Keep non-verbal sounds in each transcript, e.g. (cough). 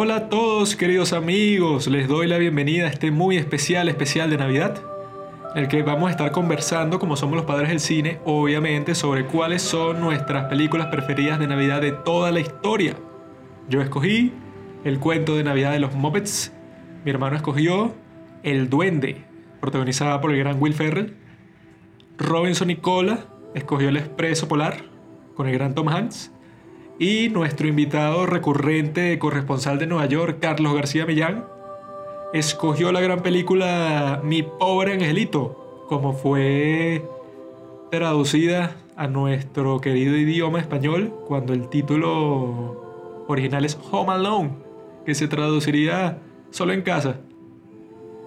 Hola a todos queridos amigos, les doy la bienvenida a este muy especial especial de Navidad, en el que vamos a estar conversando, como somos los padres del cine, obviamente sobre cuáles son nuestras películas preferidas de Navidad de toda la historia. Yo escogí el cuento de Navidad de los Muppets, mi hermano escogió El Duende, protagonizada por el gran Will Ferrell, Robinson y Cola escogió El Expreso Polar, con el gran Tom Hanks, y nuestro invitado recurrente corresponsal de Nueva York, Carlos García Millán, escogió la gran película Mi pobre angelito, como fue traducida a nuestro querido idioma español cuando el título original es Home Alone, que se traduciría solo en casa.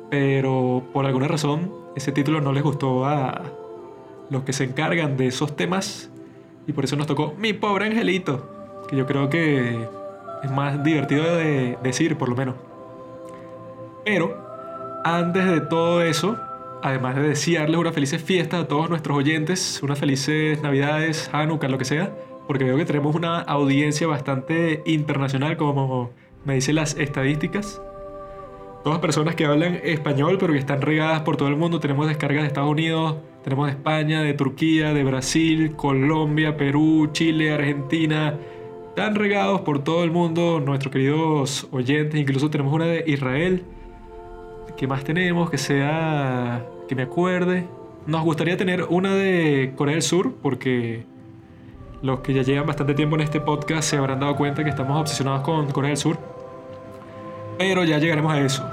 Pero por alguna razón ese título no les gustó a los que se encargan de esos temas y por eso nos tocó Mi pobre angelito que yo creo que es más divertido de decir, por lo menos. Pero, antes de todo eso, además de desearles una feliz fiesta a todos nuestros oyentes, unas felices Navidades, Hanukkah, lo que sea, porque veo que tenemos una audiencia bastante internacional, como me dicen las estadísticas. Todas personas que hablan español, pero que están regadas por todo el mundo. Tenemos descargas de Estados Unidos, tenemos de España, de Turquía, de Brasil, Colombia, Perú, Chile, Argentina, tan regados por todo el mundo nuestros queridos oyentes. Incluso tenemos una de Israel. ¿Qué más tenemos? Que sea. que me acuerde. Nos gustaría tener una de Corea del Sur, porque los que ya llevan bastante tiempo en este podcast se habrán dado cuenta que estamos obsesionados con Corea del Sur. Pero ya llegaremos a eso.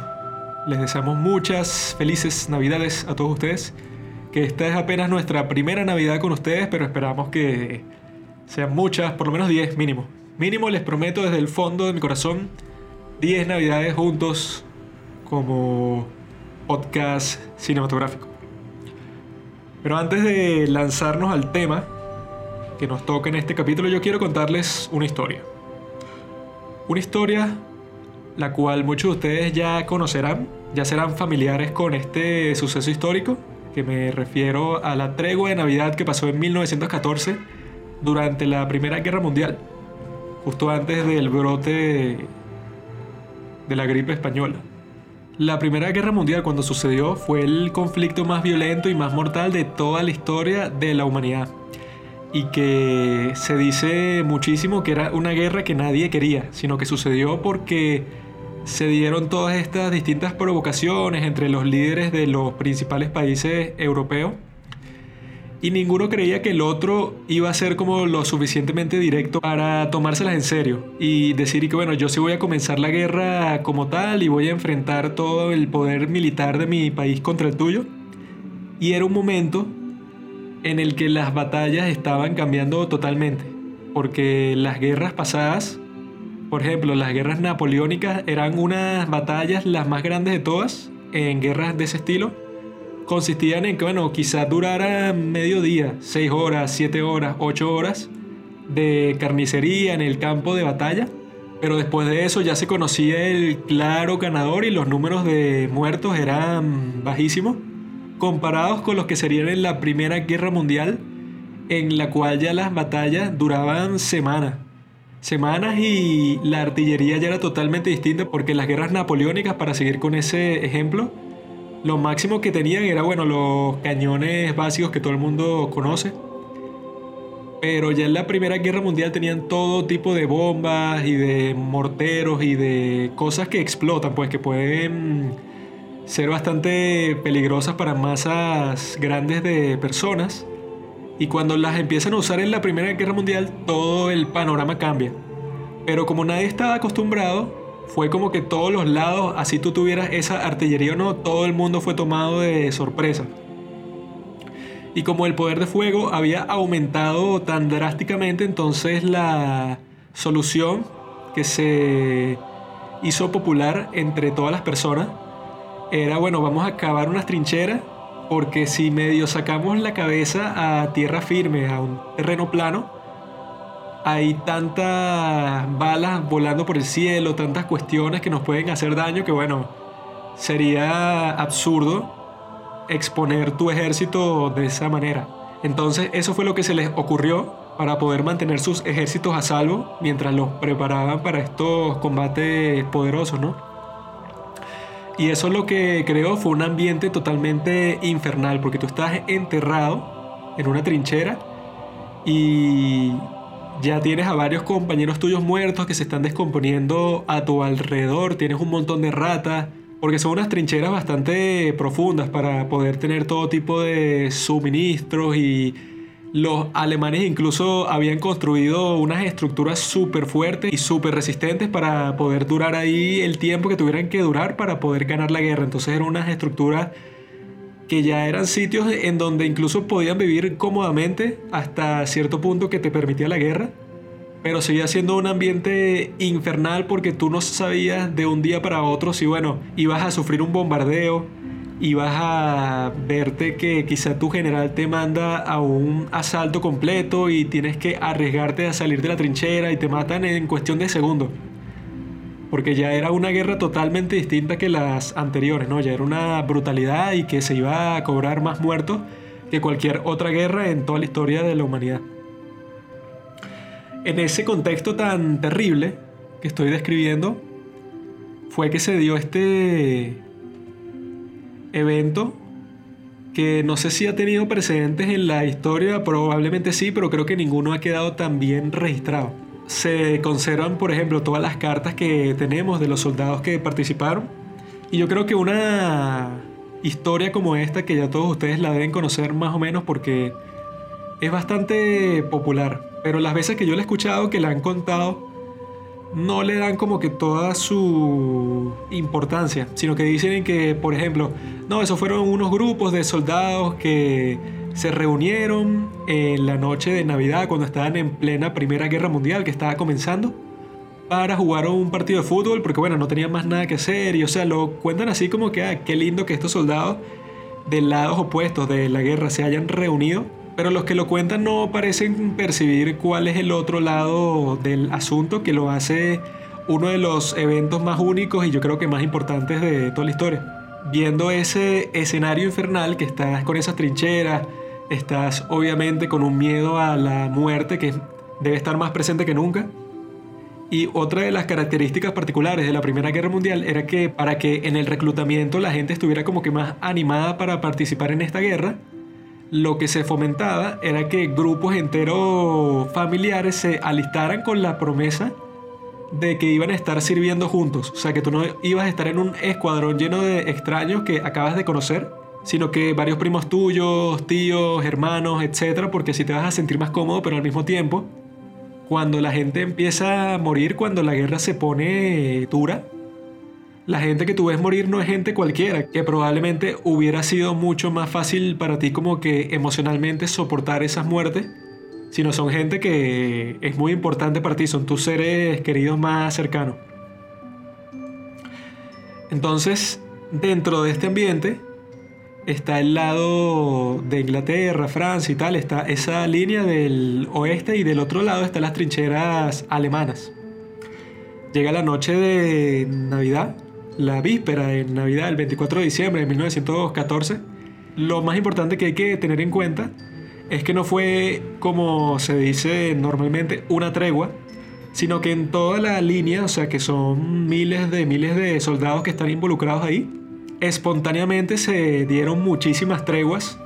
Les deseamos muchas felices Navidades a todos ustedes. Que esta es apenas nuestra primera Navidad con ustedes, pero esperamos que sean muchas, por lo menos 10 mínimo. Mínimo les prometo desde el fondo de mi corazón 10 navidades juntos como podcast cinematográfico. Pero antes de lanzarnos al tema que nos toca en este capítulo, yo quiero contarles una historia. Una historia la cual muchos de ustedes ya conocerán, ya serán familiares con este suceso histórico, que me refiero a la tregua de Navidad que pasó en 1914 durante la Primera Guerra Mundial, justo antes del brote de la gripe española. La Primera Guerra Mundial cuando sucedió fue el conflicto más violento y más mortal de toda la historia de la humanidad. Y que se dice muchísimo que era una guerra que nadie quería, sino que sucedió porque se dieron todas estas distintas provocaciones entre los líderes de los principales países europeos y ninguno creía que el otro iba a ser como lo suficientemente directo para tomárselas en serio y decir que bueno, yo sí voy a comenzar la guerra como tal y voy a enfrentar todo el poder militar de mi país contra el tuyo. Y era un momento en el que las batallas estaban cambiando totalmente, porque las guerras pasadas, por ejemplo, las guerras napoleónicas eran unas batallas las más grandes de todas en guerras de ese estilo consistían en que, bueno, quizás durara medio día, 6 horas, 7 horas, 8 horas de carnicería en el campo de batalla. Pero después de eso ya se conocía el claro ganador y los números de muertos eran bajísimos comparados con los que serían en la Primera Guerra Mundial, en la cual ya las batallas duraban semanas. Semanas y la artillería ya era totalmente distinta porque las guerras napoleónicas, para seguir con ese ejemplo, lo máximo que tenían era, bueno, los cañones básicos que todo el mundo conoce. Pero ya en la Primera Guerra Mundial tenían todo tipo de bombas y de morteros y de cosas que explotan, pues que pueden ser bastante peligrosas para masas grandes de personas. Y cuando las empiezan a usar en la Primera Guerra Mundial, todo el panorama cambia. Pero como nadie estaba acostumbrado, fue como que todos los lados, así tú tuvieras esa artillería o no, todo el mundo fue tomado de sorpresa. Y como el poder de fuego había aumentado tan drásticamente, entonces la solución que se hizo popular entre todas las personas era, bueno, vamos a cavar unas trincheras, porque si medio sacamos la cabeza a tierra firme, a un terreno plano, hay tantas balas volando por el cielo, tantas cuestiones que nos pueden hacer daño que bueno, sería absurdo exponer tu ejército de esa manera. Entonces eso fue lo que se les ocurrió para poder mantener sus ejércitos a salvo mientras los preparaban para estos combates poderosos, ¿no? Y eso lo que creó fue un ambiente totalmente infernal, porque tú estás enterrado en una trinchera y ya tienes a varios compañeros tuyos muertos que se están descomponiendo a tu alrededor, tienes un montón de ratas, porque son unas trincheras bastante profundas para poder tener todo tipo de suministros y los alemanes incluso habían construido unas estructuras súper fuertes y súper resistentes para poder durar ahí el tiempo que tuvieran que durar para poder ganar la guerra. Entonces eran unas estructuras que ya eran sitios en donde incluso podían vivir cómodamente hasta cierto punto que te permitía la guerra, pero seguía siendo un ambiente infernal porque tú no sabías de un día para otro si, bueno, ibas a sufrir un bombardeo, ibas a verte que quizá tu general te manda a un asalto completo y tienes que arriesgarte a salir de la trinchera y te matan en cuestión de segundos porque ya era una guerra totalmente distinta que las anteriores, ¿no? Ya era una brutalidad y que se iba a cobrar más muertos que cualquier otra guerra en toda la historia de la humanidad. En ese contexto tan terrible que estoy describiendo, fue que se dio este evento que no sé si ha tenido precedentes en la historia, probablemente sí, pero creo que ninguno ha quedado tan bien registrado se conservan, por ejemplo, todas las cartas que tenemos de los soldados que participaron. Y yo creo que una historia como esta, que ya todos ustedes la deben conocer más o menos porque es bastante popular, pero las veces que yo la he escuchado, que la han contado, no le dan como que toda su importancia, sino que dicen que, por ejemplo, no, esos fueron unos grupos de soldados que se reunieron en la noche de Navidad cuando estaban en plena Primera Guerra Mundial que estaba comenzando para jugar un partido de fútbol porque bueno, no tenían más nada que hacer y o sea, lo cuentan así como que ah, qué lindo que estos soldados de lados opuestos de la guerra se hayan reunido, pero los que lo cuentan no parecen percibir cuál es el otro lado del asunto que lo hace uno de los eventos más únicos y yo creo que más importantes de toda la historia. Viendo ese escenario infernal que estás con esas trincheras, estás obviamente con un miedo a la muerte que debe estar más presente que nunca. Y otra de las características particulares de la Primera Guerra Mundial era que para que en el reclutamiento la gente estuviera como que más animada para participar en esta guerra, lo que se fomentaba era que grupos enteros familiares se alistaran con la promesa de que iban a estar sirviendo juntos. O sea, que tú no ibas a estar en un escuadrón lleno de extraños que acabas de conocer, sino que varios primos tuyos, tíos, hermanos, etcétera, porque así te vas a sentir más cómodo, pero al mismo tiempo, cuando la gente empieza a morir, cuando la guerra se pone dura, la gente que tú ves morir no es gente cualquiera, que probablemente hubiera sido mucho más fácil para ti como que emocionalmente soportar esas muertes, sino son gente que es muy importante para ti, son tus seres queridos más cercanos. Entonces, dentro de este ambiente, está el lado de Inglaterra, Francia y tal, está esa línea del oeste y del otro lado están las trincheras alemanas. Llega la noche de Navidad, la víspera de Navidad, el 24 de diciembre de 1914. Lo más importante que hay que tener en cuenta es que no fue, como se dice normalmente, una tregua, sino que en toda la línea, o sea que son miles de miles de soldados que están involucrados ahí, espontáneamente se dieron muchísimas treguas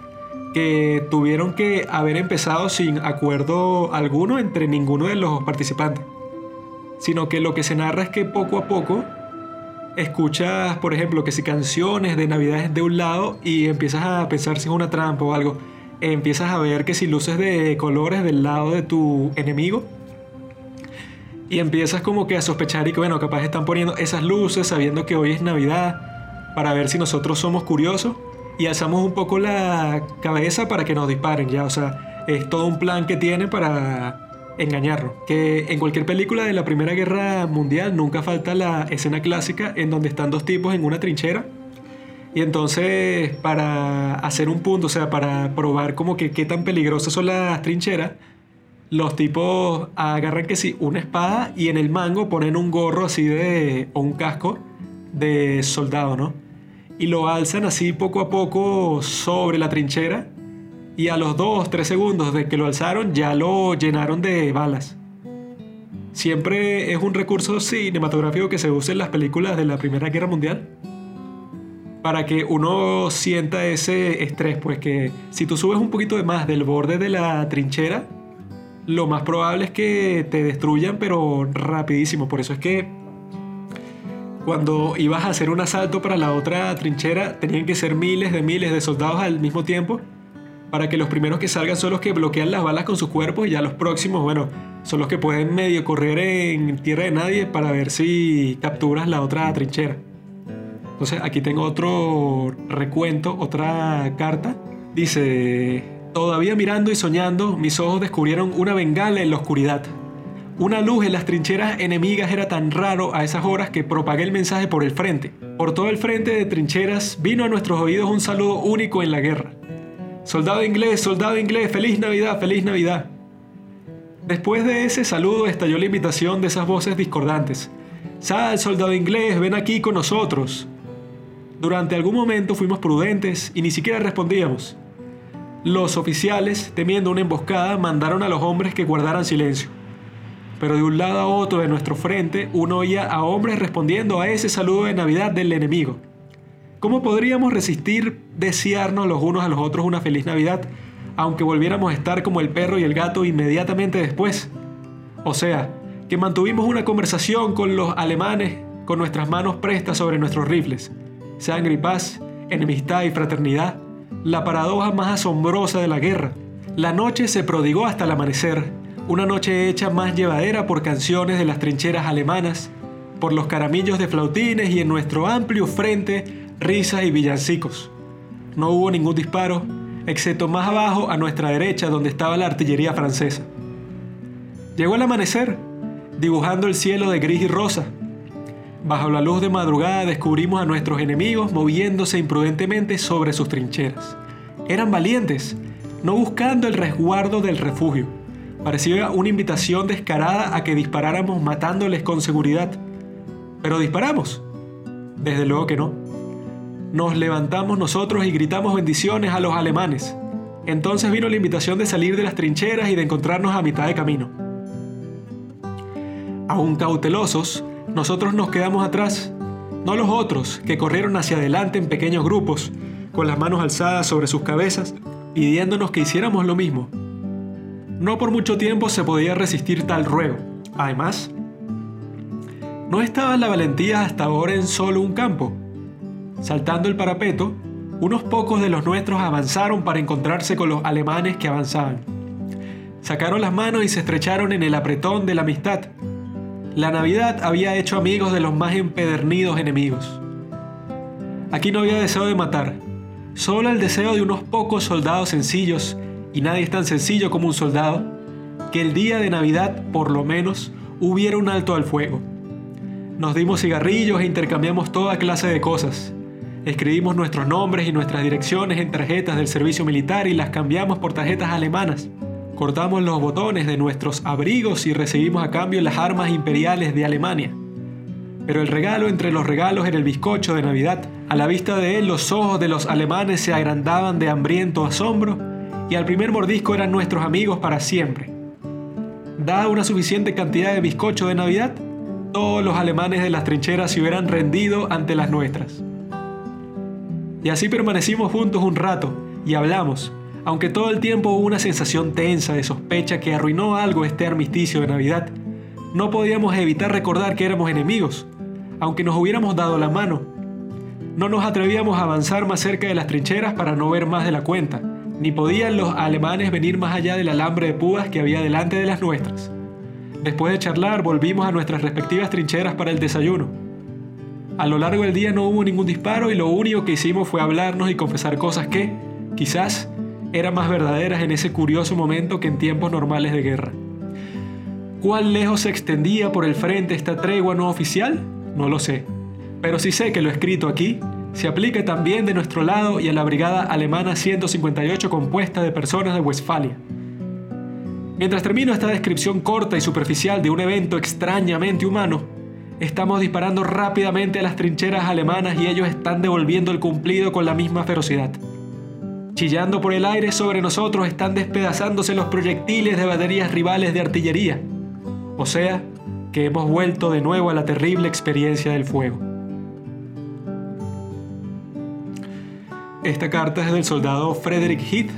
que tuvieron que haber empezado sin acuerdo alguno entre ninguno de los participantes. Sino que lo que se narra es que poco a poco escuchas, por ejemplo, que si canciones de Navidad de un lado y empiezas a pensar si es una trampa o algo, empiezas a ver que si luces de colores del lado de tu enemigo y empiezas como que a sospechar y que bueno, capaz están poniendo esas luces sabiendo que hoy es Navidad para ver si nosotros somos curiosos y alzamos un poco la cabeza para que nos disparen, ya, o sea, es todo un plan que tiene para engañarnos. Que en cualquier película de la Primera Guerra Mundial nunca falta la escena clásica en donde están dos tipos en una trinchera y entonces para hacer un punto, o sea, para probar como que qué tan peligrosas son las trincheras, los tipos agarran que sí, una espada y en el mango ponen un gorro así de, o un casco de soldado, ¿no? Y lo alzan así poco a poco sobre la trinchera y a los 2, 3 segundos de que lo alzaron ya lo llenaron de balas. Siempre es un recurso cinematográfico que se usa en las películas de la Primera Guerra Mundial para que uno sienta ese estrés, pues que si tú subes un poquito de más del borde de la trinchera, lo más probable es que te destruyan, pero rapidísimo. Por eso es que cuando ibas a hacer un asalto para la otra trinchera, tenían que ser miles de miles de soldados al mismo tiempo, para que los primeros que salgan son los que bloquean las balas con sus cuerpos y ya los próximos, bueno, son los que pueden medio correr en tierra de nadie para ver si capturas la otra trinchera. Entonces aquí tengo otro recuento, otra carta. Dice, todavía mirando y soñando, mis ojos descubrieron una bengala en la oscuridad. Una luz en las trincheras enemigas era tan raro a esas horas que propagué el mensaje por el frente. Por todo el frente de trincheras vino a nuestros oídos un saludo único en la guerra. Soldado inglés, soldado inglés, feliz Navidad, feliz Navidad. Después de ese saludo estalló la invitación de esas voces discordantes. Sal, soldado inglés, ven aquí con nosotros. Durante algún momento fuimos prudentes y ni siquiera respondíamos. Los oficiales, temiendo una emboscada, mandaron a los hombres que guardaran silencio. Pero de un lado a otro de nuestro frente, uno oía a hombres respondiendo a ese saludo de Navidad del enemigo. ¿Cómo podríamos resistir desearnos los unos a los otros una feliz Navidad, aunque volviéramos a estar como el perro y el gato inmediatamente después? O sea, que mantuvimos una conversación con los alemanes con nuestras manos prestas sobre nuestros rifles, sangre y paz, enemistad y fraternidad, la paradoja más asombrosa de la guerra. La noche se prodigó hasta el amanecer, una noche hecha más llevadera por canciones de las trincheras alemanas, por los caramillos de flautines y en nuestro amplio frente risas y villancicos. No hubo ningún disparo, excepto más abajo a nuestra derecha donde estaba la artillería francesa. Llegó el amanecer, dibujando el cielo de gris y rosa, Bajo la luz de madrugada descubrimos a nuestros enemigos moviéndose imprudentemente sobre sus trincheras. Eran valientes, no buscando el resguardo del refugio. Parecía una invitación descarada a que disparáramos matándoles con seguridad. Pero disparamos. Desde luego que no. Nos levantamos nosotros y gritamos bendiciones a los alemanes. Entonces vino la invitación de salir de las trincheras y de encontrarnos a mitad de camino. Aún cautelosos, nosotros nos quedamos atrás, no los otros, que corrieron hacia adelante en pequeños grupos, con las manos alzadas sobre sus cabezas, pidiéndonos que hiciéramos lo mismo. No por mucho tiempo se podía resistir tal ruego. Además, no estaba la valentía hasta ahora en solo un campo. Saltando el parapeto, unos pocos de los nuestros avanzaron para encontrarse con los alemanes que avanzaban. Sacaron las manos y se estrecharon en el apretón de la amistad, la Navidad había hecho amigos de los más empedernidos enemigos. Aquí no había deseo de matar, solo el deseo de unos pocos soldados sencillos, y nadie es tan sencillo como un soldado, que el día de Navidad, por lo menos, hubiera un alto al fuego. Nos dimos cigarrillos e intercambiamos toda clase de cosas. Escribimos nuestros nombres y nuestras direcciones en tarjetas del servicio militar y las cambiamos por tarjetas alemanas. Cortamos los botones de nuestros abrigos y recibimos a cambio las armas imperiales de Alemania. Pero el regalo entre los regalos era el bizcocho de Navidad. A la vista de él los ojos de los alemanes se agrandaban de hambriento asombro y al primer mordisco eran nuestros amigos para siempre. Dada una suficiente cantidad de bizcocho de Navidad, todos los alemanes de las trincheras se hubieran rendido ante las nuestras. Y así permanecimos juntos un rato y hablamos, aunque todo el tiempo hubo una sensación tensa de sospecha que arruinó algo este armisticio de Navidad, no podíamos evitar recordar que éramos enemigos, aunque nos hubiéramos dado la mano. No nos atrevíamos a avanzar más cerca de las trincheras para no ver más de la cuenta, ni podían los alemanes venir más allá del alambre de púas que había delante de las nuestras. Después de charlar, volvimos a nuestras respectivas trincheras para el desayuno. A lo largo del día no hubo ningún disparo y lo único que hicimos fue hablarnos y confesar cosas que, quizás, eran más verdaderas en ese curioso momento que en tiempos normales de guerra. ¿Cuán lejos se extendía por el frente esta tregua no oficial? No lo sé. Pero sí sé que lo escrito aquí se aplica también de nuestro lado y a la brigada alemana 158 compuesta de personas de Westfalia. Mientras termino esta descripción corta y superficial de un evento extrañamente humano, estamos disparando rápidamente a las trincheras alemanas y ellos están devolviendo el cumplido con la misma ferocidad. Chillando por el aire sobre nosotros están despedazándose los proyectiles de baterías rivales de artillería. O sea, que hemos vuelto de nuevo a la terrible experiencia del fuego. Esta carta es del soldado Frederick Heath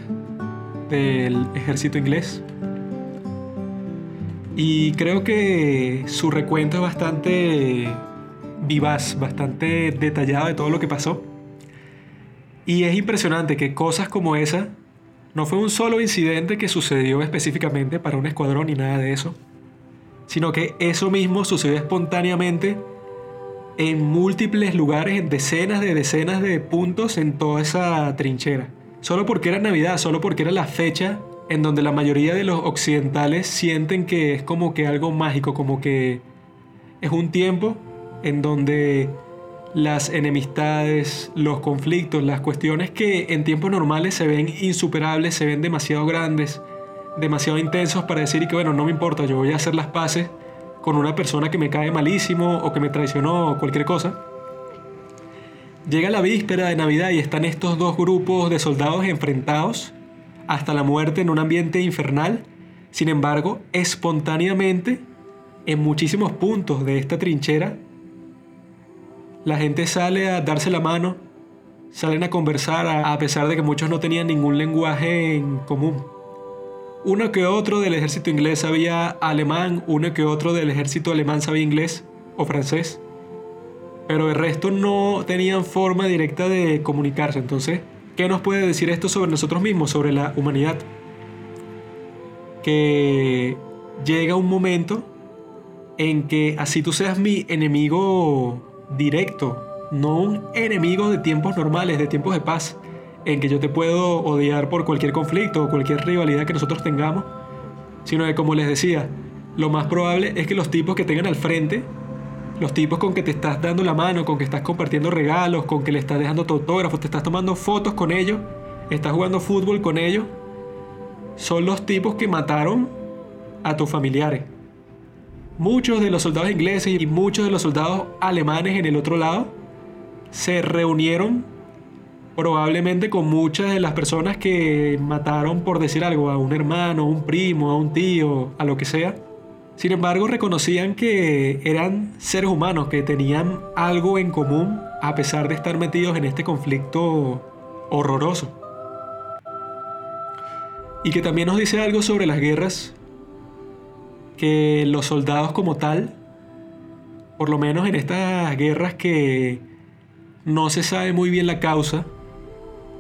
del ejército inglés. Y creo que su recuento es bastante vivaz, bastante detallado de todo lo que pasó. Y es impresionante que cosas como esa no fue un solo incidente que sucedió específicamente para un escuadrón ni nada de eso, sino que eso mismo sucedió espontáneamente en múltiples lugares, en decenas de decenas de puntos en toda esa trinchera. Solo porque era Navidad, solo porque era la fecha en donde la mayoría de los occidentales sienten que es como que algo mágico, como que es un tiempo en donde las enemistades, los conflictos, las cuestiones que en tiempos normales se ven insuperables, se ven demasiado grandes, demasiado intensos para decir que bueno, no me importa, yo voy a hacer las paces con una persona que me cae malísimo o que me traicionó o cualquier cosa. Llega la víspera de Navidad y están estos dos grupos de soldados enfrentados hasta la muerte en un ambiente infernal. Sin embargo, espontáneamente, en muchísimos puntos de esta trinchera, la gente sale a darse la mano, salen a conversar a, pesar de que muchos no tenían ningún lenguaje en común. Uno que otro del ejército inglés sabía alemán, uno que otro del ejército alemán sabía inglés o francés, pero el resto no tenían forma directa de comunicarse. Entonces, ¿qué nos puede decir esto sobre nosotros mismos, sobre la humanidad? Que llega un momento en que así tú seas mi enemigo directo, no un enemigo de tiempos normales, de tiempos de paz, en que yo te puedo odiar por cualquier conflicto o cualquier rivalidad que nosotros tengamos, sino que como les decía, lo más probable es que los tipos que tengan al frente, los tipos con que te estás dando la mano, con que estás compartiendo regalos, con que le estás dejando tu autógrafo, te estás tomando fotos con ellos, estás jugando fútbol con ellos, son los tipos que mataron a tus familiares. Muchos de los soldados ingleses y muchos de los soldados alemanes en el otro lado se reunieron probablemente con muchas de las personas que mataron por decir algo a un hermano, a un primo, a un tío, a lo que sea. Sin embargo, reconocían que eran seres humanos, que tenían algo en común a pesar de estar metidos en este conflicto horroroso. Y que también nos dice algo sobre las guerras que los soldados como tal, por lo menos en estas guerras que no se sabe muy bien la causa,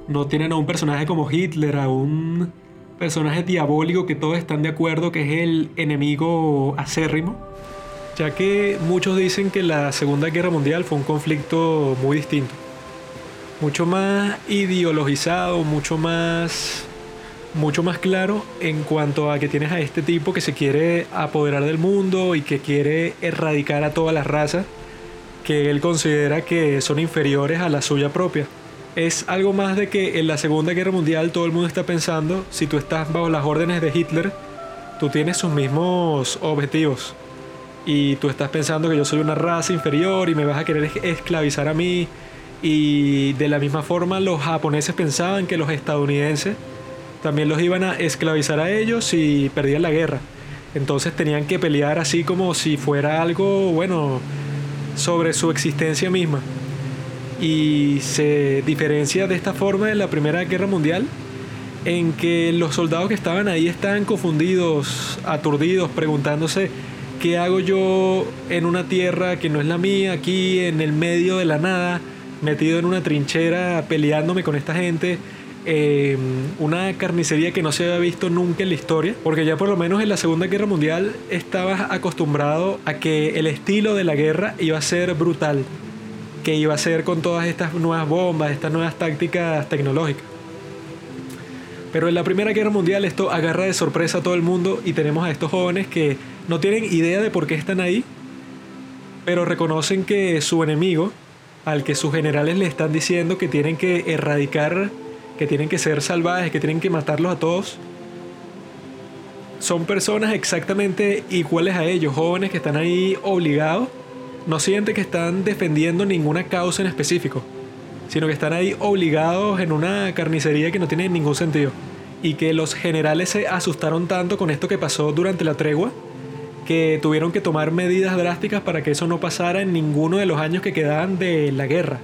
no tienen a un personaje como Hitler, a un personaje diabólico que todos están de acuerdo que es el enemigo acérrimo, ya que muchos dicen que la Segunda Guerra Mundial fue un conflicto muy distinto, mucho más ideologizado, mucho más mucho más claro en cuanto a que tienes a este tipo que se quiere apoderar del mundo y que quiere erradicar a todas las razas que él considera que son inferiores a la suya propia. Es algo más de que en la Segunda Guerra Mundial todo el mundo está pensando, si tú estás bajo las órdenes de Hitler, tú tienes sus mismos objetivos. Y tú estás pensando que yo soy una raza inferior y me vas a querer esclavizar a mí. Y de la misma forma los japoneses pensaban que los estadounidenses también los iban a esclavizar a ellos y perdían la guerra. Entonces tenían que pelear así como si fuera algo, bueno, sobre su existencia misma. Y se diferencia de esta forma de la Primera Guerra Mundial, en que los soldados que estaban ahí estaban confundidos, aturdidos, preguntándose, ¿qué hago yo en una tierra que no es la mía, aquí en el medio de la nada, metido en una trinchera, peleándome con esta gente? Em, una carnicería que no se había visto nunca en la historia, porque ya por lo menos en la Segunda Guerra Mundial estabas acostumbrado a que el estilo de la guerra iba a ser brutal, que iba a ser con todas estas nuevas bombas, estas nuevas tácticas tecnológicas. Pero en la Primera Guerra Mundial esto agarra de sorpresa a todo el mundo y tenemos a estos jóvenes que no tienen idea de por qué están ahí, pero reconocen que su enemigo, al que sus generales le están diciendo que tienen que erradicar que tienen que ser salvajes, que tienen que matarlos a todos, son personas exactamente iguales a ellos, jóvenes que están ahí obligados, no sienten que están defendiendo ninguna causa en específico, sino que están ahí obligados en una carnicería que no tiene ningún sentido. Y que los generales se asustaron tanto con esto que pasó durante la tregua que tuvieron que tomar medidas drásticas para que eso no pasara en ninguno de los años que quedaban de la guerra.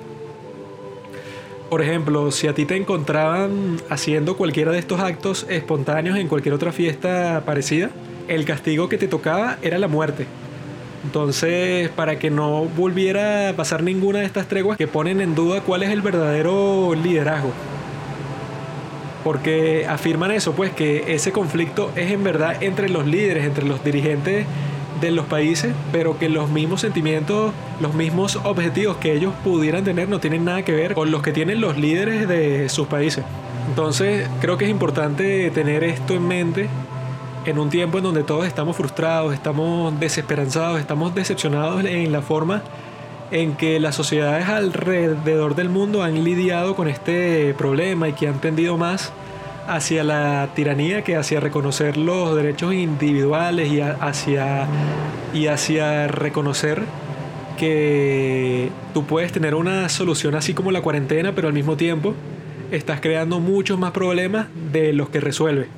Por ejemplo, si a ti te encontraban haciendo cualquiera de estos actos espontáneos en cualquier otra fiesta parecida, el castigo que te tocaba era la muerte. Entonces, para que no volviera a pasar ninguna de estas treguas que ponen en duda cuál es el verdadero liderazgo. Porque afirman eso, pues que ese conflicto es en verdad entre los líderes, entre los dirigentes de los países, pero que los mismos sentimientos, los mismos objetivos que ellos pudieran tener no tienen nada que ver con los que tienen los líderes de sus países. Entonces creo que es importante tener esto en mente en un tiempo en donde todos estamos frustrados, estamos desesperanzados, estamos decepcionados en la forma en que las sociedades alrededor del mundo han lidiado con este problema y que han tendido más hacia la tiranía que hacia reconocer los derechos individuales y hacia, y hacia reconocer que tú puedes tener una solución así como la cuarentena, pero al mismo tiempo estás creando muchos más problemas de los que resuelve.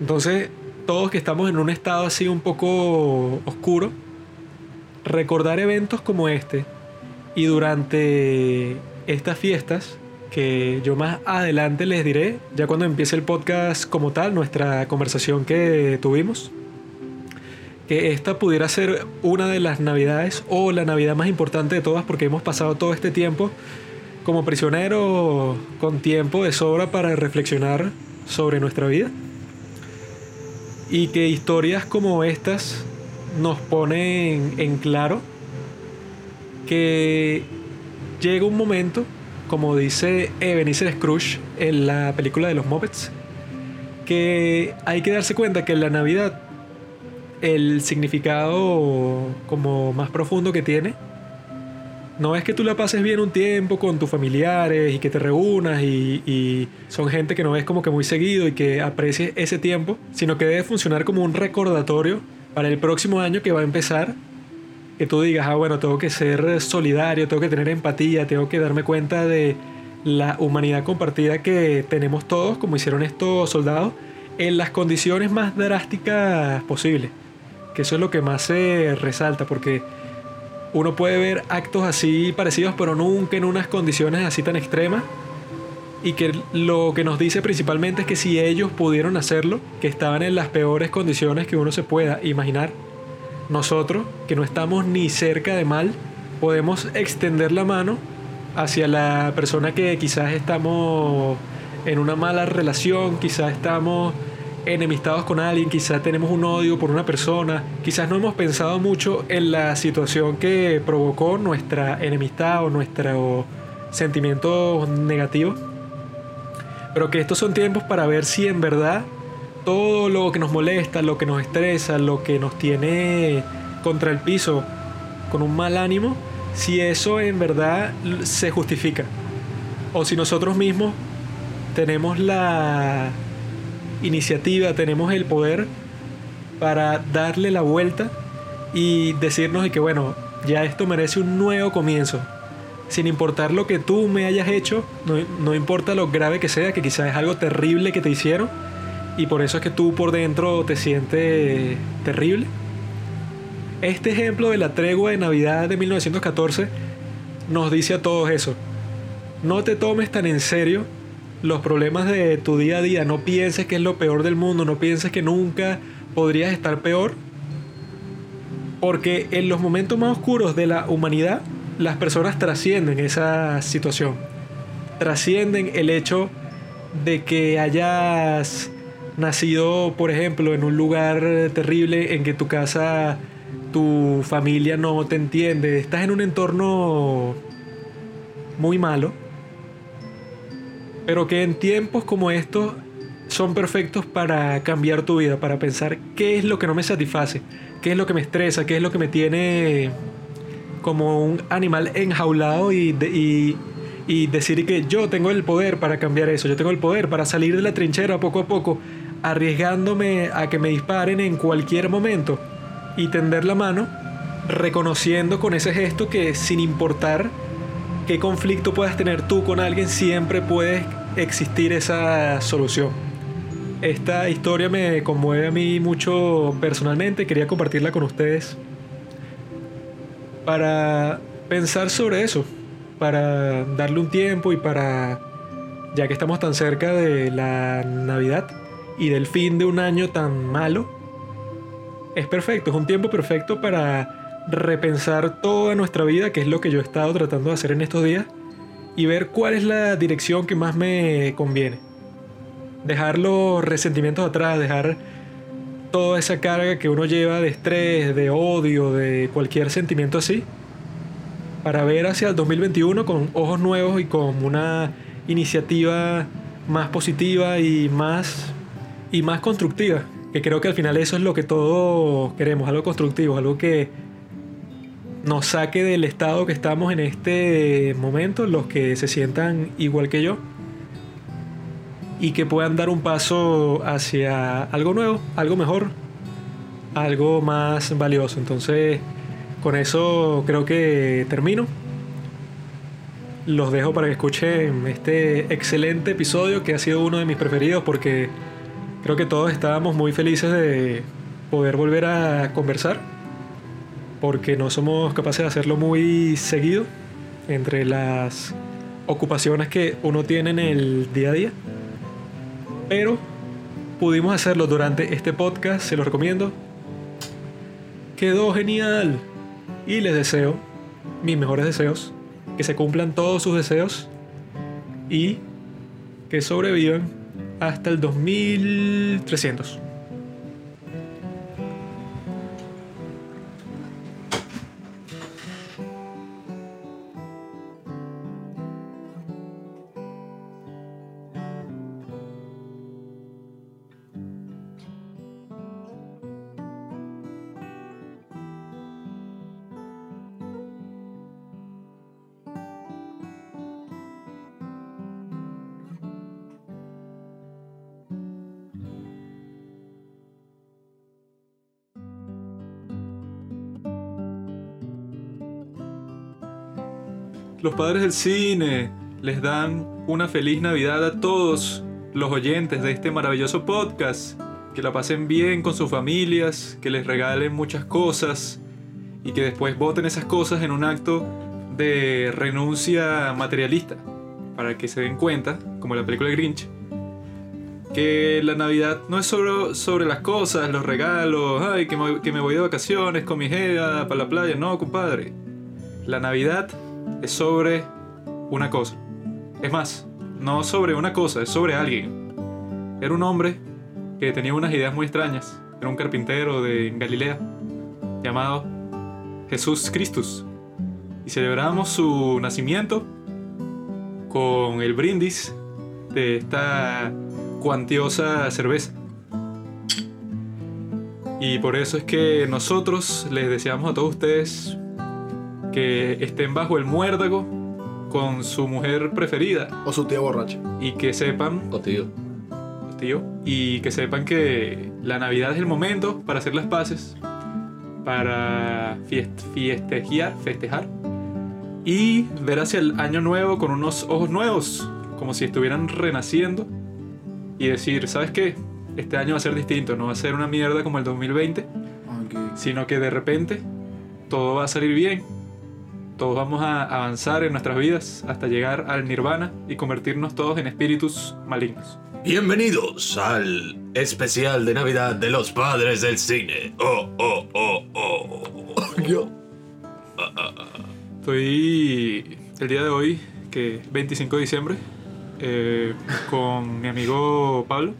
Entonces, todos que estamos en un estado así un poco oscuro, recordar eventos como este y durante estas fiestas que yo más adelante les diré, ya cuando empiece el podcast como tal, nuestra conversación que tuvimos, que esta pudiera ser una de las navidades o la navidad más importante de todas porque hemos pasado todo este tiempo como prisioneros con tiempo de sobra para reflexionar sobre nuestra vida. Y que historias como estas nos ponen en claro que llega un momento como dice Ebenezer Scrooge en la película de los Muppets, que hay que darse cuenta que en la Navidad el significado como más profundo que tiene no es que tú la pases bien un tiempo con tus familiares y que te reúnas y, son gente que no ves como que muy seguido y que aprecies ese tiempo, sino que debe funcionar como un recordatorio para el próximo año que va a empezar que tú digas, ah, bueno, tengo que ser solidario, tengo que tener empatía, tengo que darme cuenta de la humanidad compartida que tenemos todos, como hicieron estos soldados, en las condiciones más drásticas posibles. Que eso es lo que más se resalta, porque uno puede ver actos así parecidos, pero nunca en unas condiciones así tan extremas. Y que lo que nos dice principalmente es que si ellos pudieron hacerlo, que estaban en las peores condiciones que uno se pueda imaginar, nosotros, que no estamos ni cerca de mal, podemos extender la mano hacia la persona que quizás estamos en una mala relación, quizás estamos enemistados con alguien, quizás tenemos un odio por una persona, quizás no hemos pensado mucho en la situación que provocó nuestra enemistad o nuestro sentimiento negativo, pero que estos son tiempos para ver si en verdad todo lo que nos molesta, lo que nos estresa, lo que nos tiene contra el piso con un mal ánimo, si eso en verdad se justifica. O si nosotros mismos tenemos la iniciativa, tenemos el poder para darle la vuelta y decirnos que bueno, ya esto merece un nuevo comienzo. Sin importar lo que tú me hayas hecho, no, no importa lo grave que sea, que quizás es algo terrible que te hicieron, y por eso es que tú por dentro te sientes terrible. Este ejemplo de la tregua de Navidad de 1914 nos dice a todos eso. No te tomes tan en serio los problemas de tu día a día, no pienses que es lo peor del mundo, no pienses que nunca podrías estar peor, porque en los momentos más oscuros de la humanidad, las personas trascienden esa situación, trascienden el hecho de que hayas nacido, por ejemplo, en un lugar terrible en que tu casa, tu familia no te entiende, estás en un entorno muy malo, pero que en tiempos como estos son perfectos para cambiar tu vida, para pensar qué es lo que no me satisface, qué es lo que me estresa, qué es lo que me tiene como un animal enjaulado y, y, y decir que yo tengo el poder para cambiar eso, yo tengo el poder para salir de la trinchera poco a poco arriesgándome a que me disparen en cualquier momento y tender la mano, reconociendo con ese gesto que sin importar qué conflicto puedas tener tú con alguien, siempre puede existir esa solución. Esta historia me conmueve a mí mucho personalmente, quería compartirla con ustedes para pensar sobre eso, para darle un tiempo y para, ya que estamos tan cerca de la Navidad y del fin de un año tan malo, es perfecto, es un tiempo perfecto para repensar toda nuestra vida, que es lo que yo he estado tratando de hacer en estos días, y ver cuál es la dirección que más me conviene. Dejar los resentimientos atrás, dejar toda esa carga que uno lleva de estrés, de odio, de cualquier sentimiento así, para ver hacia el 2021 con ojos nuevos y con una iniciativa más positiva y más y más constructiva, que creo que al final eso es lo que todos queremos, algo constructivo, algo que nos saque del estado que estamos en este momento, los que se sientan igual que yo, y que puedan dar un paso hacia algo nuevo, algo mejor, algo más valioso. Entonces, con eso creo que termino. Los dejo para que escuchen este excelente episodio que ha sido uno de mis preferidos porque creo que todos estábamos muy felices de poder volver a conversar porque no somos capaces de hacerlo muy seguido entre las ocupaciones que uno tiene en el día a día. Pero pudimos hacerlo durante este podcast, se los recomiendo. Quedó genial y les deseo mis mejores deseos, que se cumplan todos sus deseos y que sobrevivan hasta el 2300. Los padres del cine les dan una feliz Navidad a todos los oyentes de este maravilloso podcast. Que la pasen bien con sus familias, que les regalen muchas cosas y que después voten esas cosas en un acto de renuncia materialista. Para que se den cuenta, como la película Grinch, que la Navidad no es solo sobre las cosas, los regalos, ay, que me, voy de vacaciones con mi jeva para la playa. No, compadre. La Navidad es sobre una cosa. Es más, no sobre una cosa, es sobre alguien. Era un hombre que tenía unas ideas muy extrañas. Era un carpintero de Galilea llamado Jesús Christus. Y celebramos su nacimiento con el brindis de esta cuantiosa cerveza. Y por eso es que nosotros les deseamos a todos ustedes que estén bajo el muérdago con su mujer preferida. O su tía borracha. Y que sepan. O tío. Tío. Y que sepan que la Navidad es el momento para hacer las paces. Para fiestejar, festejar. Y ver hacia el año nuevo con unos ojos nuevos. Como si estuvieran renaciendo. Y decir, ¿sabes qué? Este año va a ser distinto. No va a ser una mierda como el 2020. Sino que de repente todo va a salir bien todos vamos a avanzar en nuestras vidas hasta llegar al nirvana y convertirnos todos en espíritus malignos. Bienvenidos al especial de Navidad de los padres del cine. Oh, oh, oh, oh. Yo. Estoy el día de hoy, que es 25 de diciembre, eh, con mi amigo Pablo.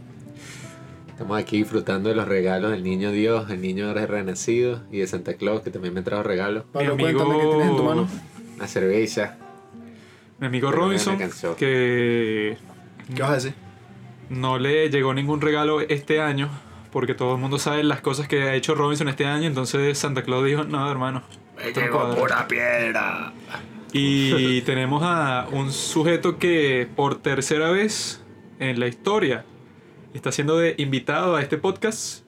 Estamos aquí disfrutando de los regalos del niño Dios, el niño renacido y de Santa Claus que también me trajo regalos. Pablo, Mi amigo- cuéntame qué tienes en tu mano. Una cerveza. Mi amigo Pero Robinson, me que ¿Qué vas a decir? no le llegó ningún regalo este año, porque todo el mundo sabe las cosas que ha hecho Robinson este año, entonces Santa Claus dijo, no, hermano. esto no cuadra". pura piedra. Y tenemos a un sujeto que por tercera vez en la historia está siendo de invitado a este podcast.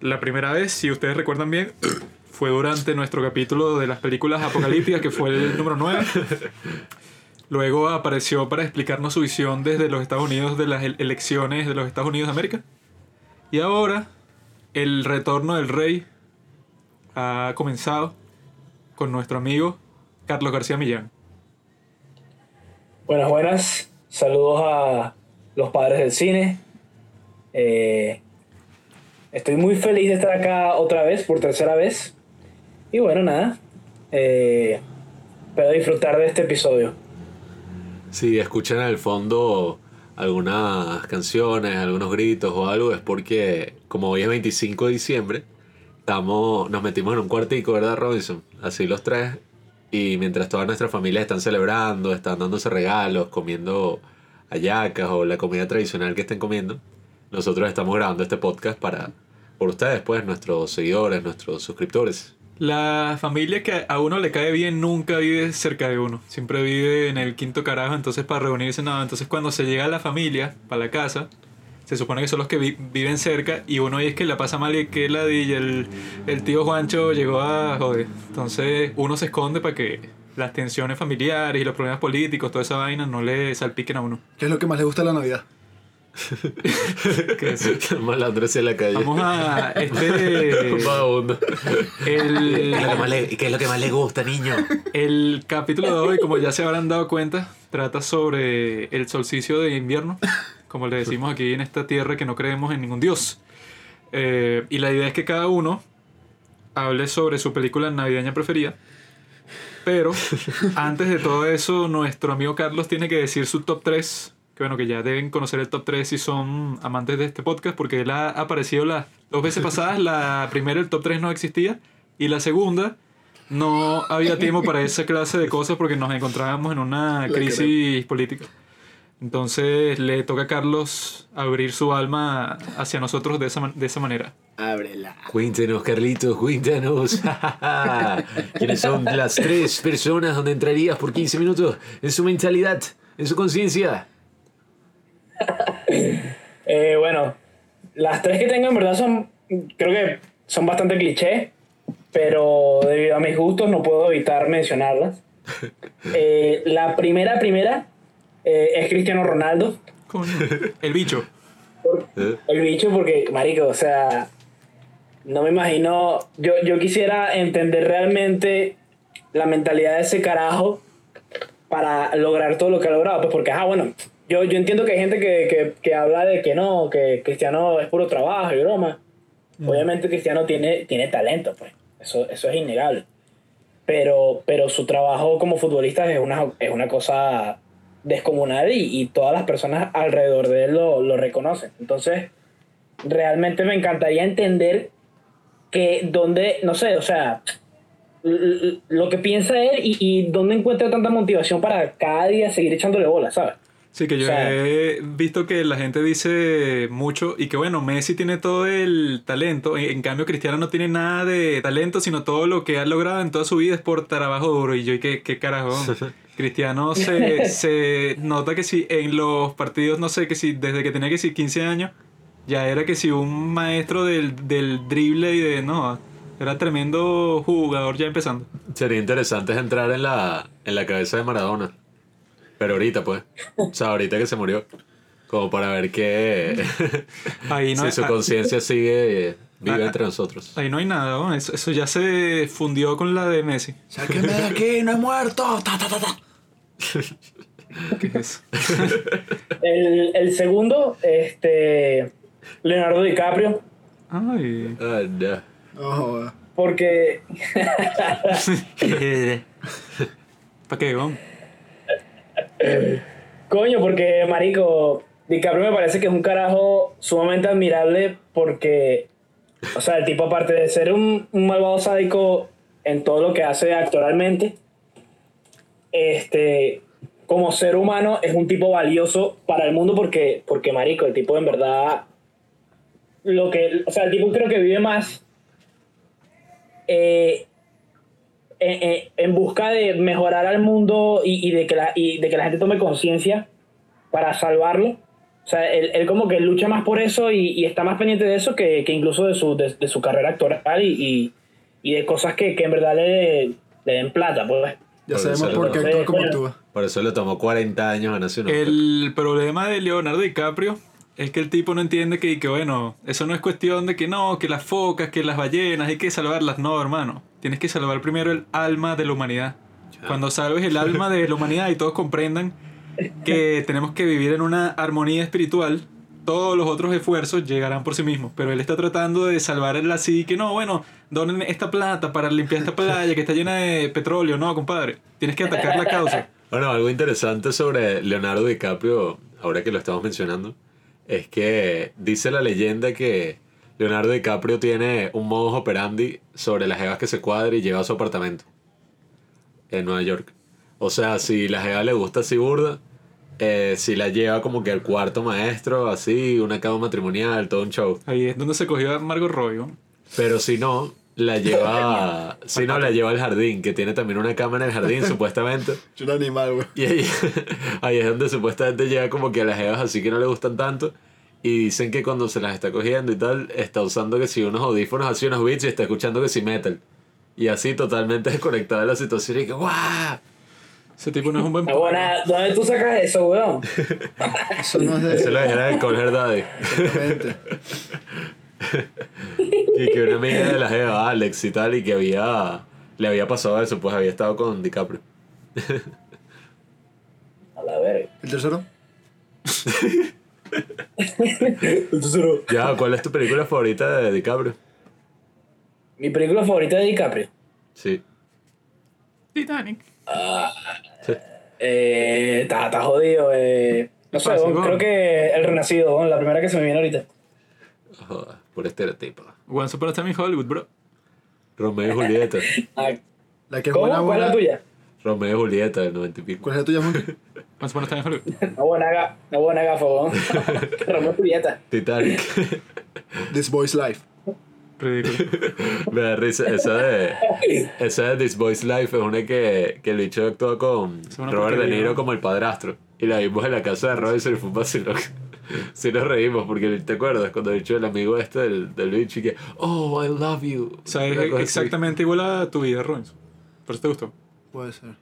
La primera vez, si ustedes recuerdan bien, (coughs) fue durante nuestro capítulo de las películas apocalípticas, que fue el número 9. Luego apareció para explicarnos su visión desde los Estados Unidos de las el- elecciones de los Estados Unidos de América. Y ahora el retorno del rey ha comenzado con nuestro amigo Carlos García Millán. Buenas, buenas. Saludos a los padres del cine. Eh, estoy muy feliz de estar acá otra vez, por tercera vez. Y bueno, nada. Eh, disfrutar de este episodio. Si escuchan al fondo algunas canciones, algunos gritos o algo, es porque como hoy es 25 de diciembre, estamos, nos metimos en un cuartico, ¿verdad, Robinson? Así los tres. Y mientras todas nuestras familias están celebrando, están dándose regalos, comiendo hallacas o la comida tradicional que estén comiendo, nosotros estamos grabando este podcast para, por ustedes, pues, nuestros seguidores, nuestros suscriptores. La familia que a uno le cae bien nunca vive cerca de uno. Siempre vive en el quinto carajo. Entonces, para reunirse, nada. Entonces, cuando se llega a la familia, para la casa, se supone que son los que vi- viven cerca. Y uno ahí es que la pasa mal y que la y el, el tío Juancho llegó a joder. Entonces, uno se esconde para que las tensiones familiares y los problemas políticos, toda esa vaina, no le salpiquen a uno. ¿Qué es lo que más le gusta de la Navidad? (laughs) Que es- hacia la calle. Vamos a este. (laughs) Vagabundo. El, ¿Qué es lo que más le gusta, niño? El capítulo de hoy, como ya se habrán dado cuenta, trata sobre el solsticio de invierno, como le decimos aquí en esta tierra que no creemos en ningún dios. Eh, y la idea es que cada uno hable sobre su película navideña preferida. Pero antes de todo eso, nuestro amigo Carlos tiene que decir su top 3. Que bueno, que ya deben conocer el top 3 si son amantes de este podcast, porque él ha aparecido las dos veces pasadas. La primera, el top 3 no existía. Y la segunda, no había tiempo para esa clase de cosas porque nos encontrábamos en una crisis política. Entonces le toca a Carlos abrir su alma hacia nosotros de esa, man- de esa manera. Ábrela. Cuéntenos, Carlitos, cuéntanos. (laughs) ¿Quiénes son las tres personas donde entrarías por 15 minutos en su mentalidad, en su conciencia? (laughs) Eh, bueno, las tres que tengo en verdad son, creo que son bastante cliché, pero debido a mis gustos no puedo evitar mencionarlas. (laughs) Eh, la primera, primera, eh, es Cristiano Ronaldo. Coño, El bicho. ¿Eh? El bicho, porque, marico, o sea, no me imagino. Yo, yo quisiera entender realmente la mentalidad de ese carajo para lograr todo lo que ha logrado. Pues porque, ah, bueno, yo, yo entiendo que hay gente que, que, que habla de que no, que Cristiano es puro trabajo y broma. Obviamente Cristiano tiene, tiene talento, pues. Eso, eso es innegable. Pero, pero su trabajo como futbolista es una, es una cosa descomunal y, y todas las personas alrededor de él lo, lo reconocen. Entonces, realmente me encantaría entender que dónde, no sé, o sea, lo que piensa él y, y dónde encuentra tanta motivación para cada día seguir echándole bola, ¿sabes? Sí, que yo O sea- he visto que la gente dice mucho y que bueno, Messi tiene todo el talento, en, en cambio Cristiano no tiene nada de talento, sino todo lo que ha logrado en toda su vida es por trabajo duro. Y yo, ¿y qué, qué carajo? (laughs) Cristiano se, se nota que si en los partidos, no sé, que si desde que tenía que si 15 años, ya era que si un maestro del, del drible y de, no, era tremendo jugador ya empezando. Sería interesante entrar en la, en la cabeza de Maradona. Pero ahorita, pues. O sea, ahorita que se murió. Como para ver que (laughs) Ahí no si hay- su conciencia sigue (laughs) vive Ah, entre nosotros. Ahí no hay nada, ¿no? eso, eso ya se fundió con la de Messi. Sáquenme de aquí, no he muerto. Ta, ta, ta, ta. ¿Qué es eso? (laughs) El, el segundo, este, Leonardo DiCaprio, Ay. Ah, no. Joda. porque ¿Para qué, weón? (laughs) Coño, porque, marico, DiCaprio me parece que es un carajo sumamente admirable porque, o sea, el tipo aparte de ser un, malvado sádico en todo lo que hace actoralmente, este, como ser humano es un tipo valioso para el mundo porque, porque marico, el tipo en verdad, lo que, o sea, el tipo creo que vive más eh, en, en- en busca de mejorar al mundo y, y de, que la, y de que la gente tome conciencia para salvarlo. O sea, él, él como que lucha más por eso y, y está más pendiente de eso que, que incluso de su, de, de su carrera actoral y, y, y de cosas que, que en verdad le, le den plata, pues. Ya Por sabemos por qué actúa como actúa. Por eso le tomó 40 años ganarse un Oscar. El problema de Leonardo DiCaprio es que el tipo no entiende que, que, bueno, eso no es cuestión de que no, que las focas, que las ballenas, hay que salvarlas. No, hermano. Tienes que salvar primero el alma de la humanidad. Cuando salves el alma de la humanidad y todos comprendan que (laughs) tenemos que vivir en una armonía espiritual, todos los otros esfuerzos llegarán por sí mismos. Pero él está tratando de salvar el así que no, bueno, donen esta plata para limpiar esta playa que está llena de petróleo. No, compadre. Tienes que atacar la causa. Bueno, algo interesante sobre Leonardo DiCaprio, ahora que lo estamos mencionando, es que dice la leyenda que Leonardo DiCaprio tiene un modus operandi sobre las jevas que se cuadra y lleva a su apartamento en Nueva York. O sea, si la jeva le gusta así burda, eh, si la lleva como que al cuarto maestro, así, una cama matrimonial, todo un show. Ahí es donde se cogió a Margot Robbie. Pero si no, la (laughs) lleva, si no, la lleva al jardín, que tiene también una cama en el jardín, (laughs) supuestamente. Es un animal, güey. Y ahí, (laughs) ahí es donde supuestamente llega como que a las jevas así que no le gustan tanto. Y dicen que cuando se las está cogiendo y tal, está usando que si unos audífonos así, unos beats y está escuchando que si metal. Y así totalmente (laughs) desconectada de la situación y que ¡guau! Ese tipo no es un buen Ah, bueno, ¿Dónde tú sacas eso, weón? (laughs) Eso no es de... Eso lo dijera el (laughs) Colher Daddy. Y que una amiga de la jeva, Alex y tal, y que había le había pasado eso, pues había estado con DiCaprio. A la verga. ¿El tercero? Ya, ¿cuál es tu película favorita de DiCaprio? Mi película favorita de DiCaprio. Sí. Titanic. Eh, está, está jodido. Eh. No sé, weón. creo que El Renacido, weón, la primera que se me viene ahorita. Joder, por estereotipo. Once Upon a Time in Hollywood, bro. Romeo y Julieta. (laughs) Ah, La que es ¿Cómo? buena, ¿Cuál es la tuya? Romeo y Julieta del 90 y pico. ¿Cuál es la tuya, Juan? (laughs) Once Upon a Time in Hollywood. (laughs) Una buena, ga- una buena gafa, weón. Romeo Julieta. Titanic. (laughs) This Boy's Life. Ridículo. (laughs) Me da risa. Esa de, esa de This Boy's Life es una que, que el bicho actuó con Robert De Niro ¿no? como el padrastro. Y la vimos en la casa de Robert y fue un vacilón. Sí nos reímos porque te acuerdas cuando el bicho el amigo este del, del bicho y que Oh, I love you. O sea, es cosa así. exactamente igual a tu vida, Robinson. Por eso te gustó. Puede ser.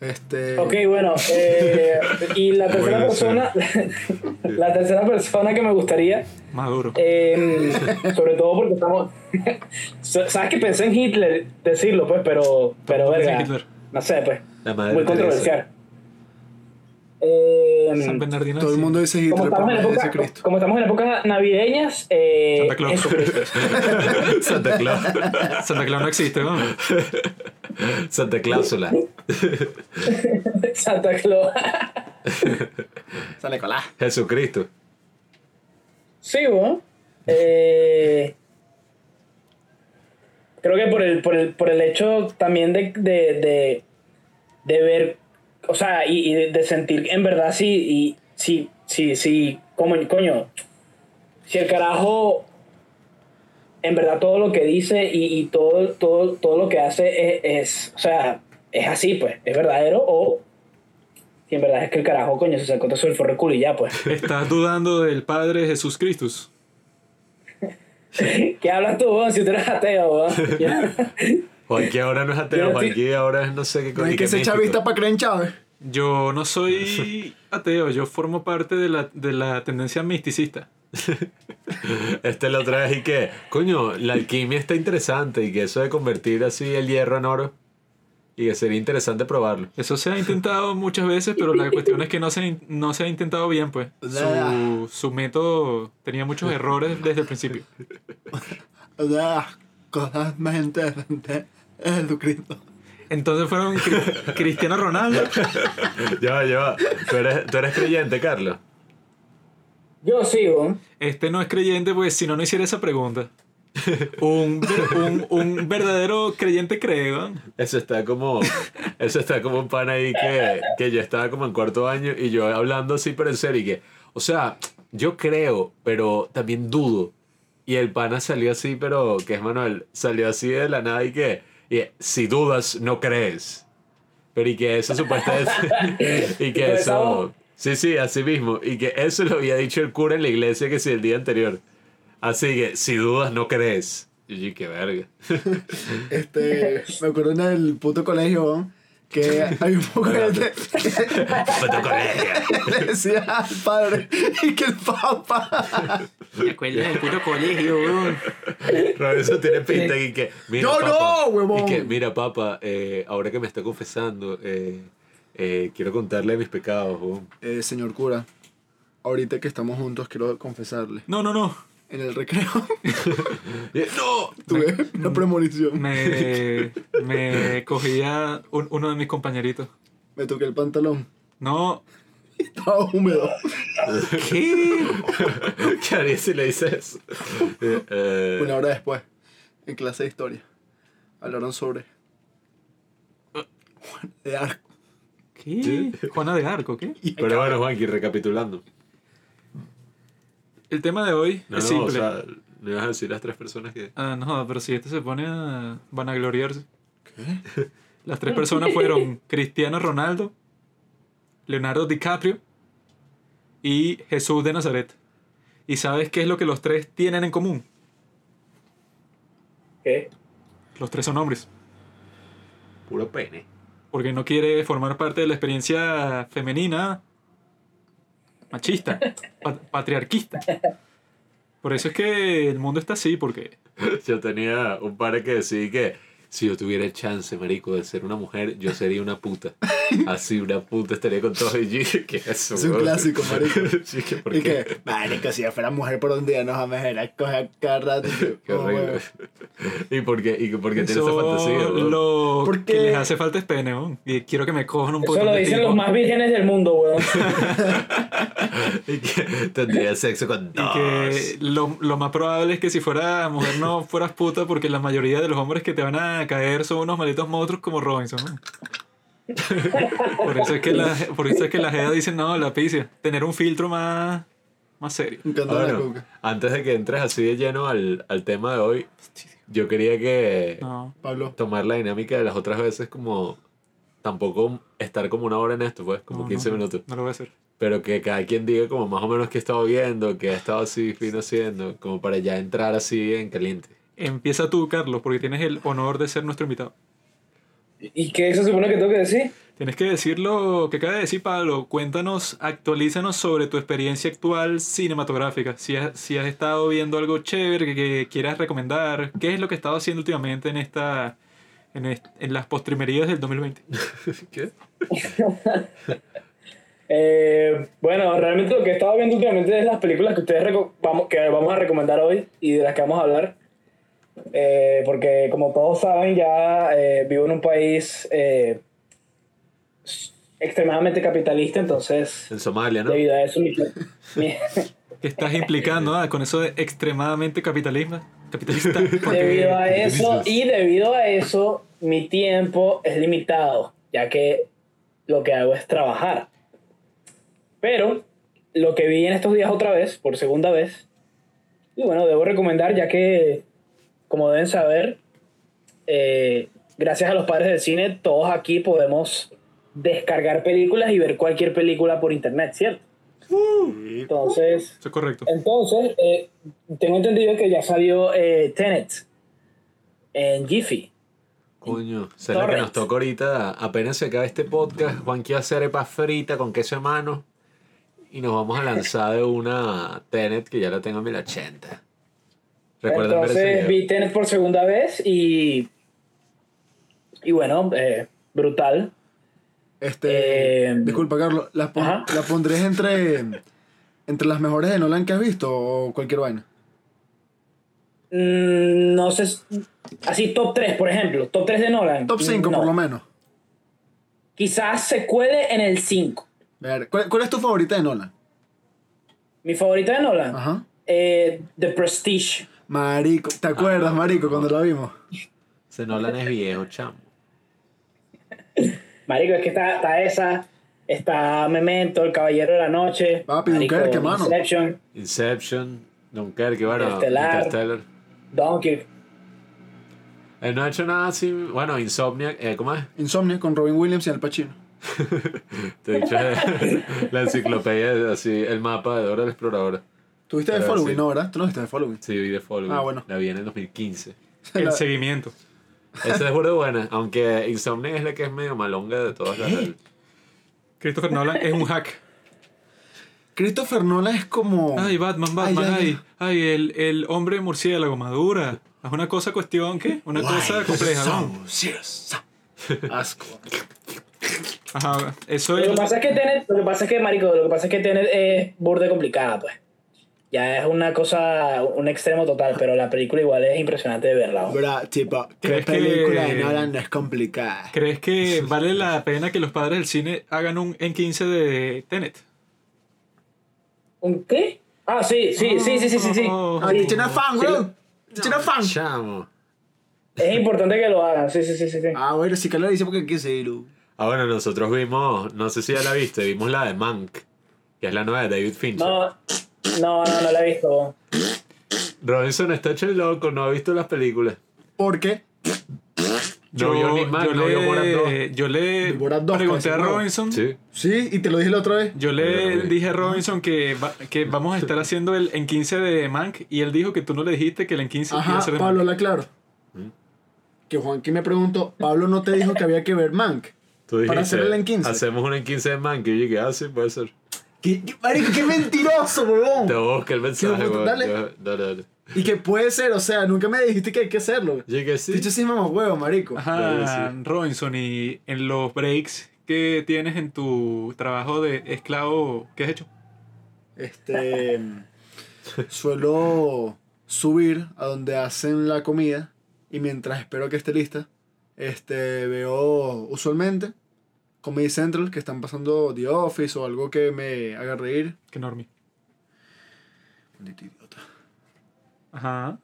Este... Ok, bueno. eh, y la (laughs) tercera persona. la tercera persona que me gustaría. Maduro. eh, sobre todo porque estamos. (laughs) Sabes que pensé en Hitler decirlo, pues, pero. Pero, ¿Cómo pensé en verga. No sé, pues. La madre Muy controversial. Eh, San Bernardino. Todo el mundo dice como Hitler, estamos, en época, como estamos en épocas navideñas, eh, Santa Claus. (laughs) Santa Claus. Santa Claus no existe, ¿no? (laughs) Santa Cláusula. (laughs) Santa Claus. San Nicolás. Jesucristo. Sí, ¿no? Eh, creo que por el, por el, por el hecho también de, de, de, de ver, o sea, y, y de, de sentir en verdad sí, y sí, sí, sí, como, coño, si el carajo, en verdad todo lo que dice y, y todo, todo, todo lo que hace es, es, o sea, es así, pues, es verdadero, o si en verdad es que el carajo, coño, se sacó todo el forro culo y ya, pues. (laughs) Estás dudando del Padre Jesús Cristus. (laughs) ¿Qué hablas tú, weón? Si tú eres ateo, weón. (laughs) Juanqui ahora no es ateo, Juanqui ahora es no sé qué No cosa. hay que ser chavista para creer en Chávez. Yo no soy ateo, yo formo parte de la, de la tendencia misticista. (laughs) Este la otra vez y que, coño, la alquimia está interesante y que eso de convertir así el hierro en oro y que sería interesante probarlo. Eso se ha intentado muchas veces, pero la cuestión es que no se, no se ha intentado bien, pues. Su, su método tenía muchos errores desde el principio. (laughs) Sea, cosas más interesantes es Jesucristo. Entonces fueron Cri- Cristiano Ronaldo. (laughs) Ya va, ya va. ¿Tú eres, tú eres creyente, Carlos? Yo sí, weón. Este no es creyente, pues si no, no hiciera esa pregunta. (laughs) Un, un, un verdadero creyente cree, ¿no? Eso está como, eso está como un pan ahí que, que yo estaba como en cuarto año y yo hablando así, pero en serio, y que, o sea, yo creo, pero también dudo. Y el pana salió así, pero, que es Manuel, salió así de la nada y que, y, si dudas, no crees. Pero y que eso supuestamente, (laughs) y que eso, estamos- sí, sí, así mismo, y que eso lo había dicho el cura en la iglesia que sí el día anterior. Así que, si dudas, no crees. Y qué verga. (laughs) Este, me acuerdo en el puto colegio, que (laughs) hay un poco de gente (laughs) Puto colegio. que le decía al padre y que el papá. ¿Te acuerdas del puto colegio, weón? Robinson tiene pinta y que. Mira, Yo papá, no, huevón. Y que, mira, papá, eh, ahora que me está confesando, eh, eh, quiero contarle mis pecados. Eh, señor cura, ahorita que estamos juntos quiero confesarle. No, no, no. En el recreo Y- (laughs) ¡No! tuve una premonición. Me, me cogía un- uno de mis compañeritos. Me toqué el pantalón. No. Estaba húmedo. ¿Qué? (laughs) ¿Qué haría si le dices? (laughs) Eh, eh, Una hora después, en clase de historia, hablaron sobre Juan de Arco. ¿Qué? Juana de Arco, ¿qué? pero bueno, Juanqui, recapitulando. El tema de hoy No, es no, simple. o sea, no ibas a decir las tres personas que. Ah, no, pero si este se pone a vanagloriarse. ¿Qué? (laughs) Las tres personas fueron Cristiano Ronaldo, Leonardo DiCaprio y Jesús de Nazaret. ¿Y sabes qué es lo que los tres tienen en común? ¿Qué? Los tres son hombres. Puro pene. Porque no quiere formar parte de la experiencia femenina, machista, (laughs) pa- patriarquista. Por eso es que el mundo está así, porque (laughs) Yo tenía un par que decía que si yo tuviera el chance, marico, de ser una mujer, yo sería una puta. (laughs) Así, una puta estaría con todo y yo, (laughs) ¿qué es eso? Es un clásico, marico. (laughs) Sí, que ¿por Y qué? que, marico, si yo fuera mujer por un día, no jamás era coger cada rato. y Qué oh, horrible. ¿Y por qué? ¿Y por qué tiene esa eso fantasía? lo ¿Por que les hace falta es pene, weón. Y quiero que me cojan un Eso poco lo de dicen tipo. los más vírgenes del mundo, weón. Y que tendría sexo con Y dos. que lo, lo más probable es que si fuera mujer no fueras puta porque la mayoría de los hombres que te van a caer son unos malditos monstruos como Robinson. ¿no? (laughs) por, eso es que la, por eso es que la GEDA dice, no, la picia, tener un filtro más, más serio. Bueno, antes de que entres así de lleno al, al tema de hoy, yo quería que No. Pablo. tomar la dinámica de las otras veces como tampoco estar como una hora en esto, pues, como no, 15 no, minutos. No lo voy a hacer. Pero que cada quien diga como más o menos qué ha estado viendo, qué ha estado así fino haciendo, como para ya entrar así en caliente. Empieza tú, Carlos, porque tienes el honor de ser nuestro invitado. ¿Y qué se supone que tengo que decir? Tienes que decir lo que acaba de decir Pablo. Cuéntanos, actualízanos sobre tu experiencia actual cinematográfica. Si has, si has estado viendo algo chévere que, que quieras recomendar, ¿qué es lo que has estado haciendo últimamente en esta en, est- en las postrimerías del 2020? (laughs) ¿Qué? (laughs) Eh, bueno, realmente lo que he estado viendo últimamente es las películas que ustedes vamos, que vamos a recomendar hoy y de las que vamos a hablar. Eh, porque como todos saben, ya eh, vivo en un país eh, extremadamente capitalista, entonces En Somalia, ¿no? debido a eso mi, mi- ¿Qué estás implicando ah, con eso de extremadamente capitalismo? Capitalista. (laughs) (laughs) Debido a eso y debido a eso mi tiempo es limitado, ya que lo que hago es trabajar. Pero lo que vi en estos días otra vez, por segunda vez, y bueno, debo recomendar, ya que, como deben saber, eh, gracias a los padres del cine, todos aquí podemos descargar películas y ver cualquier película por internet, ¿cierto? Entonces, Eso es correcto. entonces, eh, tengo entendido que ya salió eh, Tenet en Jiffy. Coño, será que nos toca ahorita, apenas se acabe este podcast, Juan quiere hacer arepa frita con queso de mano y nos vamos a lanzar de una Tenet que ya la tengo en 1080. Recuerden ver ese Entonces video. vi Tenet por segunda vez y. Y bueno, eh, brutal. Este, Eh, disculpa, Carlos, ¿la, pon- ajá. ¿la pondrías entre, entre las mejores de Nolan que has visto o cualquier vaina? Mm, no sé. Así, top 3, por ejemplo. Top 3 de Nolan. Top 5 No. por lo menos. Quizás se cuele en el 5. Ver, ¿cuál, cuál es tu favorita de Nolan? Mi favorita de Nolan. Ajá. eh, The Prestige. Marico, ¿te acuerdas, Marico, cuando la vimos? Ese Nolan es viejo, chamo. Marico, es que está, está esa. Está Memento, El Caballero de la Noche. Papi, Marico, Dunkerque, mano. Inception, Inception, Dunkerque, bueno, Interstellar. Interstellar. Dunkirk. Él no ha hecho nada así, bueno, Insomniac, eh, ¿cómo es? Insomnia con Robin Williams y Al Pacino. (laughs) Te he dicho eh, (laughs) la enciclopedia, así, el mapa de Dora la Exploradora. ¿Tuviste de Following? sí. No, ¿verdad? Tú no viste de Following. Sí, vi The Following. Ah, bueno. La vi en el 2015. (laughs) El La- seguimiento. Esa es burda buena, aunque Insomnia es la que es medio malonga de todas las. Christopher Nolan es un hack. Christopher Nolan es como. Ay, Batman, Batman, Ay, ay, ay, ay, el, el hombre murciélago madura. Es una cosa cuestión, ¿qué? Una cosa compleja, ¿no? Asco. Ajá, eso Lo es... que pasa es que Tenet, lo que pasa es que, marico, lo que pasa es que Tenet es burde complicada, pues. Ya es una cosa, un extremo total, pero la película igual es impresionante de verla. ¿no? Bro, tipo, ¿qué ¿Crees que- película de Nolan no es complicada? ¿Crees que (laughs) vale la pena que los padres del cine hagan un en 15 de Tenet? ¿Un qué? Ah, sí, sí, sí, sí, sí, sí. sí. Oh. Ah, Sí. ¿Tiene fan, bro? ¿Tiene fan? Chamo. Es importante que lo hagan, sí, sí, sí, sí. sí. Ah, bueno, sí que lo dice porque quise ir. Ah, bueno, nosotros vimos, no sé si ya la viste, vimos la de Mank, que es la nueva de David Fincher. No, no, no, no la he visto. Robinson está hecho el loco, no ha visto las películas. ¿Por qué? No vio ni Mank, no vio Borat 2. le, yo le Borat 2, pregunté a. Robinson. Sí. Sí, y te lo dije la otra vez. Yo le No, dije a Robinson que, va- que vamos a estar haciendo el en 15 de Mank y él dijo que tú no le dijiste que el en 15 iba Ajá, a ser de Pablo, Mank. la claro. Que Juanqui me preguntó, Pablo no te dijo que había que ver Mank. Tú dijiste, Para hacer el en 15. Hacemos un en 15 de Mank, y yo llegué, ah, sí, puede ser. ¿Qué, qué- marico, qué mentiroso, Te huevón. busca el mensaje, ¿Qué, weón. dale. Yo- Dale, dale. Y que puede ser, o sea, nunca me dijiste que hay que hacerlo. Yo llegué, sí. Dicho así, mamá huevo, marico. Ajá, sí. Robinson, y en los breaks que tienes en tu trabajo de esclavo, ¿qué has hecho? Este. suelo subir a donde hacen la comida y mientras espero que esté lista, este, veo usualmente Comedy Central que están pasando The Office o algo que me haga reír. Que normie. Maldito idiota. Ajá.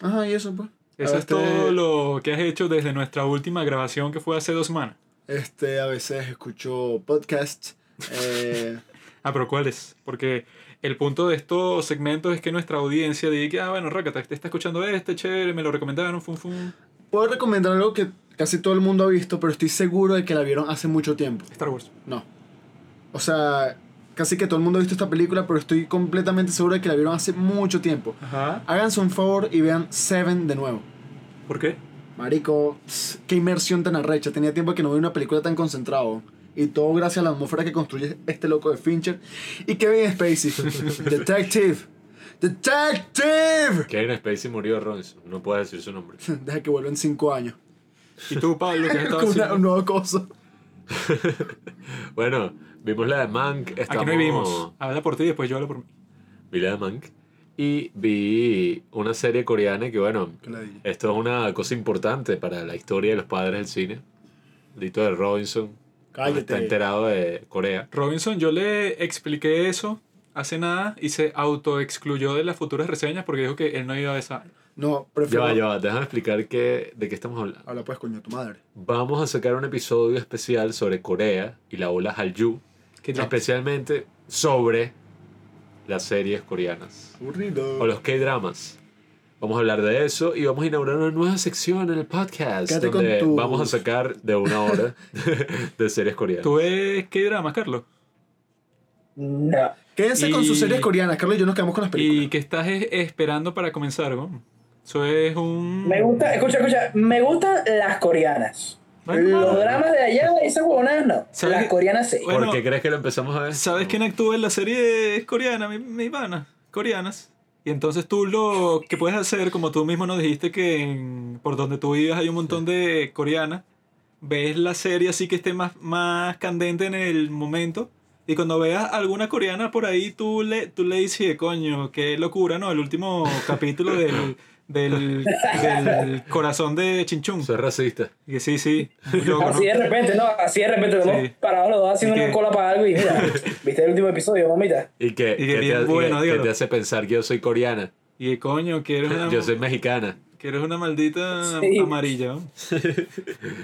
Ajá, y eso pues. Eso es veces- todo lo que has hecho desde nuestra última grabación que fue hace dos semanas. Este, a veces escucho podcasts. eh, (laughs) Ah, pero ¿cuáles? Porque el punto de estos segmentos es que nuestra audiencia diga que, ah, bueno, Rakata, te está escuchando este, chévere, me lo recomendaron, fum, fum. Puedo recomendar algo que casi todo el mundo ha visto, pero estoy seguro de que la vieron hace mucho tiempo. Star Wars. No. O sea, casi que todo el mundo ha visto esta película, pero estoy completamente seguro de que la vieron hace mucho tiempo. Ajá. Háganse un favor y vean Seven de nuevo. ¿Por qué? Marico, tss, qué inmersión tan arrecha. Tenía tiempo que no veía una película tan concentrado. Y todo gracias a la atmósfera que construye este loco de Fincher. Y Kevin Spacey. (laughs) Detective. Detective. Kevin Spacey murió, Robinson. No puedes decir su nombre. (laughs) Deja que vuelva en cinco años. ¿Y tú, Pablo, qué has (laughs) estado una, haciendo? un nuevo cosa. (laughs) Bueno, vimos la de Mank. Estamos... Aquí no vivimos. Habla por ti y después yo hablo por mí. Vi la de Mank. Y vi una serie coreana que, bueno, esto es una cosa importante para la historia de los padres del cine. Lito de Robinson. Cállate. Está enterado de Corea. Robinson, yo le expliqué eso hace nada y se autoexcluyó de las futuras reseñas porque dijo que él no iba a esa. No, Ya prefiero. va, ya va. Déjame explicar qué, de qué estamos hablando. Habla pues, coño, tu madre. Vamos a sacar un episodio especial sobre Corea y la ola Hallyu. ¿Qué tal? Especialmente sobre las series coreanas. Aburrido. o los K-dramas. Vamos a hablar de eso y vamos a inaugurar una nueva sección en el podcast Quédate con donde tus- vamos a sacar de una hora (laughs) de series coreanas. ¿Tú ves qué drama, Carlos? No. Quédense con Y- sus series coreanas. Carlos y yo nos quedamos con las películas. ¿Y qué estás es- esperando para comenzar? ¿no? Eso es un... Me gusta, escucha, escucha, me gustan las coreanas. Bueno, Los dramas de allá, esas huevonadas no. Las coreanas sí. Bueno, ¿Por qué crees que lo empezamos a ver? ¿Sabes quién actúa en la serie coreana, mi, mi pana? Coreanas. Y entonces tú lo que puedes hacer, como tú mismo nos dijiste que en- por donde tú vives hay un montón de coreanas, ves la serie así que esté más, más candente en el momento. Y cuando veas alguna coreana por ahí, tú le, tú le dices, coño, qué locura, ¿no? El último capítulo del, (laughs) del, del (laughs) corazón de Chinchun. Soy racista. Y que sí, sí. muy (laughs) loco, ¿no? Así de repente, ¿no? Así de repente Sí. hemos parado los dos haciendo Y que- una cola para algo y mira, (laughs) ¿viste el último episodio, mamita? Y que, Y que te, bueno, que- que te hace pensar que yo soy coreana. Y que, coño, que eres una... Yo soy mexicana. Que eres una maldita Sí. amarilla. ¿no?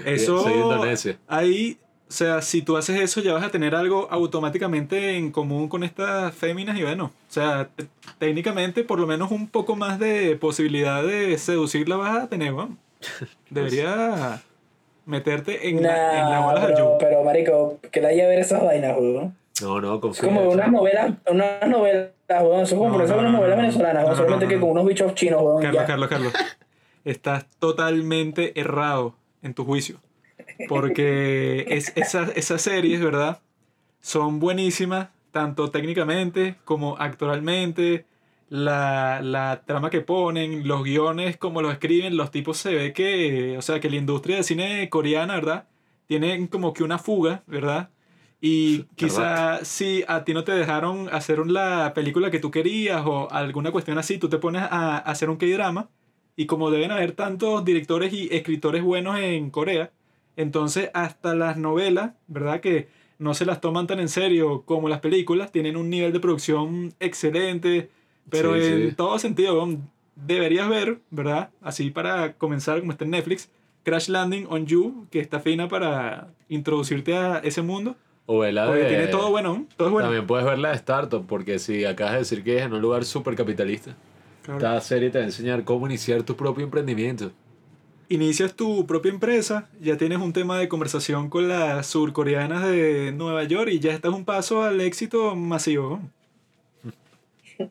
Eso. Soy Indonesia. Ahí, o sea, si tú haces eso, ya vas a tener algo automáticamente en común con estas féminas y bueno, o sea, técnicamente por lo menos un poco más de posibilidad de seducirla vas a tener, ¿no? (laughs) Debería meterte en, la, en la Nah, bola pero, pero marico, que la haya ver esas vainas, weón. No, no, Es confía. como unas novelas, unas novelas, weón. Son como No, no, unas no, novelas no. venezolanas, weón. No, no, Solamente no, que con unos bichos chinos, weón. Carlos, ya. Carlos, Carlos. Estás totalmente errado en tu juicio. Porque es, esas, esas series, ¿verdad? Son buenísimas, tanto técnicamente como actoralmente. La, la trama que ponen, los guiones, como los escriben, los tipos se ve que, o sea, que la industria de cine coreana, ¿verdad? Tienen como que una fuga, ¿verdad? Y quizá si a ti no te dejaron hacer la película que tú querías o alguna cuestión así, tú te pones a, a hacer un K-drama y como deben haber tantos directores y escritores buenos en Corea, entonces hasta las novelas, ¿verdad? Que no se las toman tan en serio como las películas, tienen un nivel de producción excelente, pero Sí, en sí. todo sentido, deberías ver, ¿verdad? Así para comenzar, como está en Netflix, Crash Landing on You, que está fina para introducirte a ese mundo. O la Porque de... tiene todo bueno, todo es bueno. También puedes ver la de Startup, porque si acabas de decir que es en un lugar súper capitalista, Claro. esta serie te va a enseñar cómo iniciar tu propio emprendimiento. Inicias tu propia empresa, ya tienes un tema de conversación con las surcoreanas de Nueva York y ya estás un paso al éxito masivo. (laughs)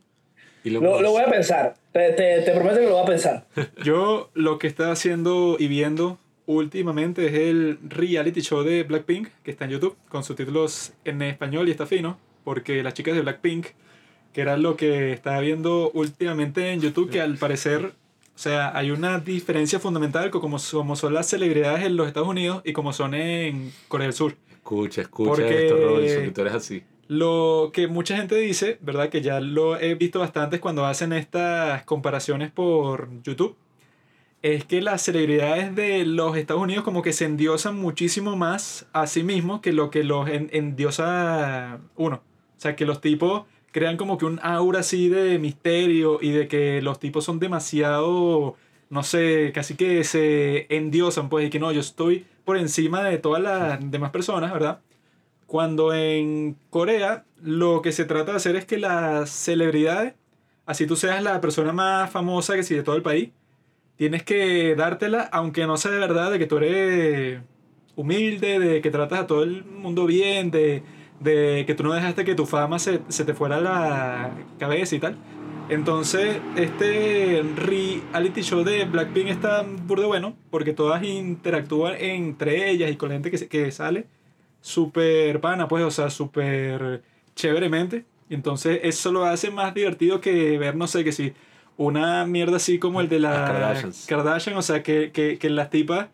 Y lo, Lo, lo voy a pensar. Te, te, te prometo que lo voy a pensar. (laughs) Yo lo que estaba haciendo y viendo últimamente es el reality show de Blackpink, que está en YouTube, con subtítulos en español y está fino, porque las chicas de Blackpink, que era lo que estaba viendo últimamente en YouTube, que al parecer, o sea, hay una diferencia fundamental como, como son las celebridades en los Estados Unidos y como son en Corea del Sur. Escucha, escucha Porque- esto, Robinson, que tú eres así. Lo que mucha gente dice, ¿verdad? Que ya lo he visto bastante cuando hacen estas comparaciones por YouTube, es que las celebridades de los Estados Unidos como que se endiosan muchísimo más a sí mismos que lo que los en- endiosa uno. O sea, que los tipos crean como que un aura así de misterio y de que los tipos son demasiado, no sé, casi que se endiosan, pues, y que no, yo estoy por encima de todas las demás personas, ¿verdad? Cuando en Corea lo que se trata de hacer es que las celebridades, así tú seas la persona más famosa que sí de todo el país, tienes que dártela, aunque no sea de verdad, de que tú eres humilde, de que tratas a todo el mundo bien, de, de que tú no dejaste que tu fama se, se te fuera a la cabeza y tal. Entonces, este reality show de Blackpink está burdo bueno, porque todas interactúan entre ellas y con la gente que, que sale súper pana, pues, o sea, súper chéveremente. Entonces eso lo hace más divertido que ver, no sé, que si una mierda así como el de la Las Kardashians. Kardashian, o sea, que, que, que las tipas,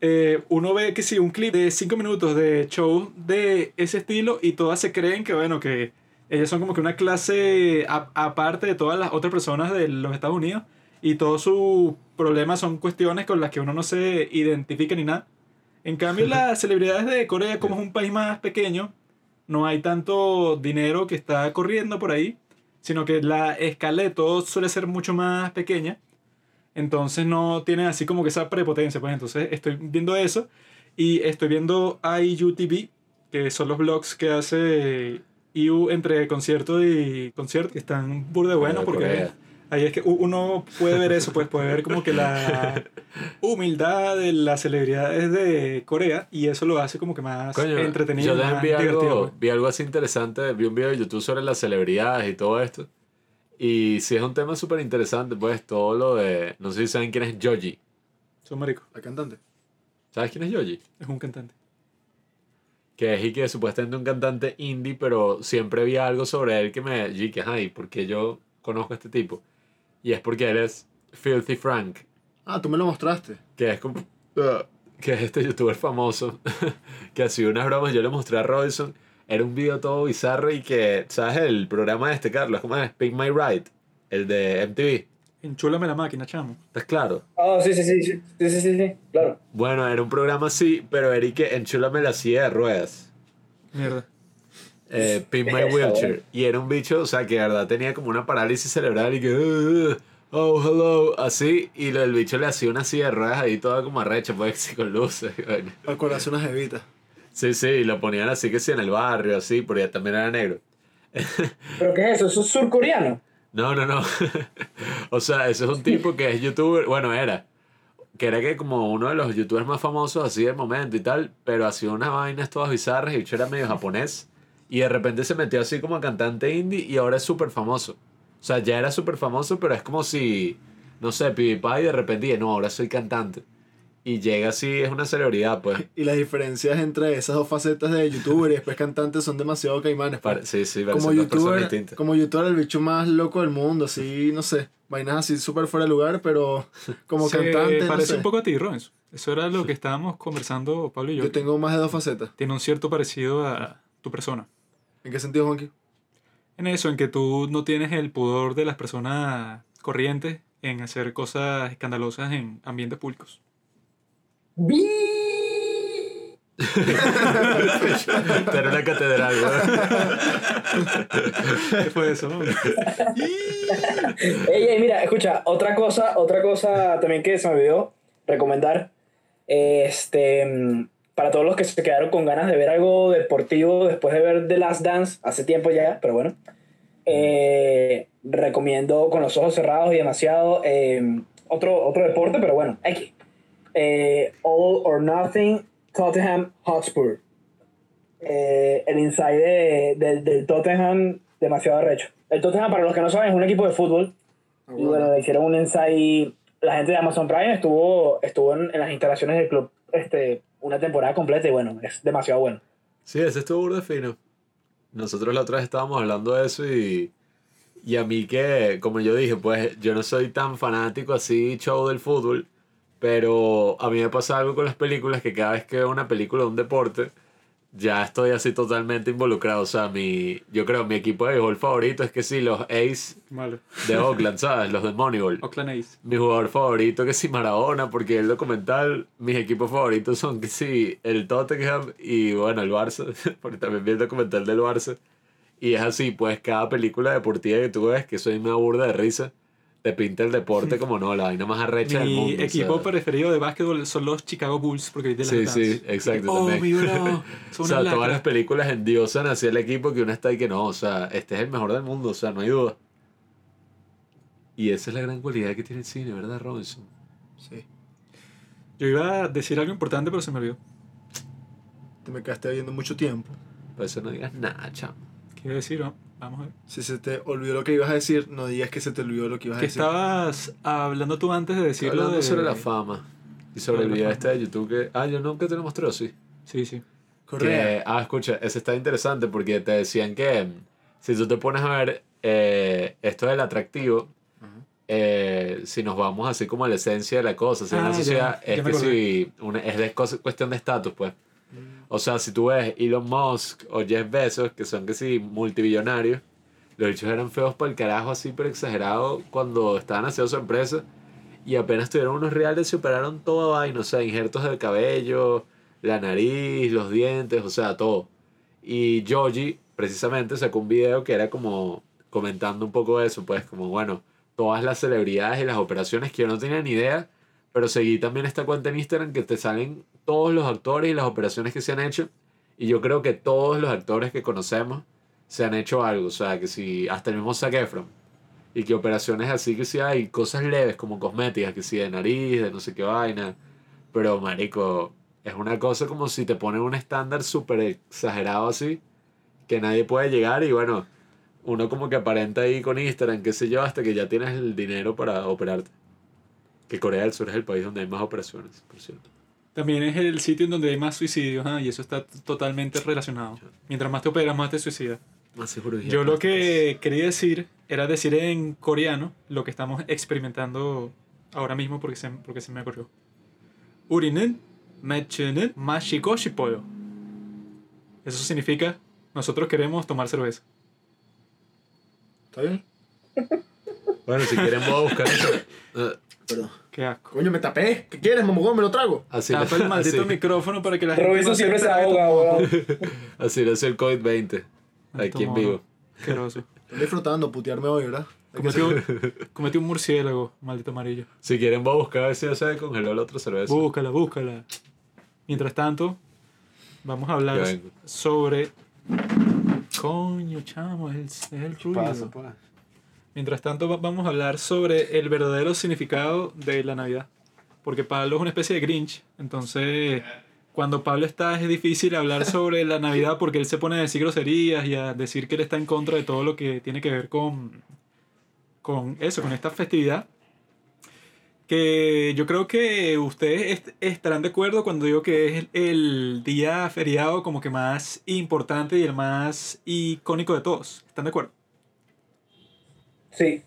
eh, uno ve que si un clip de 5 minutos de show de ese estilo y todas se creen que, bueno, que ellas son como que una clase a- aparte de todas las otras personas de los Estados Unidos y todos sus problemas son cuestiones con las que uno no se identifica ni nada. En cambio, (laughs) las celebridades de Corea, como es un país más pequeño, no hay tanto dinero que está corriendo por ahí, sino que la escala de todo suele ser mucho más pequeña. Entonces no tienen así como que esa prepotencia. Pues entonces estoy viendo eso y estoy viendo IUTV, que son los blogs que hace IU entre concierto y concierto, que están burde buenos de porque Corea. ahí es que uno puede ver eso, pues puede ver como que la (laughs) humildad de las celebridades de Corea y eso lo hace como que más Coño, entretenido. yo más vi algo, pues. vi algo así interesante, vi un video de YouTube sobre las celebridades y todo esto. Y sí es un tema súper interesante, pues todo lo de... No sé si saben quién es Joji. Son marico, La cantante. ¿Sabes quién es Joji? es un cantante. Que es y que supuestamente un cantante indie, pero siempre vi algo sobre él que me... Y que, ay, porque yo conozco a este tipo. Y es porque él es Filthy Frank, Ah, tú me lo mostraste. que es como... uh, (laughs) que es este youtuber famoso, (laughs) que hacía unas bromas, yo le mostré a Robinson, era un video todo bizarro y que, ¿sabes? El programa de este, Carlos, ¿cómo es? Pick My Ride, el de MTV. Enchúlame la máquina, chamo. ¿Estás claro? Ah, oh, sí, sí, sí, sí, sí, sí, sí, claro. Bueno, era un programa así, pero Eric, enchúlame la silla de ruedas. Mierda. Eh, My Wheelchair. ¿eh? Y era un bicho, o sea, que de verdad tenía como una parálisis cerebral y que. Uh, oh, hello, así. Y el bicho le hacía una silla de ruedas ahí toda como arrecha, pues, (laughs) con luces. Al corazón unas evitas. Sí, sí, y lo ponían así que sí en el barrio, así, porque también era negro. (laughs) ¿Pero qué es eso? ¿Eso es surcoreano? No, no, no. (laughs) o sea, ese es un tipo que es youtuber. Bueno, era. Que era que como uno de los youtubers más famosos así del momento y tal, pero hacía unas vainas todas bizarras y bicho era medio japonés. Y de repente se metió así como cantante indie y ahora es súper famoso. O sea, ya era súper famoso, pero es como si, no sé, PewDiePie de repente dije, no, ahora soy cantante. Y llega así, es una celebridad, pues. (laughs) Y las diferencias entre esas dos facetas de youtuber y después cantante son demasiado caimanes. pues. Sí, sí, como parecen dos personas youtuber, distintas. como youtuber el bicho más loco del mundo, así, no sé, vainas así súper fuera de lugar, pero como cantante, no parece sé. un poco a ti, Robinson. Eso era lo que estábamos conversando Pablo y yo. Yo tengo más de dos facetas. Tiene un cierto parecido a tu persona. ¿En qué sentido, Juanqui? En eso, en que tú no tienes el pudor de las personas corrientes en hacer cosas escandalosas en ambientes públicos. (laughs) Era una catedral, güey. ¿Qué fue eso? no? Ey, ey, mira, escucha, otra cosa, otra cosa también que se me olvidó recomendar. Este, para todos los que se quedaron con ganas de ver algo deportivo después de ver The Last Dance, hace tiempo ya, pero bueno. eh, recomiendo con los ojos cerrados y demasiado eh, otro, otro deporte, pero bueno, aquí. Eh, All or Nothing Tottenham Hotspur. Eh, el inside de- del- del Tottenham demasiado arrecho. El Tottenham, para los que no saben, es un equipo de fútbol. Ah, Y bueno, le hicieron un inside. La gente de Amazon Prime estuvo, estuvo en, en las instalaciones del club este, una temporada completa y bueno, es demasiado bueno. Sí, ese estuvo burda fino. Nosotros la otra vez estábamos hablando de eso y, y a mí que, como yo dije, pues yo no soy tan fanático así show del fútbol, pero a mí me pasa algo con las películas que cada vez que veo una película de un deporte, ya estoy así totalmente involucrado. O sea, mi, yo creo mi equipo de béisbol favorito es que sí, los Ace Malo. de Oakland, ¿sabes? Los de Moneyball. Oakland Ace. Mi jugador favorito que sí Maradona, porque el documental, mis equipos favoritos son que sí el Tottenham y bueno, el Barça, (laughs) porque también vi el documental del Barça. Y es así, pues cada película deportiva que tú ves, que soy una burda de risa, te pinta el deporte como no, la vaina más arrecha del Mi mundo. o equipo sea. preferido de básquetbol son los Chicago Bulls porque viste Sí, las sí, Dance. exacto, Oh, también. mi bro. (laughs) Son O sea, todas las películas endiosan hacia el equipo que uno está y que no, o sea, este es el mejor del mundo, o sea, no hay duda. Y esa es la gran cualidad que tiene el cine, ¿verdad, Robinson? Sí. Yo iba a decir algo importante, pero se me olvidó. Te me quedaste viendo mucho tiempo. Por eso no digas nada, chamo. ¿Qué iba a decir? no? Vamos a ver. Si se te olvidó lo que ibas a decir, no digas que se te olvidó lo que ibas a Que decir. estabas hablando tú antes de decirlo Hablando de... sobre la fama y sobre el video este de YouTube que... Ah, yo nunca te lo mostré, ¿o sí. Sí, sí. Correa. Que, ah, escucha, ese está interesante porque te decían que mm, si tú te pones a ver eh, esto del atractivo, eh, si nos vamos así como a la esencia de la cosa, si Ah, una ya, sociedad ya es que si una- es de cuestión de estatus, pues. O sea, si tú ves Elon Musk o Jeff Bezos, que son que sí multibillonarios, los bichos eran feos para el carajo así, pero exagerado cuando estaban haciendo su empresa y apenas tuvieron unos reales se operaron toda vaina, o sea, injertos del cabello, la nariz, los dientes, o sea, todo. Y Joji precisamente sacó un video que era como comentando un poco eso, pues como bueno, todas las celebridades y las operaciones que yo no tenía ni idea, pero seguí también esta cuenta en Instagram que te salen todos los actores y las operaciones que se han hecho. Y yo creo que todos los actores que conocemos se han hecho algo, o sea, que si hasta el mismo Zac Efron. Y que operaciones así que si hay cosas leves como cosméticas, que si de nariz, de no sé qué vaina. Pero, marico, es una cosa como si te ponen un estándar súper exagerado así, que nadie puede llegar y bueno, uno como que aparenta ahí con Instagram, qué sé yo, hasta que ya tienes el dinero para operarte. Que Corea del Sur es el país donde hay más operaciones, por cierto. También es el sitio en donde hay más suicidios, ah, y eso está totalmente relacionado. Mientras más te operas, más te suicidas. Más Yo lo que quería decir era decir en coreano lo que estamos experimentando ahora mismo porque se, porque se me ocurrió. Urinen, mechenen, mashikoshipollo. Eso significa nosotros queremos tomar cerveza. ¿Está bien? (laughs) Bueno, si quieren voy a buscar eso. (laughs) Eh, Perdón. Qué asco. Coño, me tapé. ¿Qué quieres, mamogón? Me lo trago. Así Tapa el maldito así- micrófono para que la gente Robinson no siempre se ahoga, weón. (laughs) Así lo hace el COVID-20. Maldito Aquí en vivo. Asqueroso. Estoy disfrutando putearme hoy, ¿verdad? Ser- cometió un murciélago, maldito amarillo. Si quieren voy a buscar a ver si ya se congeló la otra cerveza. Búscala, búscala. Mientras tanto, vamos a hablar sobre. Coño, chamo, es el, es el ruido. pues. Mientras tanto, va- vamos a hablar sobre el verdadero significado de la Navidad. Porque Pablo es una especie de Grinch. Entonces, cuando Pablo está es difícil hablar (laughs) sobre la Navidad porque él se pone a decir groserías y a decir que él está en contra de todo lo que tiene que ver con, con eso, con esta festividad. Que yo creo que ustedes est- estarán de acuerdo cuando digo que es el día feriado como que más importante y el más icónico de todos. ¿Están de acuerdo? Sí.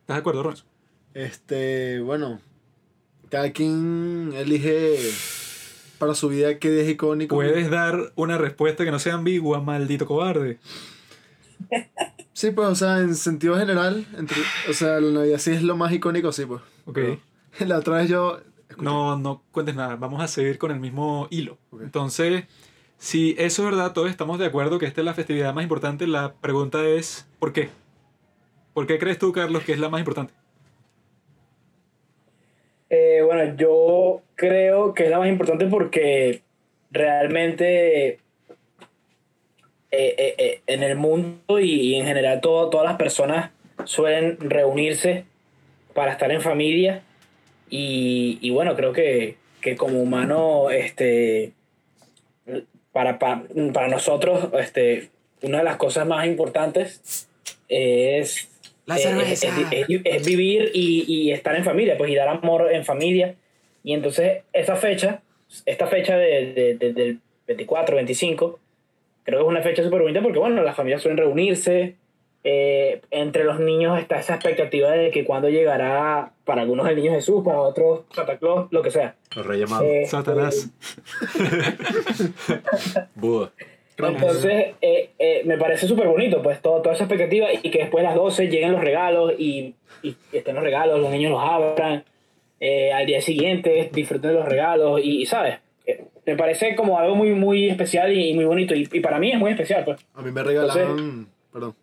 ¿Estás de acuerdo, Ronzo? Este, bueno, cada quien elige para su vida qué día es icónico. Puedes dar una respuesta que no sea ambigua, maldito cobarde. Sí, pues, o sea, en sentido general, entre, o sea, la Navidad sí es lo más icónico, sí, pues. Ok. Pero La otra vez yo... No, no cuentes nada, vamos a seguir con el mismo hilo. Entonces, si eso es verdad, todos estamos de acuerdo que esta es la festividad más importante, la pregunta es, ¿por qué? ¿Por qué crees tú, Carlos, que es la más importante? Eh, bueno, yo creo que es la más importante porque realmente eh, eh, en el mundo y, y en general todo- todas las personas suelen reunirse para estar en familia y, y bueno, creo que, que como humano, este, para, para, para nosotros, este, una de las cosas más importantes es La eh, cerveza. Es, es- es vivir y, y estar en familia, pues y dar amor en familia. Y entonces esa fecha, esta fecha de, de- de- del 24, 25, creo que es una fecha súper bonita porque, bueno, las familias suelen reunirse. eh, entre los niños está esa expectativa de que cuando llegará, para algunos el niño Jesús, para otros Santa Claus, lo que sea. Los Reyes Magos. Eh, Satanás. (laughs) Buda. Entonces, eh, eh, me parece súper bonito, pues, todo, toda esa expectativa y que después a las 12 lleguen los regalos y, y estén los regalos, los niños los abran, eh, al día siguiente disfruten de los regalos y, ¿sabes? Eh, Me parece como algo muy, muy especial y, y muy bonito y, y para mí es muy especial, pues. A mí me regalaron... Perdón.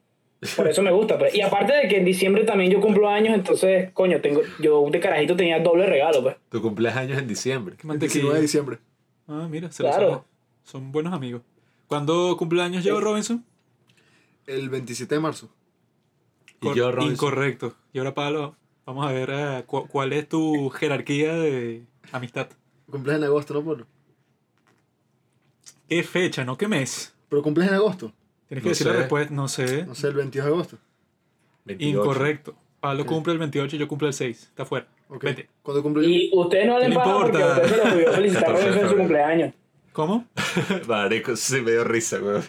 Por eso me gusta, pues. Y aparte de que en diciembre también yo cumplo años, entonces, coño, tengo, yo de carajito tenía doble regalo, pues. Tu cumpleaños en diciembre. Qué 19 de mantequilla. diciembre. Ah, mira, se lo Claro. sabe. Son buenos amigos. ¿Cuándo cumpleaños yo, Robinson? El 27 de marzo. Y Cor- yo, Robinson. Incorrecto. Y ahora, Pablo, vamos a ver eh, cu- cuál es tu (laughs) jerarquía de amistad. Cumples en agosto, ¿no, Pablo? ¿Qué fecha, no qué mes? Pero cumples en agosto. Tienes que No decir la sé. respuesta, no sé. No sé, el 22 de agosto. 28. Incorrecto. Pablo cumple el 28 y yo cumplo el 6. Está fuera. Ok. Vete. ¿Cuándo cumplo yo? Y ustedes no ¿Qué le pagan porque importa? (laughs) a ustedes se los olvidó felicitar 14 de en su febrero. cumpleaños. ¿Cómo? (laughs) Marico, sí me dio risa, le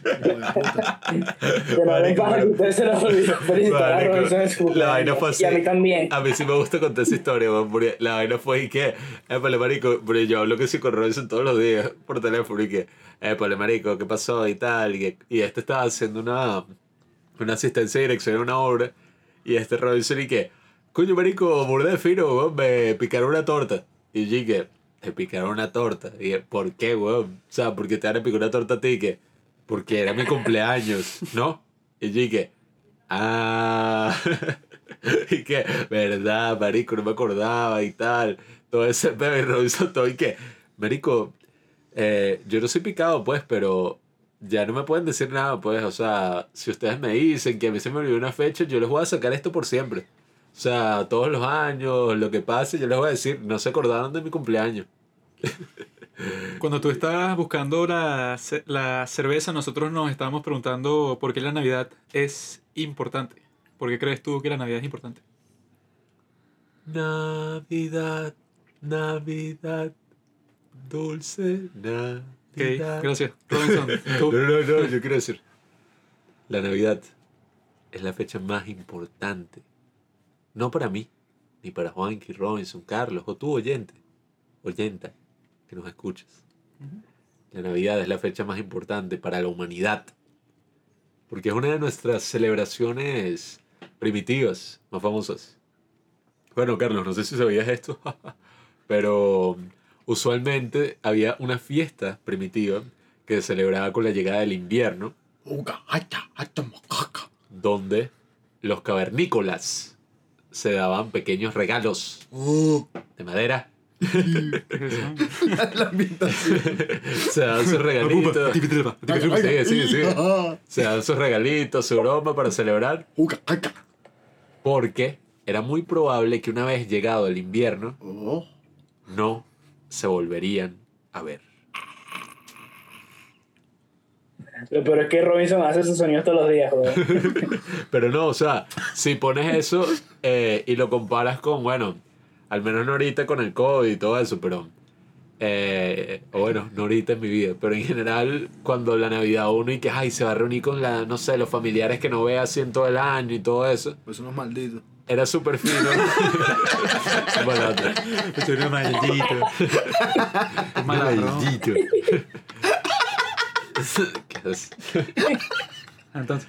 Marico, ustedes se los olvidó la vaina fue así. Y a mí también. A mí sí me gusta contar esa historia, güey, porque la vaina fue y que, épale, marico, pero yo hablo que sí con Robinson todos los días por teléfono y que, épale, marico, ¿qué pasó? Y tal, y, que- y este estaba haciendo una, una asistencia de dirección a una obra, y este Robinson y que, coño, marico, burda de fino, güey, me picaron una torta. Y yo y que, te picaron una torta. Y yo, ¿por qué, güey? O sea, ¿por qué te van a picar una torta a ti? Y que, porque era mi cumpleaños, ¿no? Y yo que, ah... (laughs) y que, verdad, marico, no me acordaba y tal. Todo ese bebé Robinson, todo y que, marico, eh, yo no soy picado, pues, pero ya no me pueden decir nada, pues. O sea, si ustedes me dicen que a mí se me olvidó una fecha, yo les voy a sacar esto por siempre. O sea, todos los años, lo que pase, yo les voy a decir, no se acordaron de mi cumpleaños. (laughs) Cuando tú estabas buscando la, la cerveza, nosotros nos estábamos preguntando por qué la Navidad es importante. ¿Por qué crees tú que la Navidad es importante? Navidad, Navidad, dulce Navidad. Ok, gracias. Robinson. (laughs) No, no, no, yo quiero decir. La Navidad es la fecha más importante. No para mí, ni para Juanqui, Robinson, Carlos, o tú, oyente, oyenta, que nos escuchas. La Navidad es la fecha más importante para la humanidad. Porque es una de nuestras celebraciones primitivas, más famosas. Bueno, Carlos, no sé si sabías esto, (laughs) pero usualmente había una fiesta primitiva que se celebraba con la llegada del invierno, donde los cavernícolas se daban pequeños regalos Oh, de madera. (laughs) la ambientación. (laughs) Se daban sus regalitos. Sí, sí, sí. Ah, Se daban sus regalitos, su broma para celebrar, porque era muy probable que una vez llegado el invierno Oh, no se volverían a ver. Lo peor es que Robinson hace sus sonidos todos los días, joder. (laughs) Pero no, o sea, si pones eso eh, y lo comparas con, bueno, al menos no ahorita con el COVID y todo eso, pero. eh, o bueno, no ahorita en mi vida, pero en general, cuando la Navidad uno y que, ay, se va a reunir con la, no sé, los familiares que no ve así en todo el año y todo eso, Pues unos malditos. era súper fino. (laughs) bueno, otra. Malandro. Maldito. (laughs) (laughs) ¿Qué es? (laughs) Entonces,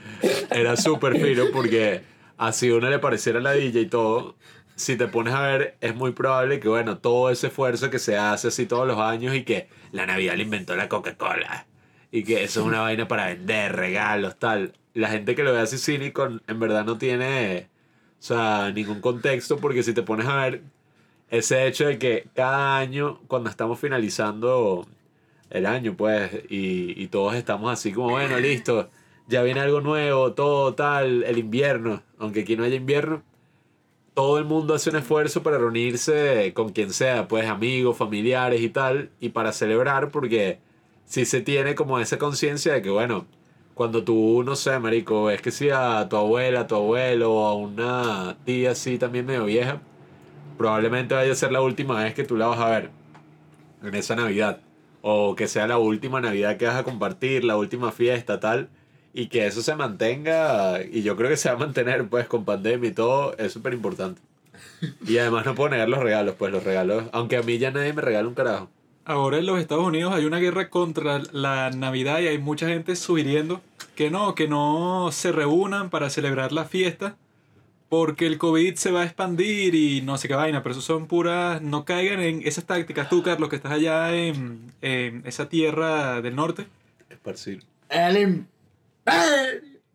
Era súper fino porque así uno le pareciera la DJ y todo. Si te pones a ver, es muy probable que, bueno, todo ese esfuerzo que se hace así todos los años y que la Navidad le inventó la Coca-Cola y que eso es una vaina para vender, regalos, tal. La gente que lo ve así cínico en verdad no tiene, o sea, ningún contexto porque si te pones a ver ese hecho de que cada año, cuando estamos finalizando el año, pues, y, y todos estamos así como, bueno, listo, ya viene algo nuevo, todo tal, el invierno, aunque aquí no haya invierno, todo el mundo hace un esfuerzo para reunirse con quien sea, pues amigos, familiares y tal, y para celebrar, porque si se tiene como esa conciencia de que, bueno, cuando tú, no sé, marico, ves que si a tu abuela, a tu abuelo, a una tía así también medio vieja, probablemente vaya a ser la última vez que tú la vas a ver en esa Navidad. O que sea la última Navidad que vas a compartir, la última fiesta, tal. Y que eso se mantenga, y yo creo que se va a mantener pues con pandemia y todo, es súper importante. Y además no puedo negar los regalos, pues los regalos, aunque a mí ya nadie me regala un carajo. ahora en los Estados Unidos hay una guerra contra la Navidad y hay mucha gente sugiriendo que no, que no se reúnan para celebrar la fiesta porque el COVID se va a expandir y no sé qué vaina, pero eso son puras, no caigan en esas tácticas. Tú, Carlos, que estás allá en, en esa tierra del norte, Esparcir.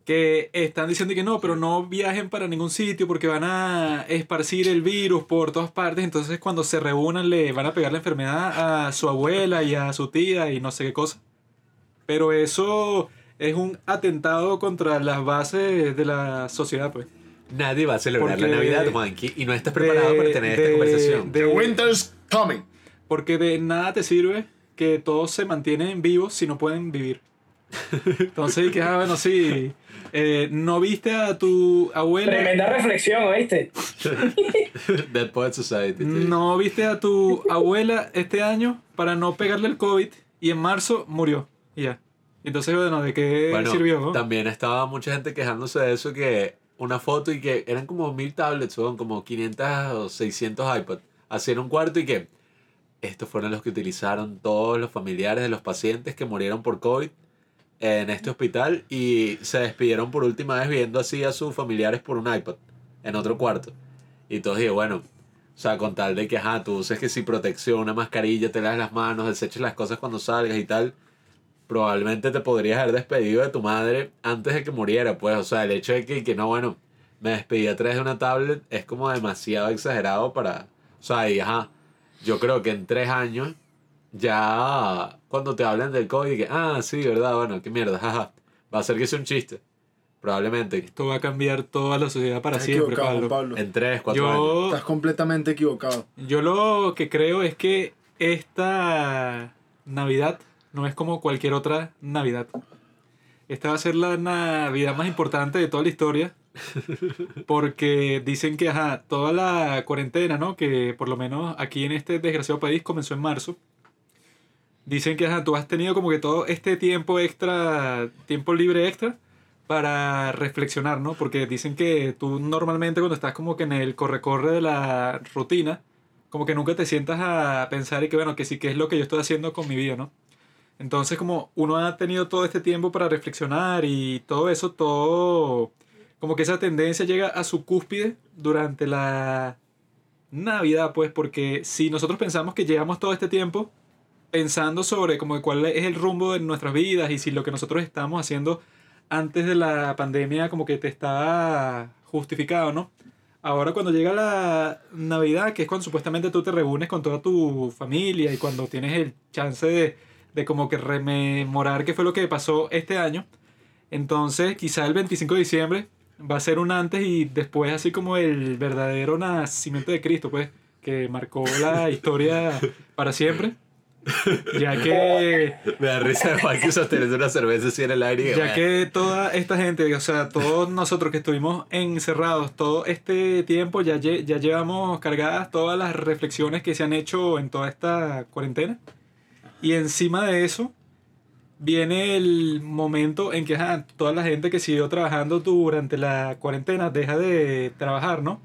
Que están diciendo que no, pero no viajen para ningún sitio porque van a esparcir el virus por todas partes. Entonces, cuando se reúnan, le van a pegar la enfermedad a su abuela y a su tía y no sé qué cosa. Pero eso es un atentado contra las bases de la sociedad, pues. Nadie va a celebrar Porque la Navidad, Monkey, y no estás preparado de- para tener de- esta conversación. de- The winter's coming. Porque de nada te sirve que todos se mantienen vivos si no pueden vivir. Entonces, que, ah, bueno, sí. eh, no viste a tu abuela. Tremenda reflexión, ¿oíste? (laughs) Dead Poet Society. No viste a tu abuela este año para no pegarle el COVID y en marzo murió. Y ya. Entonces, bueno, ¿de qué Bueno, sirvió? no? también estaba mucha gente quejándose de eso, que una foto y que eran como mil tablets, son como 500 o 600 iPad, así en un cuarto y que estos fueron los que utilizaron todos los familiares de los pacientes que murieron por COVID en este hospital y se despidieron por última vez viendo así a sus familiares por un iPad en otro cuarto. Y todos dije, bueno, o sea, con tal de que, ajá, tú uses que si protección, una mascarilla, te laves las manos, deseches las cosas cuando salgas y tal, probablemente te podrías haber despedido de tu madre antes de que muriera, pues, o sea, el hecho de que, que no, bueno, me despedí a través de una tablet es como demasiado exagerado para, o sea, y ajá, yo creo que en tres años, ya cuando te hablan del COVID, que, ah, sí, verdad, bueno, qué mierda, jaja, va a ser que sea un chiste, probablemente, Esto va a cambiar toda la sociedad para Estás siempre, equivocado, Pablo. En tres, cuatro años. Yo, Estás completamente equivocado. yo lo que creo es que esta Navidad no es como cualquier otra Navidad. Esta va a ser la Navidad más importante de toda la historia. Porque dicen que ajá, toda la cuarentena, ¿no? Que por lo menos aquí en este desgraciado país comenzó en marzo. Dicen que ajá, tú has tenido como que todo este tiempo extra, tiempo libre extra para reflexionar, ¿no? Porque dicen que tú normalmente cuando estás como que en el corre-corre de la rutina, como que nunca te sientas a pensar y que bueno, que sí, que es lo que yo estoy haciendo con mi vida, ¿no? Entonces como uno ha tenido todo este tiempo para reflexionar y todo eso, todo, como que esa tendencia llega a su cúspide durante la Navidad, pues, porque si nosotros pensamos que llevamos todo este tiempo pensando sobre como cuál es el rumbo de nuestras vidas y si lo que nosotros estamos haciendo antes de la pandemia como que te está justificado, ¿no? Ahora cuando llega la Navidad, que es cuando supuestamente tú te reúnes con toda tu familia y cuando tienes el chance de, de como que rememorar qué fue lo que pasó este año, entonces quizá el 25 de diciembre va a ser un antes y después así como el verdadero nacimiento de Cristo, pues, que marcó la historia para siempre. Ya que, (laughs) Me da risa Juan que sosteniendo una cerveza así en el aire. ya que toda esta gente, o sea, todos nosotros que estuvimos encerrados todo este tiempo, ya, lle- ya llevamos cargadas todas las reflexiones que se han hecho en toda esta cuarentena. Y encima de eso, viene el momento en que toda la gente que siguió trabajando durante la cuarentena deja de trabajar, ¿no?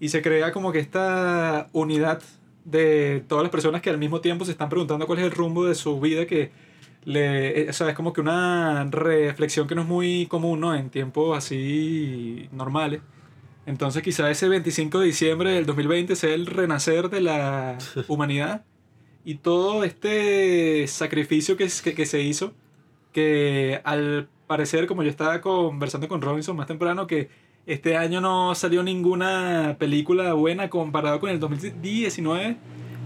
Y se crea como que esta unidad de todas las personas que al mismo tiempo se están preguntando cuál es el rumbo de su vida, que le, eh, o sea, es como que una reflexión que no es muy común, ¿no? En tiempos así normales. Entonces quizá ese 25 de diciembre del 2020 sea el renacer de la (laughs) humanidad y todo este sacrificio que, que se hizo, que al parecer, como yo estaba conversando con Robinson más temprano, que este año no salió ninguna película buena comparado con el 2019,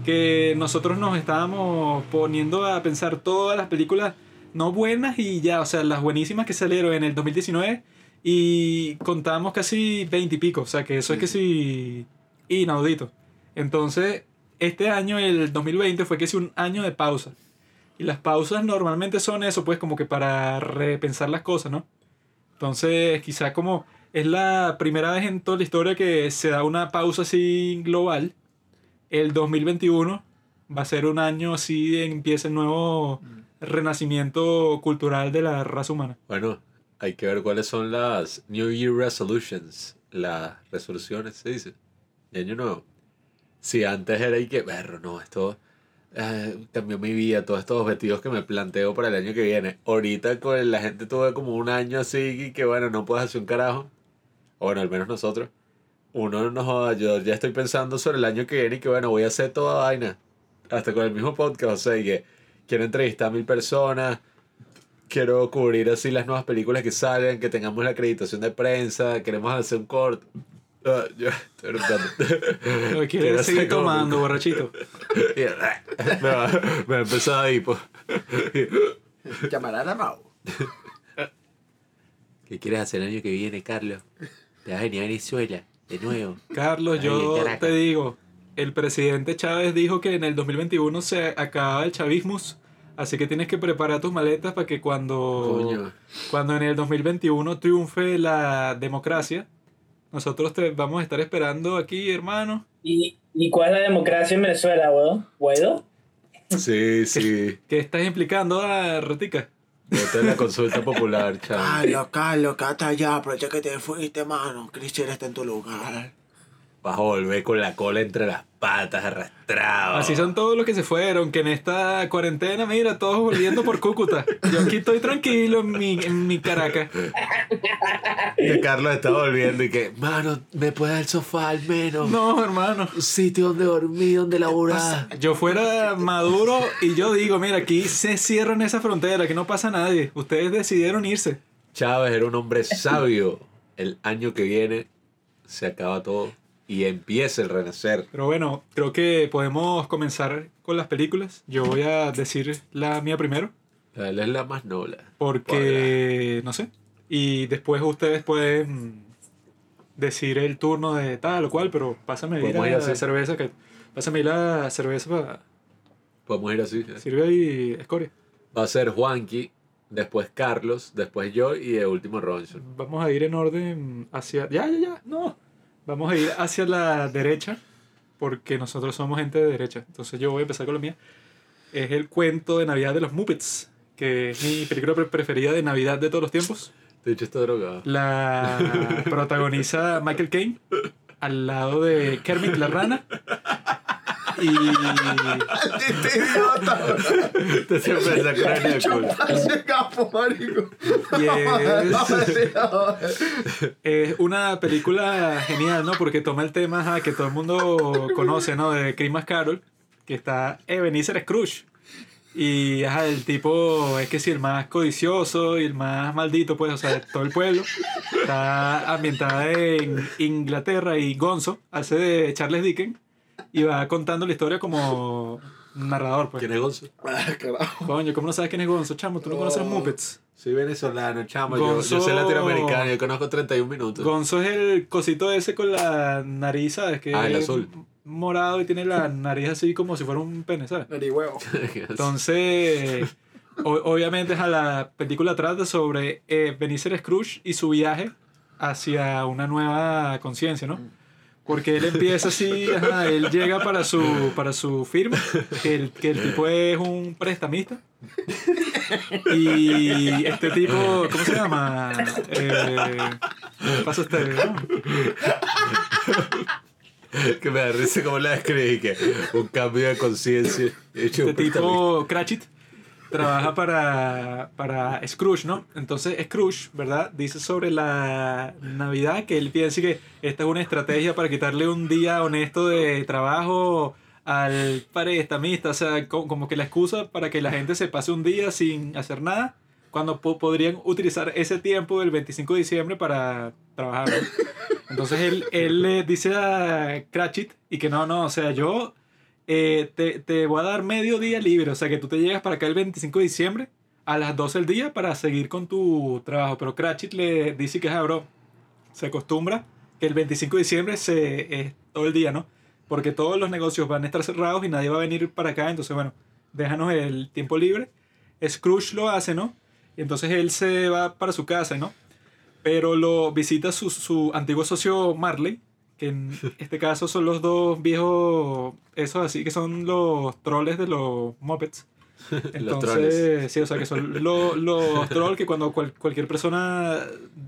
que nosotros nos estábamos poniendo a pensar todas las películas no buenas y ya, o sea, las buenísimas que salieron en el 2019 y contamos casi 20 y pico, o sea, que eso es que sí inaudito. Entonces, este año, el 2020, fue que sí un año de pausa. Y las pausas normalmente son eso, pues como que para repensar las cosas, ¿no? Entonces, quizá como es la primera vez en toda la historia que se da una pausa así global, el 2021 va a ser un año así de empieza el nuevo renacimiento cultural de la raza humana. Bueno, hay que ver cuáles son las New Year Resolutions, las resoluciones, se dice, de año nuevo. Si antes era y que, berro, no, esto eh, cambió mi vida, todos estos objetivos que me planteo para el año que viene. Ahorita con la gente tuvo como un año así y que, bueno, no puedes hacer un carajo. O bueno, al menos nosotros. Uno no joda, yo ya estoy pensando sobre el año que viene y que, bueno, voy a hacer toda vaina. Hasta con el mismo podcast, o sea, y que quiero entrevistar a mil personas, quiero cubrir así las nuevas películas que salen, que tengamos la acreditación de prensa, queremos hacer un corto. (laughs) Ah, yo estoy eructando. (laughs) Quiere Quiero seguir tomando, borrachito. (laughs) Y- me, va, me ha empezado ahí, pues. Llamará a Mau. ¿Qué quieres hacer el año que viene, Carlos? Te vas a venir a Venezuela, de nuevo. Carlos, Ahí yo Caracas. te digo, el presidente Chávez dijo que en el 2021 se acababa el chavismus, así que tienes que preparar tus maletas para que cuando, Coño. cuando en el 2021 triunfe la democracia, nosotros te vamos a estar esperando aquí, hermano. ¿Y, ¿Y cuál es la democracia en Venezuela, weón? ¿Guaidó? Sí, sí. ¿Qué estás implicando a Ratica? Esta es la consulta popular, (laughs) chaval. Carlos, Carlos, quédate allá, pero ya que te fuiste, mano. Cristian está en tu lugar. Vas a volver con la cola entre las patas, arrastrado. Así son todos los que se fueron, que en esta cuarentena, mira, todos volviendo por Cúcuta. Yo aquí estoy tranquilo en mi, en mi Caracas. Que Carlos está volviendo y que, mano, ¿me puedes dar el sofá al menos? No, hermano. Un sitio donde dormir, donde laburar. Yo fuera Maduro y yo digo, mira, aquí se cierran esa frontera, aquí no pasa nadie. Ustedes decidieron irse. Chávez era un hombre sabio. El año que viene se acaba todo y empieza el renacer. Pero bueno, creo que podemos comenzar con las películas. Yo voy a decir la mía primero, La de es la más noble. porque no sé. Y después ustedes pueden decir el turno de tal o cual, pero pásame ahí la cerveza que pásame ahí la cerveza para Podemos ir así. ¿eh? sirve ahí escoria. Va a ser Juanqui, después Carlos, después yo y de último Robinson. Vamos a ir en orden hacia. Ya, ya, ya. No. Vamos a ir hacia la derecha. Porque nosotros somos gente de derecha. Entonces yo voy a empezar con la mía. Es el cuento de Navidad de los Muppets. Que es mi película pre- preferida de Navidad de todos los tiempos. De hecho, está drogado. La protagoniza Michael Caine. Al lado de Kermit la rana. Y. (laughs) Este idiota. Te siempre en el culo. Ese capo, marico. Y es- una película genial, ¿no? Porque toma el tema ajá, que todo el mundo conoce, ¿no? De Christmas Carol, que está Ebenezer Scrooge. Y ajá, el tipo es que sí, el más codicioso y el más maldito, pues, o sea, de todo el pueblo. Está ambientada en Inglaterra y Gonzo hace de Charles Dickens y va contando la historia como narrador, pues. ¿Quién es Gonzo? (laughs) Ah, carajo. Coño, ¿cómo no sabes quién es Gonzo, chamo? ¿Tú no conoces Muppets? Soy venezolano, chamo. Yo, yo Gonzo- soy latinoamericano, yo conozco 31 minutos. Gonzo es el cosito ese con la nariz, ¿sabes? Que Ah, el azul. morado y tiene la nariz así como si fuera un pene, ¿sabes? Narihuevo. (laughs) Entonces, o- obviamente a la película trata sobre eh, Scrooge y su viaje hacia una nueva conciencia, ¿no? Porque él empieza así, ajá, él llega para su, para su firma, que el, que el tipo es un prestamista. Y este tipo, ¿cómo se llama? Eh, ¿qué pasa no? que me da risa como la describí, que un cambio de conciencia. hecho Este tipo, Cratchit, trabaja para, para Scrooge, ¿no? Entonces Scrooge, ¿verdad? Dice sobre la Navidad que él piensa que esta es una estrategia para quitarle un día honesto de trabajo al prestamista. O sea, co- como que la excusa para que la gente se pase un día sin hacer nada, cuando po- podrían utilizar ese tiempo del 25 de diciembre para trabajar. Entonces él, él le dice a Cratchit y que no, no, o sea, yo eh, te, te voy a dar medio día libre, o sea que tú te llegas para acá el 25 de diciembre a las 12 del día para seguir con tu trabajo. Pero Cratchit le dice que, ah, bro, se acostumbra que el 25 de diciembre se, es todo el día, ¿no? Porque todos los negocios van a estar cerrados y nadie va a venir para acá, entonces, bueno, déjanos el tiempo libre. Scrooge lo hace, ¿no? Y entonces él se va para su casa, ¿no? Pero lo visita su, su antiguo socio Marley, que en este caso son los dos viejos, esos así que son los troles de los Muppets. (laughs) Entonces, troles. sí, o sea que son lo- los trolls que cuando cual- cualquier persona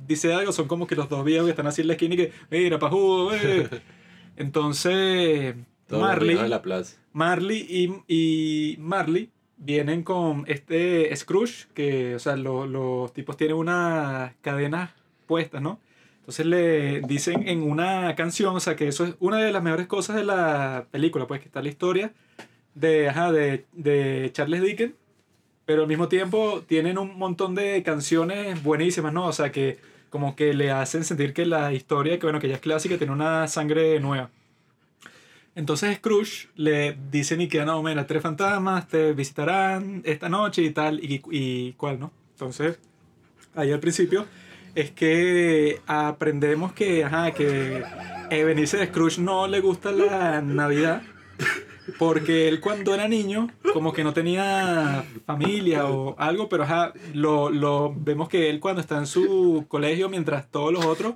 dice algo son como que los dos viejos que están así en la esquina y que, mira, pajú, eh". (laughs) Entonces, los Marley, niños de la plaza. Marley y, y Marley vienen con este Scrooge, que, o sea, lo- los tipos tienen unas cadenas puestas, ¿no? Entonces le dicen en una canción, o sea, que eso es una de las mejores cosas de la película, pues que está la historia de, ajá, de, de Charles Dickens, pero al mismo tiempo tienen un montón de canciones buenísimas, ¿no? O sea, que como que le hacen sentir que la historia, que bueno, que ya es clásica, tiene una sangre nueva. Entonces Scrooge le dicen y que no, mira, tres fantasmas te visitarán esta noche y tal, y, y cuál, ¿no? Entonces, ahí al principio es que aprendemos que, ajá, que Ebenezer Scrooge no le gusta la Navidad porque él cuando era niño como que no tenía familia o algo, pero ajá, lo, lo vemos que él cuando está en su colegio mientras todos los otros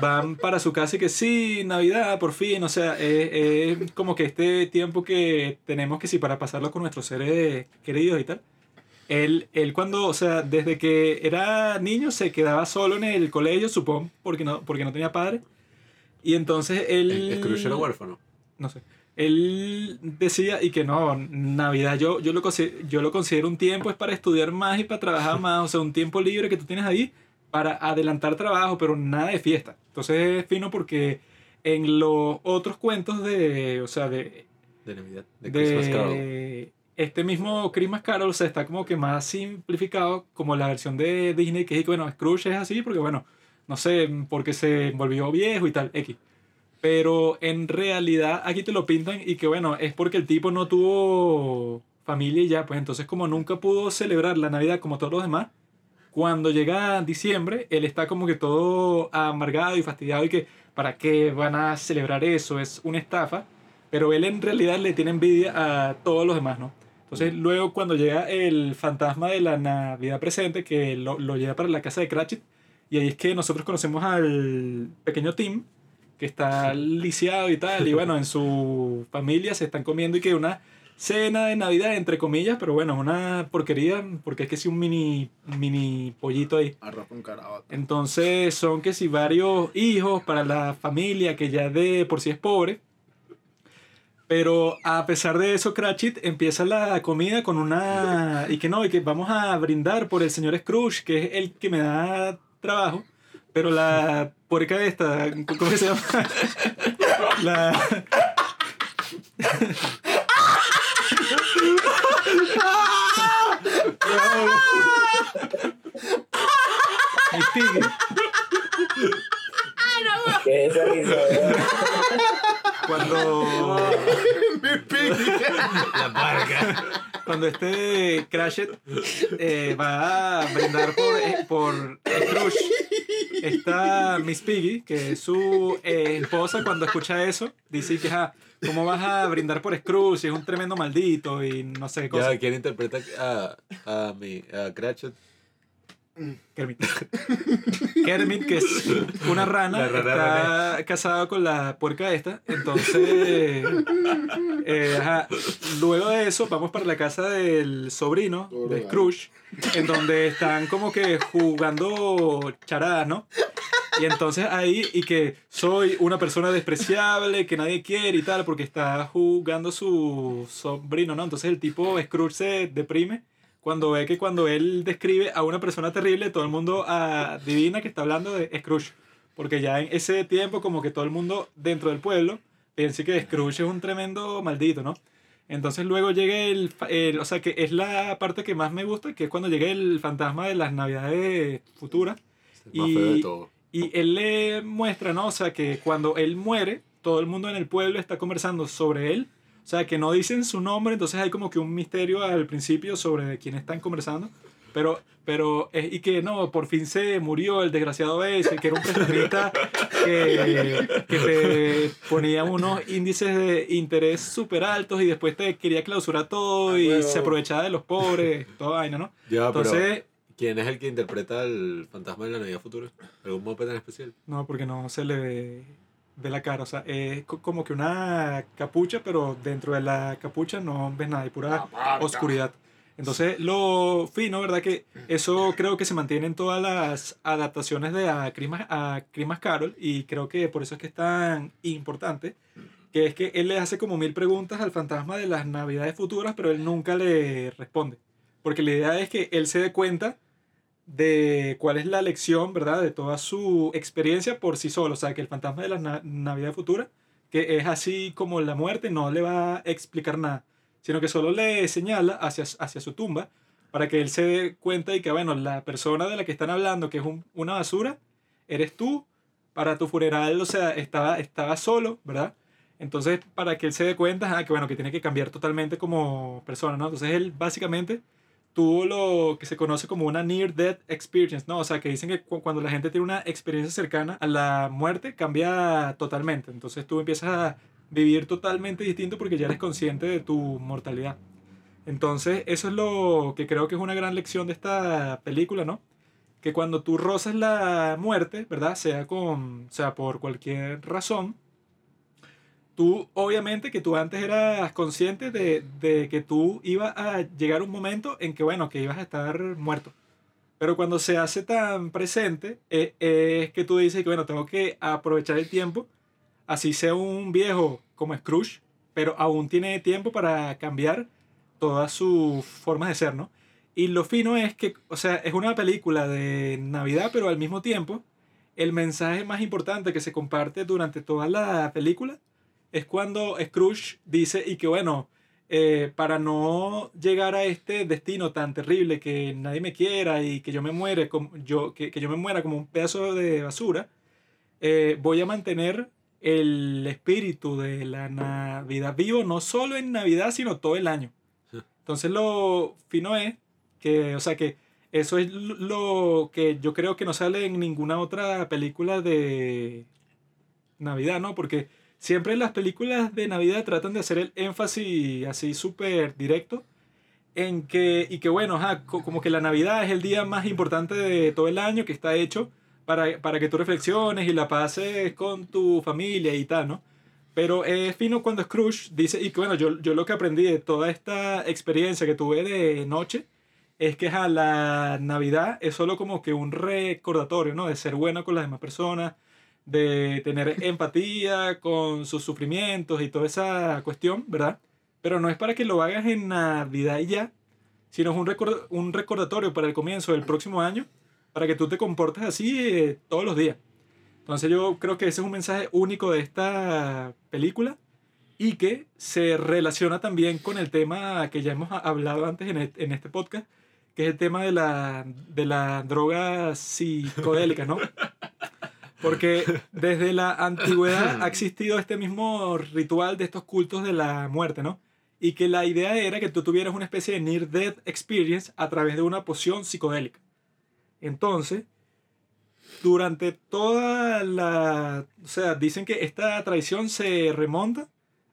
van para su casa y que sí, Navidad, por fin, o sea, es, es como que este tiempo que tenemos que sí para pasarlo con nuestros seres queridos y tal. Él, él cuando, o sea, desde que era niño se quedaba solo en el colegio, supongo, porque no, porque no tenía padre. Y entonces él... Scrooge era huérfano. No sé. Él decía y que no, Navidad yo, yo, lo, yo lo considero un tiempo es para estudiar más y para trabajar (laughs) más, o sea, un tiempo libre que tú tienes ahí para adelantar trabajo, pero nada de fiesta. Entonces es fino porque en los otros cuentos de, o sea, de, De Navidad. De Christmas Carol. Este mismo Christmas Carol, o sea, está como que más simplificado como la versión de Disney, que es que, bueno, Scrooge es así porque, bueno, no sé, porque se volvió viejo y tal, X. Pero en realidad aquí te lo pintan y que, bueno, es porque el tipo no tuvo familia y ya, pues entonces como nunca pudo celebrar la Navidad como todos los demás, cuando llega diciembre, él está como que todo amargado y fastidiado y que, ¿para qué van a celebrar eso? Es una estafa. Pero él en realidad le tiene envidia a todos los demás, ¿no? Entonces luego cuando llega el fantasma de la Navidad presente, que lo, lo lleva para la casa de Cratchit, y ahí es que nosotros conocemos al pequeño Tim, que está (laughs) lisiado y tal, y bueno, en su familia se están comiendo y que una cena de Navidad, entre comillas, pero bueno, una porquería, porque es que sí un mini, mini pollito ahí. Arroz con caraota. Entonces son que si varios hijos para la familia que ya de por sí es pobre. Pero a pesar de eso, Cratchit empieza la comida con una... Y que no, y que vamos a brindar por el señor Scrooge, que es el que me da trabajo. Pero la puerca esta, ¿cómo se llama? (laughs) La... Mi piggy. ¿Qué es risa, weón? Cuando... La parca. cuando este Cratchit eh, va a brindar por, eh, por Scrooge está Miss Piggy, que es su eh, esposa, cuando escucha eso, dice que, ah, ¿cómo vas a brindar por Scrooge? Es un tremendo maldito y no sé qué cosa. Ya, ¿quién interpreta a, a mi a Cratchit? Kermit. (laughs) Kermit, que es una rana, está casado con la puerca esta. Entonces, (laughs) eh, ajá. luego de eso, vamos para la casa del sobrino de Scrooge, en donde están como que jugando charadas, ¿no? Y entonces ahí, y que soy una persona despreciable, que nadie quiere y tal, porque está jugando su sobrino, ¿no? Entonces el tipo Scrooge se deprime cuando ve que cuando él describe a una persona terrible, todo el mundo adivina que está hablando de Scrooge. Porque ya en ese tiempo, como que todo el mundo dentro del pueblo piensa que Scrooge es un tremendo maldito, ¿no? Entonces luego llega el, el- O sea, que es la parte que más me gusta, que es cuando llega el fantasma de las navidades futuras. Más feo de todo. Y él le muestra, ¿no? O sea, que cuando él muere, todo el mundo en el pueblo está conversando sobre él. O sea, que no dicen su nombre, entonces hay como que un misterio al principio sobre quién están conversando. Pero, pero, eh, y que no, por fin se murió el desgraciado ese, que era un prestamista que, que te ponía unos índices de interés súper altos y después te quería clausurar todo Ah, y huevo. se aprovechaba de los pobres, toda vaina, ¿no? Ya, pero Entonces, ¿quién es el que interpreta al fantasma de la Navidad Futura? ¿Algún moped en especial? No, porque no se le ve de la cara. O sea, es co- como que una capucha, pero dentro de la capucha no ves nada, hay pura oscuridad. Entonces, lo fino, ¿verdad? Que eso creo que se mantiene en todas las adaptaciones de A Christmas, a Christmas Carol y creo que por eso es que es tan importante, que es que él le hace como mil preguntas al fantasma de las navidades futuras, pero él nunca le responde. Porque la idea es que él se dé cuenta de cuál es la lección, ¿verdad? De toda su experiencia por sí solo. O sea, que el fantasma de la na- Navidad futura, que es así como la muerte, no le va a explicar nada, sino que solo le señala hacia, hacia su tumba para que él se dé cuenta y que, bueno, la persona de la que están hablando, que es un- una basura, eres tú. Para tu funeral, o sea, estaba, estaba solo, ¿verdad? Entonces, para que él se dé cuenta, ah, que bueno, que tiene que cambiar totalmente como persona, ¿no? Entonces, él básicamente tuvo lo que se conoce como una near death experience, ¿no? O sea, que dicen que cu- cuando la gente tiene una experiencia cercana a la muerte, cambia totalmente. Entonces tú empiezas a vivir totalmente distinto porque ya eres consciente de tu mortalidad. Entonces, eso es lo que creo que es una gran lección de esta película, ¿no? Que cuando tú rozas la muerte, ¿verdad? Sea con, sea, por cualquier razón, tú, obviamente, que tú antes eras consciente de, de que tú ibas a llegar un momento en que, bueno, que ibas a estar muerto. Pero cuando se hace tan presente, eh, es que tú dices que, bueno, tengo que aprovechar el tiempo, así sea un viejo como Scrooge, pero aún tiene tiempo para cambiar todas sus formas de ser, ¿no? Y lo fino es que, o sea, es una película de Navidad, pero al mismo tiempo, el mensaje más importante que se comparte durante toda la película es cuando Scrooge dice, y que bueno, eh, para no llegar a este destino tan terrible que nadie me quiera y que yo me muere como yo que, que yo me muera como un pedazo de basura eh, voy a mantener el espíritu de la Navidad vivo no solo en Navidad sino todo el año. Entonces lo fino es que o sea que eso es lo que yo creo que no sale en ninguna otra película de Navidad no porque siempre las películas de Navidad tratan de hacer el énfasis así súper directo en que, y que bueno, ajá, co- como que la Navidad es el día más importante de todo el año que está hecho para, para que tú reflexiones y la pases con tu familia y tal, ¿no? Pero es fino cuando Scrooge dice, y que bueno, yo, yo lo que aprendí de toda esta experiencia que tuve de noche es que la Navidad es solo como que un recordatorio, ¿no? De ser bueno con las demás personas, de tener empatía con sus sufrimientos y toda esa cuestión, ¿verdad? Pero no es para que lo hagas en Navidad y ya, sino es un, record- un recordatorio para el comienzo del próximo año, para que tú te comportes así eh, todos los días. Entonces yo creo que ese es un mensaje único de esta película y que se relaciona también con el tema que ya hemos ha- hablado antes en en este podcast, que es el tema de la, de la droga psicodélica, ¿no? (laughs) Porque (laughs) desde la antigüedad ha (laughs) existido este mismo ritual de estos cultos de la muerte, ¿no? Y que la idea era que tú tuvieras una especie de near-death experience a través de una poción psicodélica. Entonces, durante toda la... O sea, dicen que esta tradición se remonta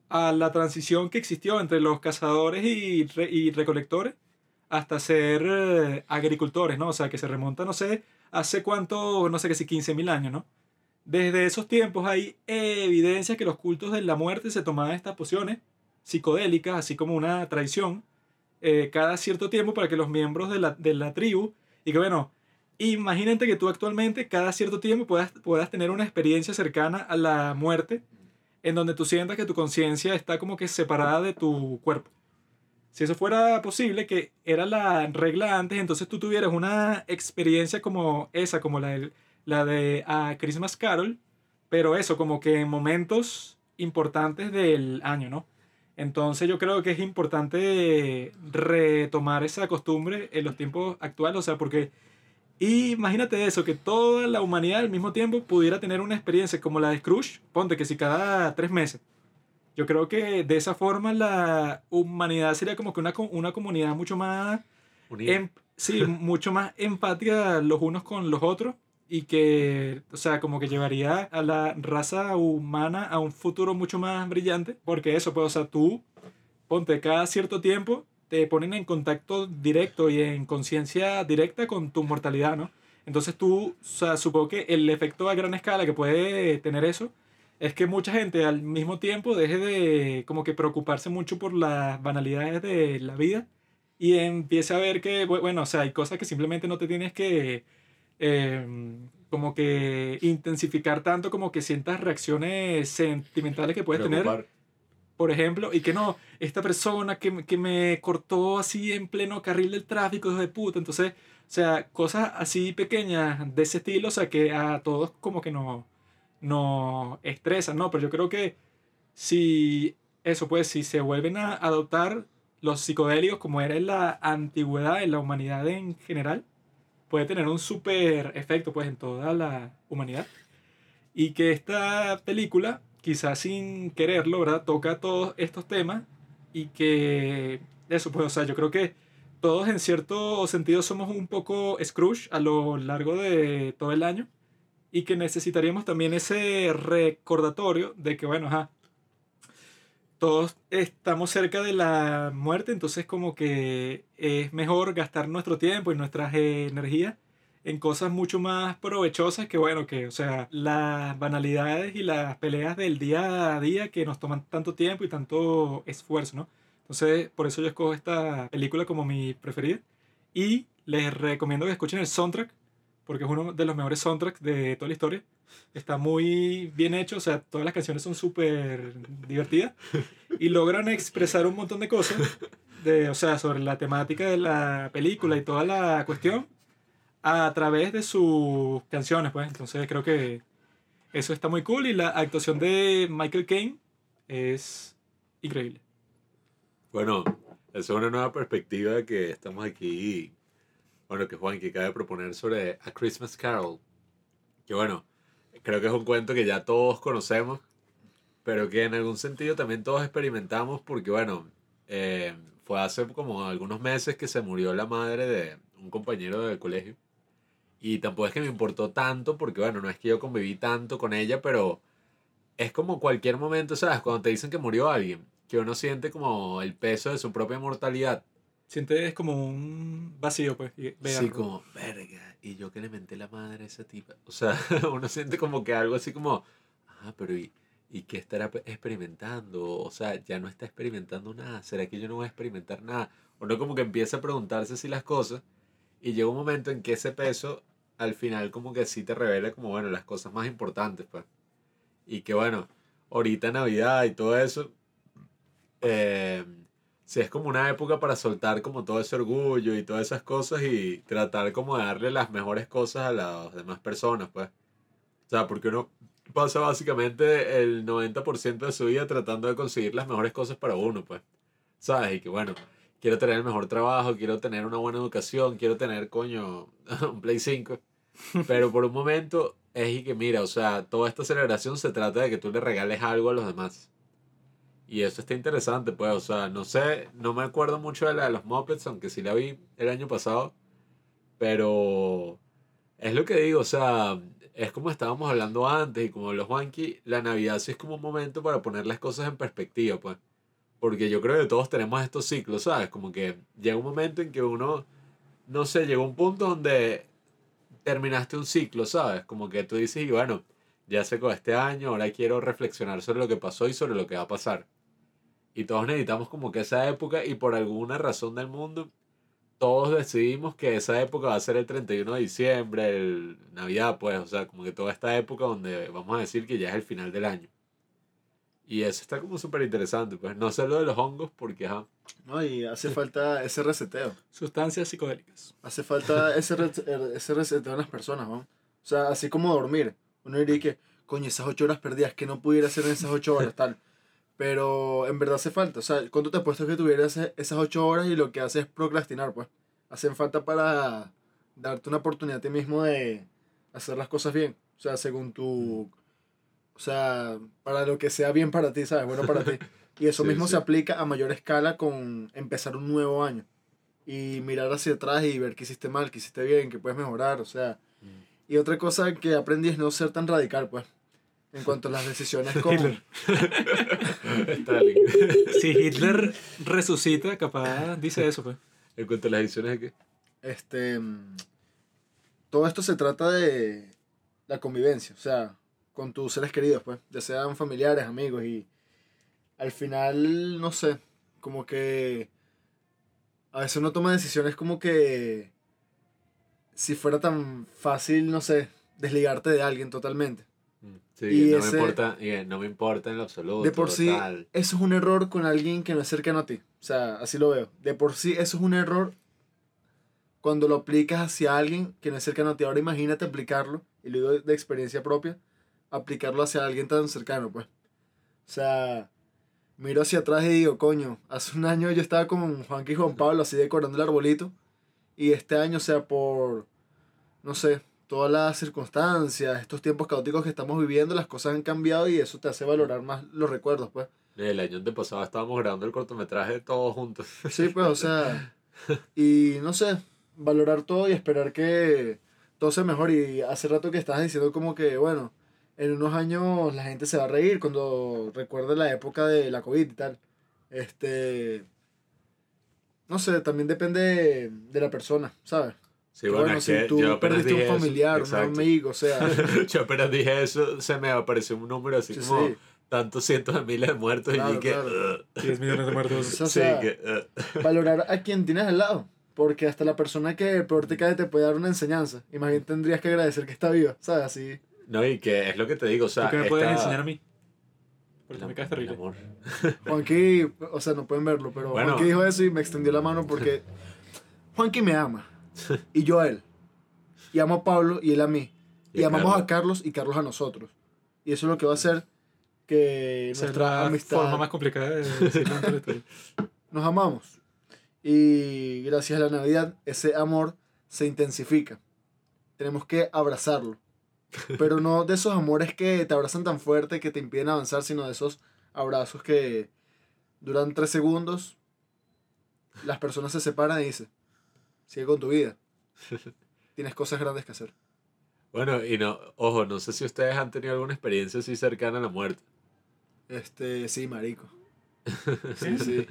a la transición que existió entre los cazadores y, re- y recolectores hasta ser eh, agricultores, ¿no? O sea, que se remonta, no sé, hace cuánto, no sé qué si 15.000 años, ¿no? Desde esos tiempos hay evidencia que los cultos de la muerte se tomaban estas pociones psicodélicas, así como una tradición, eh, cada cierto tiempo para que los miembros de la, de la tribu, y que bueno, imagínate que tú actualmente cada cierto tiempo puedas, puedas tener una experiencia cercana a la muerte, en donde tú sientas que tu conciencia está como que separada de tu cuerpo. Si eso fuera posible, que era la regla antes, entonces tú tuvieras una experiencia como esa, como la, del- la de a Christmas Carol, pero eso, como que en momentos importantes del año, ¿no? Entonces yo creo que es importante retomar esa costumbre en los tiempos actuales, o sea, porque imagínate eso, que toda la humanidad al mismo tiempo pudiera tener una experiencia como la de Scrooge, ponte que si cada tres meses. Yo creo que de esa forma la humanidad sería como que una, una comunidad mucho más Unida. em- sí, (laughs) mucho más empática los unos con los otros y que, o sea, como que llevaría a la raza humana a un futuro mucho más brillante, porque eso, pues, o sea, tú, ponte, cada cierto tiempo te ponen en contacto directo y en conciencia directa con tu mortalidad, ¿no? Entonces tú, o sea, supongo que el efecto a gran escala que puede tener eso es que mucha gente al mismo tiempo deje de como que preocuparse mucho por las banalidades de la vida y empiece a ver que, bu- bueno, o sea, hay cosas que simplemente no te tienes que eh, como que intensificar tanto como que sientas reacciones sentimentales que puedes tener por ejemplo, y que no, esta persona que, me- que me cortó así en pleno carril del tráfico, hijo de puta. Entonces, o sea, cosas así pequeñas de ese estilo, o sea, que a todos como que nos no estresan, ¿no? Pero yo creo que si eso, pues, si se vuelven a adoptar los psicodélicos como era en la antigüedad, en la humanidad en general, puede tener un súper efecto, pues, en toda la humanidad. Y que esta película, quizás sin quererlo, ¿verdad? Toca todos estos temas y que eso, pues, o sea, yo creo que todos en cierto sentido somos un poco Scrooge a lo largo de todo el año y que necesitaríamos también ese recordatorio de que, bueno, ajá, todos estamos cerca de la muerte, entonces como que es mejor gastar nuestro tiempo y nuestras energías en cosas mucho más provechosas que, bueno, que, o sea, las banalidades y las peleas del día a día que nos toman tanto tiempo y tanto esfuerzo, ¿no? Entonces, por eso yo escojo esta película como mi preferida. Y les recomiendo que escuchen el soundtrack, porque es uno de los mejores soundtracks de toda la historia. Está muy bien hecho, o sea, todas las canciones son súper divertidas y logran expresar un montón de cosas, de, o sea, sobre la temática de la película y toda la cuestión a través de sus canciones, pues. Entonces creo que eso está muy cool y la actuación de Michael Caine es increíble. Bueno, esa es una nueva perspectiva que estamos aquí. Bueno, que Juan que acaba de proponer sobre A Christmas Carol. Que bueno, creo que es un cuento que ya todos conocemos, pero que en algún sentido también todos experimentamos porque bueno, eh, fue hace como algunos meses que se murió la madre de un compañero del colegio. Y tampoco es que me importó tanto porque bueno, no es que yo conviví tanto con ella, pero es como cualquier momento, ¿sabes? Cuando te dicen que murió alguien, que uno siente como el peso de su propia mortalidad. Sientes como un vacío, pues. y- Sí, como, verga, y yo que le menté la madre a esa tipa. O sea, (laughs) uno siente como que algo así como, ah, pero ¿y, ¿y qué estará pe- experimentando? O sea, ya no está experimentando nada. ¿Será que yo no voy a experimentar nada? Uno como que empieza a preguntarse así las cosas y llega un momento en que ese peso al final como que sí te revela como, bueno, las cosas más importantes, pues. Y que bueno, ahorita Navidad y todo eso, eh, sí es como una época para soltar como todo ese orgullo y todas esas cosas y tratar como de darle las mejores cosas a las demás personas, pues. O sea, porque uno pasa básicamente el 90% de su vida tratando de conseguir las mejores cosas para uno, pues. ¿Sabes? Y que bueno, quiero tener el mejor trabajo, quiero tener una buena educación, quiero tener, coño, (laughs) un Play 5. Pero por un momento es y que mira, o sea, toda esta celebración se trata de que tú le regales algo a los demás. Y eso está interesante, pues, o sea, no sé, no me acuerdo mucho de la de los Muppets, aunque sí la vi el año pasado, pero Es lo que digo, o sea, es como estábamos hablando antes y como los Juanqui, la Navidad sí es como un momento para poner las cosas en perspectiva, pues. Porque yo creo que todos tenemos estos ciclos, ¿sabes? Como que llega un momento en que uno, no sé, llega un punto donde terminaste un ciclo, ¿sabes? Como que tú dices, bueno, ya sé con este año, ahora quiero reflexionar sobre lo que pasó y sobre lo que va a pasar. Y todos necesitamos como que esa época y por alguna razón del mundo, todos decidimos que esa época va a ser el 31 de diciembre, el Navidad, pues, o sea, como que toda esta época donde vamos a decir que ya es el final del año. Y eso está como súper interesante, pues, no sé lo de los hongos porque, ajá, No, y hace falta ese reseteo. Sustancias psicodélicas. Hace falta ese, re- ese reseteo en las personas, ¿no? O sea, así como dormir. Uno diría que, coño, esas ocho horas perdidas, que no pudiera hacer en esas ocho horas, tal. Pero en verdad hace falta. O sea, ¿cuánto te apuesto que tuvieras e- esas ocho horas y lo que haces es procrastinar, pues? Hacen falta para darte una oportunidad a ti mismo de hacer las cosas bien. O sea, según tu... O sea, para lo que sea bien para ti, ¿sabes? Bueno para ti. (laughs) Y eso Sí, mismo sí. se aplica a mayor escala con empezar un nuevo año. Y mirar hacia atrás y ver qué hiciste mal, qué hiciste bien, qué puedes mejorar, o sea. Y otra cosa que aprendí es no ser tan radical, pues. En cuanto a las decisiones (laughs) con... Hitler. Stalin. Si Hitler resucita, capaz dice eso, pues. en cuanto a las ediciones de qué. Este... mm, Todo esto se trata de la convivencia, o sea, con tus seres queridos, pues. Ya sean familiares, amigos y... Al final, no sé, como que... A veces uno toma decisiones como que... Si fuera tan fácil, no sé, desligarte de alguien totalmente. Sí, Y no, ese- me importa, que no me importa en lo absoluto. De por sí, tal. eso es un error con alguien que no es cercano a ti. O sea, así lo veo. De por sí, eso es un error cuando lo aplicas hacia alguien que no es cercano a ti. Ahora imagínate aplicarlo, y lo digo de experiencia propia, aplicarlo hacia alguien tan cercano, pues. O sea, miro hacia atrás y digo, coño, hace un año yo estaba con Juanqui y Juan Pablo así decorando el arbolito, y este año, o sea, por, no sé, todas las circunstancias, estos tiempos caóticos que estamos viviendo, las cosas han cambiado y eso te hace valorar más los recuerdos, pues. El año antepasado estábamos grabando el cortometraje todos juntos. Sí, pues, o sea, (laughs) y no sé, valorar todo y esperar que todo sea mejor. Y hace rato que estabas diciendo como que, bueno, en unos años la gente se va a reír cuando recuerde la época de la COVID y tal. Este, no sé, también depende de la persona, ¿sabes? Sí, Que bueno, es si que tú yo perdiste un dije eso- familiar, un amigo, o sea, (laughs) yo apenas dije eso, se me apareció un número así Sí, como sí. tantos cientos de miles de muertos Claro, y que... claro. "Ugh". 10 millones de muertos. o sí, sea, que... "Ugh". valorar a quien tienes al lado. Porque hasta la persona que peor te cae te puede dar una enseñanza. Imagínate, tendrías que agradecer que está viva, ¿sabes? Así. No, y que es lo que te digo, o sea... ¿Tú qué me puedes esta- enseñar a mí? Porque me caes terrible. amor. (laughs) Juanqui, o sea, no pueden verlo, pero Bueno. Juanqui dijo eso y me extendió la mano porque (laughs) Juanqui me ama. Y yo a él. Y amo a Pablo y él a mí. Y Y, a amamos Carlos. a Carlos y Carlos a nosotros. Y eso es lo que va a hacer que nuestra amistad forma más complicada de decirlo entre (laughs) ustedes. nos amamos. Y gracias a la Navidad ese amor se intensifica. Tenemos que abrazarlo. Pero no de esos amores que te abrazan tan fuerte que te impiden avanzar, sino de esos abrazos que duran tres segundos, las personas se separan y dicen, sigue con tu vida. (laughs) Tienes cosas grandes que hacer. Bueno, y no, ojo, no sé si ustedes han tenido alguna experiencia así cercana a la muerte. Este, sí, marico. (laughs) Sí, sí.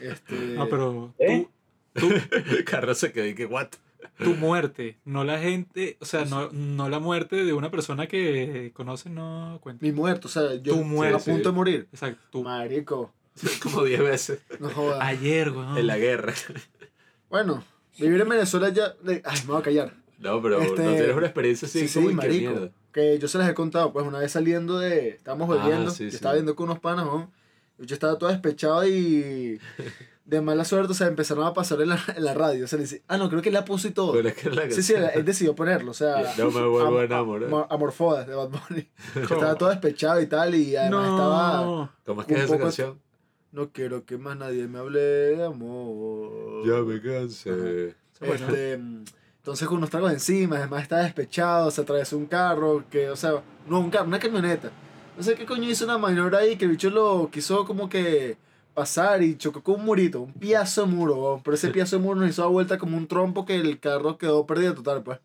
Este, No, pero ¿Eh? (laughs) Carlos se quedó y que, ¿what? tu, tu muerte, no la gente, o sea, no, no la muerte de una persona que conoces, no cuenta. mi muerto, o sea, yo Tu muerte, a punto sí. de morir. Exacto, tú. Marico, Como 10 veces no jodas. Ayer, weón. en la guerra. Bueno, vivir en Venezuela ya. Ay, me voy a callar. No, pero Este, no tienes una experiencia así Sí, sí, como, ¿y qué marico. mierda? Que yo se las he contado, pues una vez saliendo de. Estábamos Ah, bebiendo, sí, yo sí. estaba viendo con unos panas, ¿no? Yo estaba todo despechado y. De mala suerte, o sea, empezaron a pasar en la, en la radio. O sea, le dice, ah, no, creo que la puso y todo. Pero es que la Sí, sí, él, decidió ponerlo, o sea. (laughs) No me vuelvo a am- enamorar. am- Amorfodas de Bad Bunny. (laughs) Estaba todo despechado y tal, y además estaba. No. ¿Cómo es que es esa canción? No quiero que más nadie me hable de amor. Ya me cansé. Bueno. Este, entonces con unos tragos encima, además estaba despechado, se atravesó un carro, que, o sea, no un carro, una camioneta. No sé qué coño hizo una maniobra ahí, que el bicho lo quiso como que pasar y chocó con un murito, un piazo de muro, pero ese piazo de muro nos hizo dar vuelta como un trompo que el carro quedó perdido total, pues.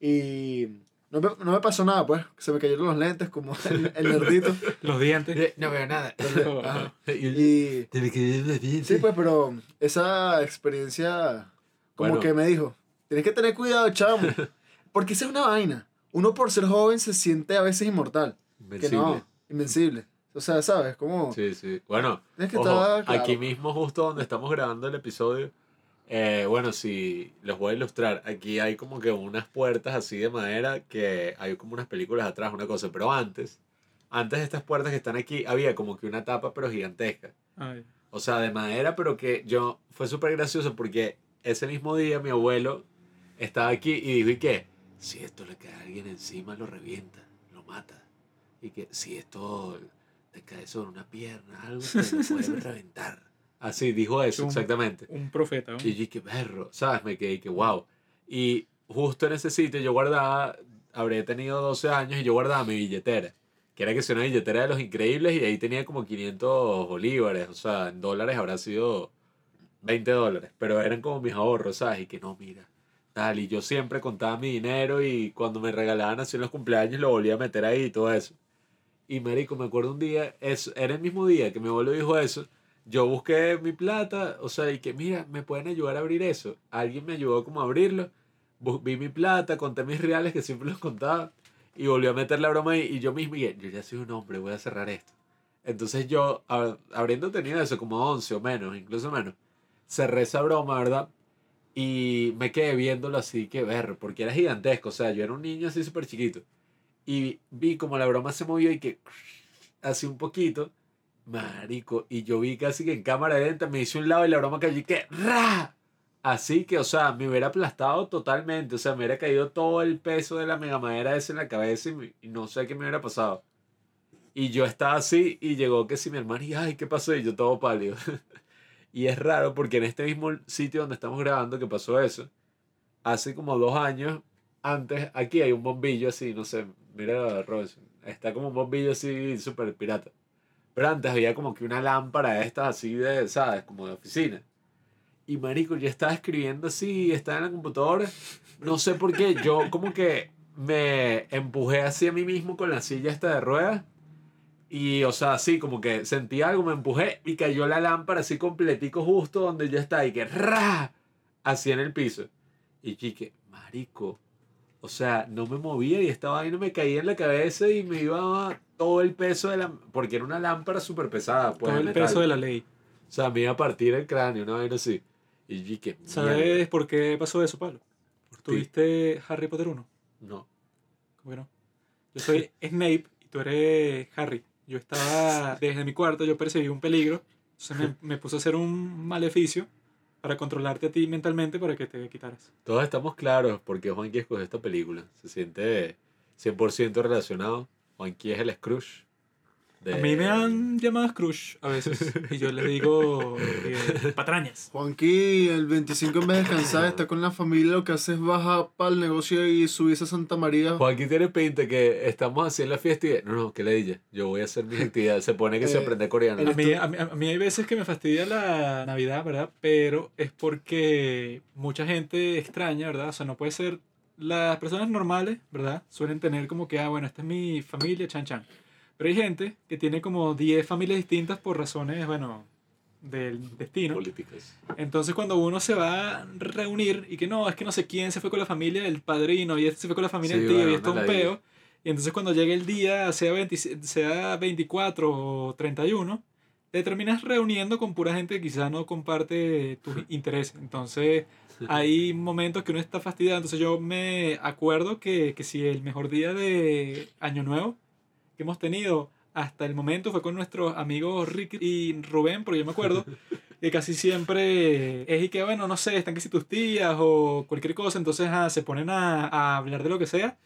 Y no me, no me pasó nada, pues. Se me cayeron los lentes como el, el (laughs) nerdito. Los dientes. No veo nada. (laughs) Y- Te me quedé de sí, pues, pero esa experiencia como Bueno. que me dijo, tienes que tener cuidado, chamo. (laughs) Porque esa es una vaina. Uno por ser joven se siente a veces inmortal. Que Invencible. no, invencible. O sea, ¿sabes? Como... Sí, sí. Bueno, que ojo, estar claro. aquí mismo, justo donde estamos grabando el episodio, eh, bueno, si los voy a ilustrar, aquí hay como que unas puertas así de madera que hay como unas películas atrás, una cosa, pero antes, antes de estas puertas que están aquí, había como que una tapa, pero gigantesca. Ay. O sea, de madera, pero que yo, fue súper gracioso porque ese mismo día mi abuelo estaba aquí y dijo, ¿y qué? Si esto le cae a alguien encima, lo revienta, lo mata. Y que si esto te cae sobre una pierna, algo te lo puede (laughs) reventar. Así, dijo eso, Un- exactamente. Un profeta. ¿no? Y yo dije, perro, ¿sabes? Me quedé que, wow. Y justo en ese sitio yo guardaba, habré tenido 12 años y yo guardaba mi billetera. Que era que sea una billetera de los increíbles y ahí tenía como 500 bolívares. O sea, en dólares habrá sido 20 dólares. Pero eran como mis ahorros, ¿sabes? Y que no, mira. Tal, y yo siempre contaba mi dinero y cuando me regalaban así en los cumpleaños lo volvía a meter ahí y todo eso. Y marico, me acuerdo un día, eso, era el mismo día que mi abuelo dijo eso, yo busqué mi plata, o sea, y que mira, me pueden ayudar a abrir eso. Alguien me ayudó como a abrirlo, vi mi plata, conté mis reales que siempre los contaba y volví a meter la broma ahí y yo mismo, y yo ya soy un hombre, voy a cerrar esto. Entonces yo, habiendo tenido eso como 11 o menos, incluso menos, cerré esa broma, ¿verdad? Y me quedé viéndolo así, que ver, porque era gigantesco, o sea, yo era un niño así súper chiquito. Y vi como la broma se movió y que así un poquito, marico, y yo vi casi que en cámara lenta me hice un lado y la broma cayó y que ¡ra! Así que, o sea, me hubiera aplastado totalmente, o sea, me hubiera caído todo el peso de la mega madera en la cabeza y no sé qué me hubiera pasado. Y yo estaba así y llegó que si mi hermano y ay, ¿qué pasó? Y yo todo pálido. (laughs) y es raro porque en este mismo sitio donde estamos grabando que pasó eso, hace como dos años antes, aquí hay un bombillo así, no sé, mira Robinson, está como un bombillo así súper pirata. Pero antes había como que una lámpara de estas así de, ¿sabes? Como de oficina. Y marico, yo estaba escribiendo así, estaba en la computadora, no sé por qué, yo como que me empujé así a mí mismo con la silla esta de ruedas. Y, o sea, así como que sentí algo, me empujé y cayó la lámpara así completico justo donde yo estaba y que ¡ra! Así en el piso. Y chique, marico, o sea, no me movía y estaba ahí, no me caía en la cabeza y me iba todo el peso de la... Porque era una lámpara súper pesada, pues. Todo el metal. peso de la ley. O sea, me iba a partir el cráneo, una vaina así. Y chique, ¿Sabes por qué pasó eso, Pablo? ¿Tuviste Harry Potter 1? No. ¿Cómo que no? Yo soy (laughs) Snape y tú eres Harry. Yo estaba desde mi cuarto, yo percibí un peligro. Entonces me, (laughs) me puse a hacer un maleficio para controlarte a ti mentalmente para que te quitaras. Todos estamos claros porque Juanqui escogió esta película. Se siente 100% relacionado. Juanqui es el Scrooge. De- A mí me han llamado Scrooge a veces y yo les digo eh, patrañas. Juanqui, el 25 en vez de descansar, está con la familia, lo que hace es bajar para el negocio y subirse a Santa María. Juanqui tiene pinta que estamos así en la fiesta y... No, no, que le dije. Yo voy a hacer mis actividades. Se pone que se Eh, aprende coreano. A mí, a, mí, a mí hay veces que me fastidia la Navidad, ¿verdad? Pero es porque mucha gente extraña, ¿verdad? O sea, no puede ser... Las personas normales, ¿verdad? Suelen tener como que, ah, bueno, esta es mi familia, chan chan. Pero hay gente que tiene como 10 familias distintas por razones, bueno, del destino. Políticas. Entonces cuando uno se va a reunir y que no, es que no sé quién se fue con la familia del padrino y este se fue con la familia Sí, del tío bueno, y esto es un peo. Y entonces cuando llegue el día, sea, 20 sea 24 o 31, te terminas reuniendo con pura gente que quizás no comparte tus (laughs) intereses. Entonces hay momentos que uno está fastidiado. Entonces yo me acuerdo que, que si el mejor día de Año Nuevo que hemos tenido hasta el momento fue con nuestros amigos Ricky y Rubén, porque yo me acuerdo que casi siempre es y que, bueno, no sé, están que si tus tías o cualquier cosa, entonces ah, se ponen a, a hablar de lo que sea.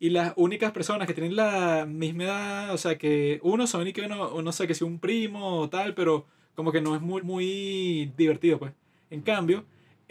Y las únicas personas que tienen la misma edad, o sea, que uno son y que uno, no sé, que si un primo o tal, pero como que no es muy, muy divertido, pues. En cambio,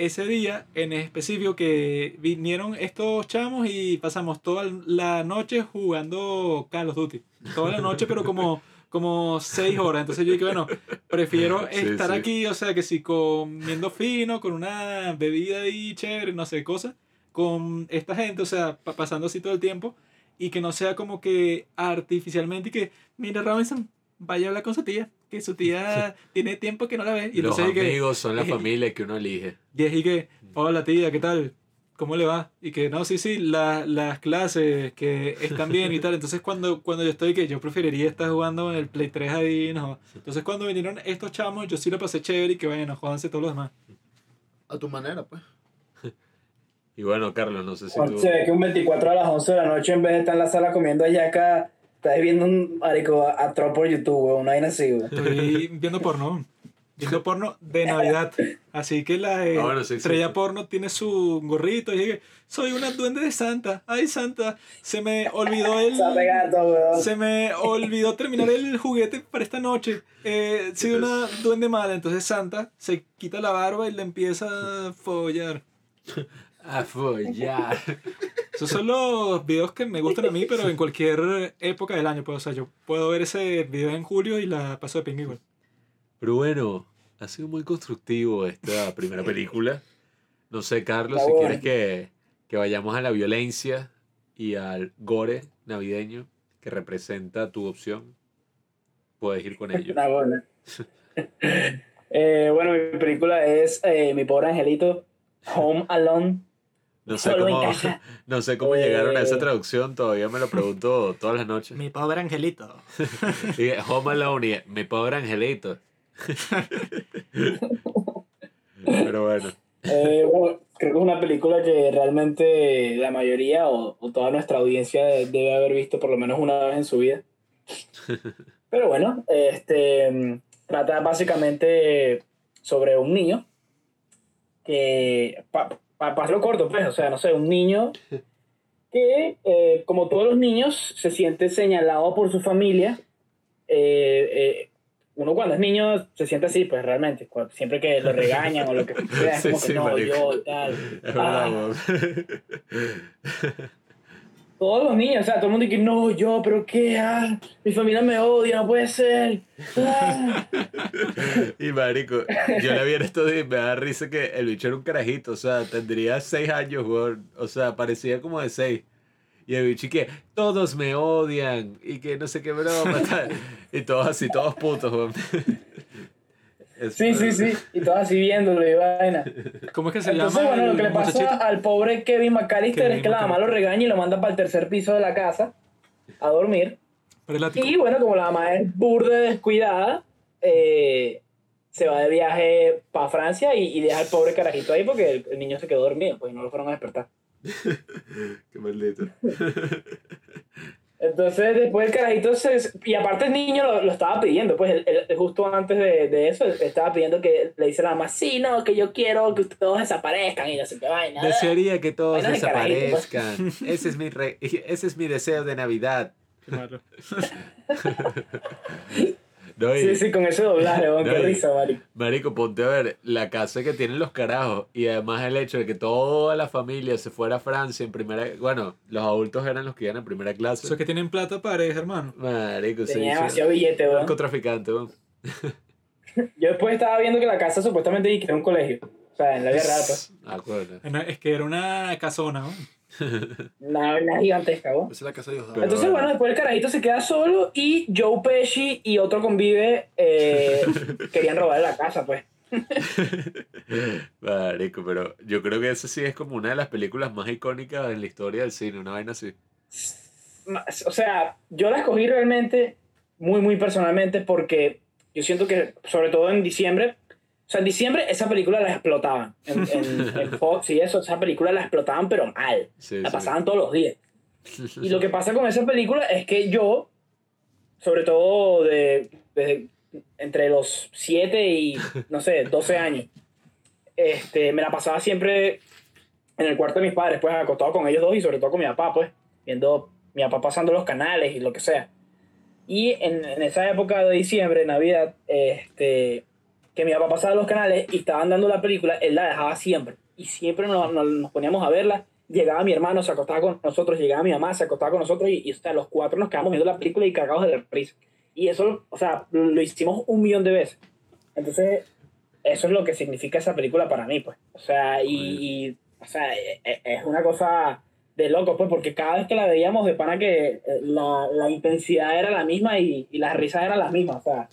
ese día en específico que vinieron estos chamos y pasamos toda la noche jugando Call of Duty. Toda la noche, pero como, como seis horas. Entonces yo dije, bueno, prefiero (laughs) Sí, estar sí. aquí, o sea, que si comiendo fino, con una bebida ahí chévere, no sé, cosas, con esta gente, o sea, pa- pasando así todo el tiempo, y que no sea como que artificialmente y que, mira, Robinson, vaya a hablar con su tía, que su tía (laughs) tiene tiempo que no la ve. Y Los entonces y que, amigos son la (laughs) familia que uno elige. y es y que, hola tía, ¿qué tal? ¿Cómo le va? Y que, no, sí, sí, la- las clases que están bien y tal. Entonces cuando, cuando yo estoy, que yo preferiría estar jugando en el Play 3 ahí, no. Entonces cuando vinieron estos chamos, yo sí lo pasé chévere y que bueno, jódanse todos los demás. A tu manera, pues. (laughs) Y bueno, Carlos, no sé si Cuando tú... Se ve que un 24 a las 11 de la noche, en vez de estar en la sala comiendo acá estás viendo un marico a troll por YouTube, weón, una vaina así, weón. Estoy viendo porno. Viendo porno de Navidad. Así que la eh, Ah, bueno, sí, sí, estrella sí. porno tiene su gorrito y dice, soy una duende de Santa. Ay, Santa, se me olvidó el... Weón. Se me olvidó terminar el juguete para esta noche. Eh, soy una duende mala. Entonces Santa se quita la barba y le empieza a follar. A follar. Esos son los videos que me gustan a mí, pero en cualquier época del año. Pues, o sea, yo puedo ver ese video en julio y la paso de ping igual. Pero bueno, ha sido muy constructivo esta primera película. No sé, Carlos, Está si bueno. quieres que, que vayamos a la violencia y al gore navideño que representa tu opción, puedes ir con ello. (laughs) Eh, bueno, mi película es eh, Mi pobre angelito, Home Alone. No sé Solo cómo, (laughs) no sé cómo Eh. llegaron a esa traducción, todavía me lo pregunto todas las noches. Mi pobre angelito. (laughs) Y Home Alone y mi pobre angelito. (laughs) Pero bueno, Eh, bueno, creo que es una película que realmente la mayoría o, o toda nuestra audiencia debe haber visto por lo menos una vez en su vida. Pero bueno, este trata básicamente sobre un niño que, para pa, pasarlo corto, pues, o sea, no sé, un niño (laughs) que, eh, como todos los niños, se siente señalado por su familia. Eh, eh, uno cuando es niño se siente así, pues realmente, cuando- siempre que lo regañan o lo que sea, (laughs) es Sí, como que sí, no, marico. yo tal. es. Ah. (laughs) todos los niños, o sea, todo el mundo dice, no, yo, pero qué, ah, mi familia me odia, no puede ser. (laughs) Y marico, yo la vi en días y me da risa que el bicho era un carajito, o sea, tendría seis años. O sea, parecía como de seis. Y el bicho que todos me odian y que no sé qué broma. (laughs) tal. Y todos así, todos putos, weón. Es- Sí, sí, sí, y todos así viéndolo y vaina. ¿Cómo es que se Entonces, llama? bueno, lo que le pasa muchachito? al pobre Kevin McAllister Kevin es que la mamá lo regaña y lo manda para el tercer piso de la casa a dormir. Y bueno, como la mamá es burde descuidada, eh, se va de viaje para Francia y, y deja al pobre carajito ahí porque el, el niño se quedó dormido, pues y no lo fueron a despertar. (laughs) Qué maldito. (laughs) Entonces después el carajito se... Y aparte el niño lo, lo estaba pidiendo, pues él- él- justo antes de, de eso, estaba pidiendo que le dice a la mamá, sí, no, que yo quiero que todos desaparezcan y no sé qué vaina. Desearía que todos carajito, pues. desaparezcan. Ese es, mi re- (laughs) ese es mi deseo de Navidad. Qué malo. (laughs) No, y- Sí, sí, con ese doblaje, weón, (laughs) qué No, y- risa, marico. Marico, ponte a ver la casa que tienen los carajos y además el hecho de que toda la familia se fuera a Francia en primera... Bueno, los adultos eran los que iban en primera clase. Esos que tienen plata pareja, hermano. Marico, sí. Tenía sí. demasiado billete, weón. Narcotraficante, weón. (laughs) Yo después estaba viendo que la casa supuestamente era un colegio. O sea, en la vida real, pues. Ah. Una- Es que era una casona, ¿no? Una, una gigantesca, weón. Esa es la casa de Dios. Pero- Entonces, bueno, después el carajito se queda solo y Joe Pesci y otro convive eh, (laughs) querían robarle la casa, pues. Marico, pero yo creo que esa sí es como una de las películas más icónicas en la historia del cine, una vaina así. O sea, yo la escogí realmente muy, muy personalmente porque yo siento que, sobre todo en diciembre, sea, en diciembre esa película la explotaban. En, (laughs) en- en Fox y eso, esa película la explotaban, pero mal. Sí, la sí. pasaban todos los días. (laughs) Y lo que pasa con esa película es que yo, sobre todo de, de- entre los 7 y, no sé, 12 años, este, me la pasaba siempre en el cuarto de mis padres, pues acostado con ellos dos y sobre todo con mi papá, pues, viendo mi papá pasando los canales y lo que sea. Y en, en esa época de diciembre, Navidad, este, que mi papá pasaba los canales y estaban dando la película, él la dejaba siempre. Y siempre nos, nos- nos poníamos a verla. Llegaba mi hermano, se acostaba con nosotros, llegaba mi mamá, se acostaba con nosotros y, y, o sea, los cuatro nos quedamos viendo la película y cagados de la risa. Y eso, o sea, lo, lo hicimos un millón de veces. Entonces, eso es lo que significa esa película para mí, pues. O sea, y, y O sea, e- e- es una cosa de loco, pues, porque cada vez que la veíamos, de pana que eh, la, la intensidad era la misma y, y las risas eran las mismas. O sea,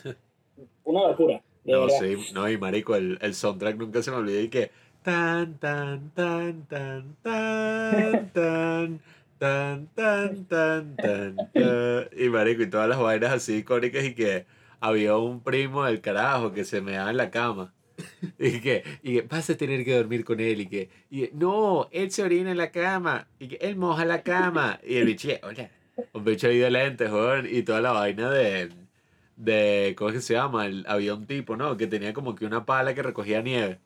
una locura no, sí, no, y marico, el, el soundtrack nunca se me olvidó y que tan, tan, tan, tan, tan, (laughs) tan. Tan, tan, tan, tan, tan, y marico, y todas las vainas así icónicas y que había un primo del carajo que se me daba en la cama. (laughs) Y que, y que vas a tener que dormir con él. Y que, y que, no, él se orina en la cama. Y que él moja la cama. Y el bicho, hola. Un bicho ahí de lentes, joder. Y toda la vaina de, de, ¿cómo es que se llama? El, había un tipo, ¿no? Que tenía como que una pala que recogía nieve.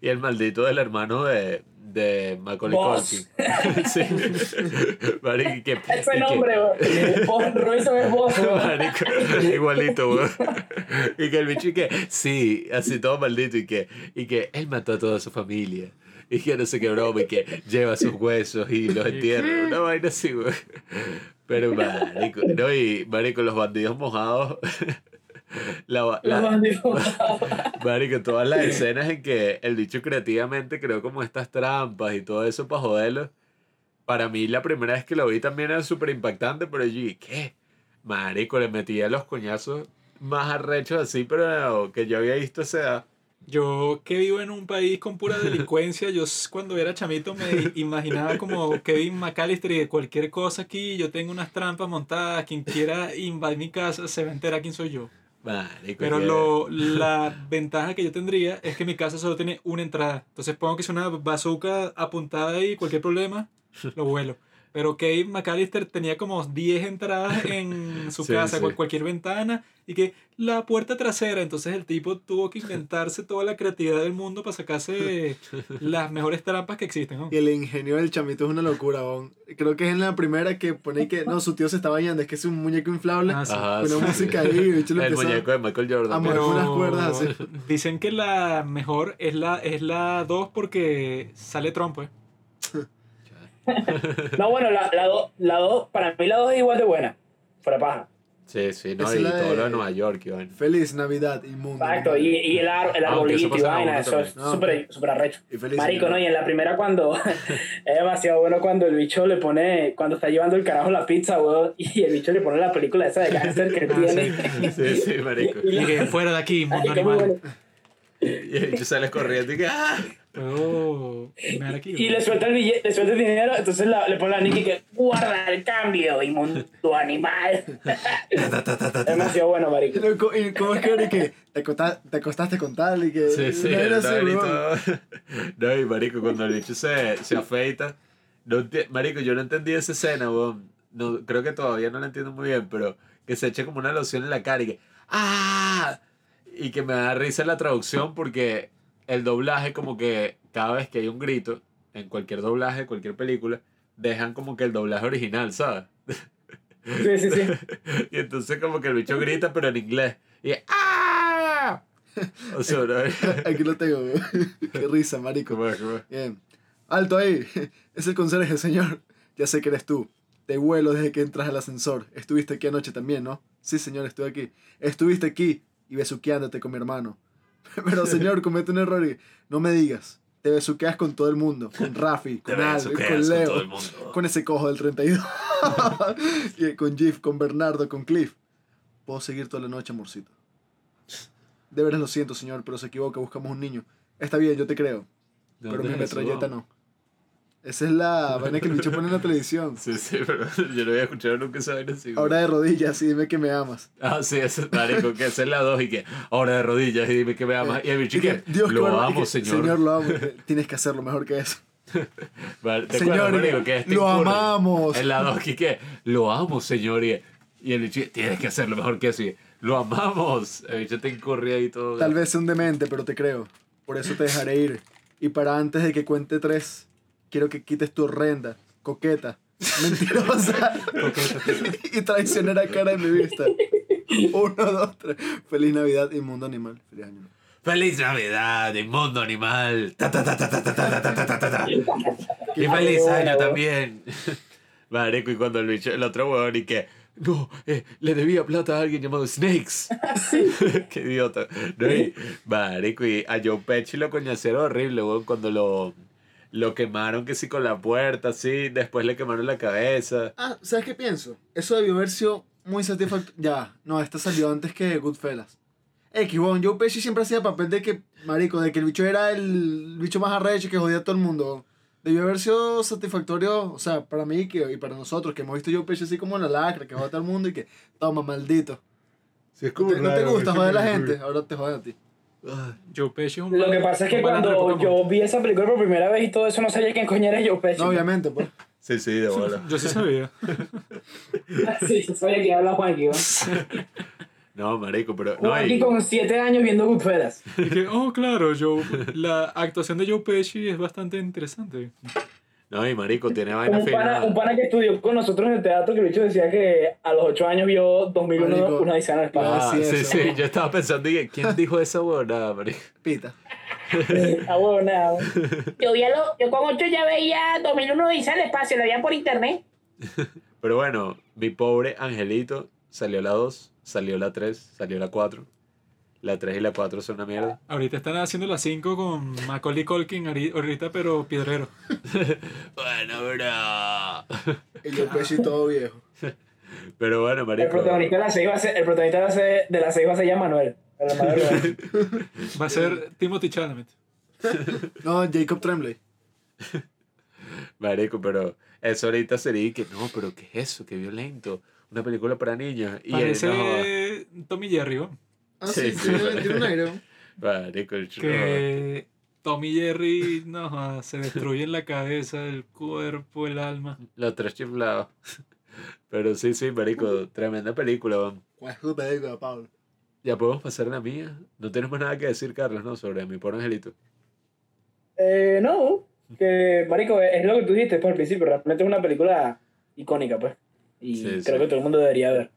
Y el maldito del hermano de, de Macaulay. Culkin. (laughs) sí. Marico, y que, (laughs) y Ese que- nombre. Vos, Robinson es vos. Marico, igualito, weón. Y que el bicho y que, sí, así todo maldito, y que, y que él mató a toda su familia. Y que no sé qué broma, y que lleva sus huesos y los entierra. Una vaina así, weón. Pero marico, no, y marico, los bandidos mojados. (laughs) La, la, Los bandidos. (laughs) Marico, todas las escenas en que el bicho creativamente creó como estas trampas y todo eso para joderlo. Para mí la primera vez que lo vi también era súper impactante, pero yo dije, ¿qué? Marico, le metía los coñazos más arrechos así, pero que yo había visto esa edad. Yo que vivo en un país con pura delincuencia, yo cuando era chamito me imaginaba como Kevin McAllister y de cualquier cosa aquí, yo tengo unas trampas montadas, quien quiera invadir mi casa se va a enterar quién soy yo. Marico, Pero lo, la ventaja que yo tendría es que mi casa solo tiene una entrada. Entonces pongo que es una bazooka apuntada ahí, cualquier problema, lo vuelo. Pero Kevin McAllister tenía como 10 entradas (laughs) en su Sí, casa, sí. cual- cualquier ventana, y que la puerta trasera. Entonces el tipo tuvo que inventarse toda la creatividad del mundo para sacarse (laughs) las mejores trampas que existen. ¿no? Y el ingenio del chamito es una locura, bon. Creo que es en la primera que pone que no, su tío se está bañando, es que es un muñeco inflable. Ah, sí. Ajá, con una sí. música ahí, (laughs) el le El muñeco de Michael Jordan. a unas cuerdas así. Dicen que la mejor es la, es la 2 porque sale Trump, pues. No, bueno, la 2, la dos, la dos, para mí la 2 es igual de buena. Fuera paja. Sí, sí, no, Esa y todo de- lo de Nueva York, Iván. Feliz Navidad, inmundo. Exacto, y, y el, ar, el Ah, arbolito y vaina, eso también. es No, súper súper arrecho. Y feliz Marico. ¿no? Y en la primera cuando (laughs) es demasiado bueno cuando el bicho le pone, cuando está llevando el carajo la pizza, weón, y el bicho le pone la película esa de cáncer que (laughs) Ah, tiene. Sí, sí, marico. (laughs) Y que fuera de aquí, mundo Ay, qué muy animal. bueno. Y el bicho sale corriendo y que, ¡ah! Puedo mear aquí. Y le suelta el billete, le suelta el dinero, entonces la- le pone a Nicky que guarda el cambio, inmundo animal. (laughs) demasiado bueno, marico. Y ¿Y cómo es que y te, acosta- te acostaste con tal y que... Sí, sí, así, y todo. No, y marico, cuando el bicho se, se afeita. No marico, yo no entendí esa escena, weón. No, creo que todavía no la entiendo muy bien, pero que se eche como una loción en la cara y que. ¡Ah! Y que me da risa la traducción porque el doblaje, como que cada vez que hay un grito, en cualquier doblaje, cualquier película, dejan como que el doblaje original, ¿sabes? Sí, sí, sí. (laughs) Y entonces como que el bicho grita, pero en inglés. Y ¡ah! O sea, ¿no? (laughs) Aquí lo tengo. (laughs) Qué risa, marico. ¿Cómo es, cómo es? Bien. Alto ahí. Es el conserje, señor. Ya sé que eres tú. Te vuelo desde que entras al ascensor. Estuviste aquí anoche también, ¿no? Sí, señor, estuve aquí. Estuviste aquí y besuqueándote con mi hermano. (laughs) Pero, señor, comete un error y no me digas. Te besuqueas con todo el mundo. Con (laughs) Rafi, con Al, besuqueas con con Leo. mundo. Con ese cojo del 32. (laughs) y con Jeff, con Bernardo, con Cliff. Puedo seguir toda la noche, amorcito. De veras lo siento, señor, pero se equivoca. Buscamos un niño. Está bien, yo te creo. ¿De Pero mi metralleta no. Esa es la (laughs) vaina que el bicho pone en la televisión. Sí, sí, pero (laughs) yo no había escuchado nunca esa vaina así. Ahora de rodillas y dime que me amas. Ah, sí, ese es marico, que esa es la dos y que ahora de rodillas y dime que me amas. Y el bicho Y que, Dios, lo y amo, que, señor. Señor, lo amo. (laughs) Tienes que hacerlo mejor que eso. Vale, ¿Te Señor, acuerdas, marico, que este lo incurre amamos. En la dos y que, lo amo, señor. Y, y el bicho, tienes que hacerlo mejor que eso. Y, lo amamos. El bicho te incurre ahí todo. Tal vez sea un demente, pero te creo. Por eso te dejaré ir. Y para antes de que cuente tres, quiero que quites tu horrenda, coqueta, mentirosa y traicionera cara de mi vista. Uno, dos, tres. Feliz Navidad, inmundo animal. Feliz año. Feliz Navidad, inmundo animal. Ta, ta, ta, ta, ta, ta, ta, ta, ta, ta, ta, ta. Y feliz año también. Marico, y cuando el bicho, el otro weón, y que, no, eh, le debía plata a alguien llamado Snakes. Qué idiota. No, y, marico, y a Joe Pesci lo coñacero horrible, weón, cuando lo, lo quemaron que sí con la puerta, sí, después le quemaron la cabeza. Ah, ¿sabes qué pienso? Eso debió haber sido muy satisfactorio. Ya, no, esta salió antes que Goodfellas. X, bueno, Joe Pesci siempre hacía papel de que, marico, de que el bicho era el bicho más arrecho que jodía a todo el mundo. Debió haber sido satisfactorio, o sea, para mí que, y para nosotros, que hemos visto Joe Pesci así como en la lacra, que joda a todo el mundo y que, toma, maldito. Sí, es ¿No te, no te gusta joder a la gente? Ahora te joden a ti. Joe Pesci es un Lo que pasa es que cuando yo vi esa película por primera vez y todo eso, no sabía quién coño era Joe Pesci. No, obviamente, pues. Sí, sí, de bola. Yo sí sabía. (laughs) sí, yo sabía que habla Juanqui, ¿no? (laughs) No, marico, pero... No, Juanqui y- con 7 años viendo Goodfellas. Y que, oh, claro, Joe, la actuación de Joe Pesci es bastante interesante. No, y marico, tiene vaina Un pana, fina. un pana que estudió con nosotros en el teatro, que el bicho decía que a los 8 años vio 2001 Marico. una diseña en el espacio. Ah, sí, sí, eso. sí, yo estaba pensando, dije, ¿quién dijo esa huevonada, marico? Pita. Ah, bueno, nada. (laughs) Yo, vi a lo- yo con 8 ya veía 2001 dice el espacio, lo veía por internet. Pero bueno, mi pobre angelito salió la 2, salió la 3, salió la 4. La 3 y la 4 son una mierda. Ahorita están haciendo las 5 con Macaulay Culkin ahori- ahorita, pero piedrero. (laughs) Bueno, bro. Y Joe Pesci todo viejo. Pero bueno, El marico. protagonista de la 6 va a ser, el protagonista de la seis- de la 6 va a ser ya Manuel. el. (laughs) Va a ser Timothy Chalamet. (laughs) No, Jacob Tremblay. Marico, pero eso ahorita sería que no, pero ¿qué es eso? Qué violento. Una película para niños. Y él, Parece Tommy Jerry, ¿no? Ah, Sí, sí, sí, tiene, Que Tommy Jerry no, joda, se destruye en la cabeza, el cuerpo, el alma. los tres chiflados. Pero sí, sí, marico, tremenda película, weón. ¿Cuál es tu película, Pablo? Ya podemos pasar a la mía. No tenemos más nada que decir, Carlos, ¿no? Sobre mi pobre angelito. Eh, no, que marico, es lo que tú dijiste pues, al principio, realmente es una película icónica, pues. Y Sí, creo sí. que todo el mundo debería ver.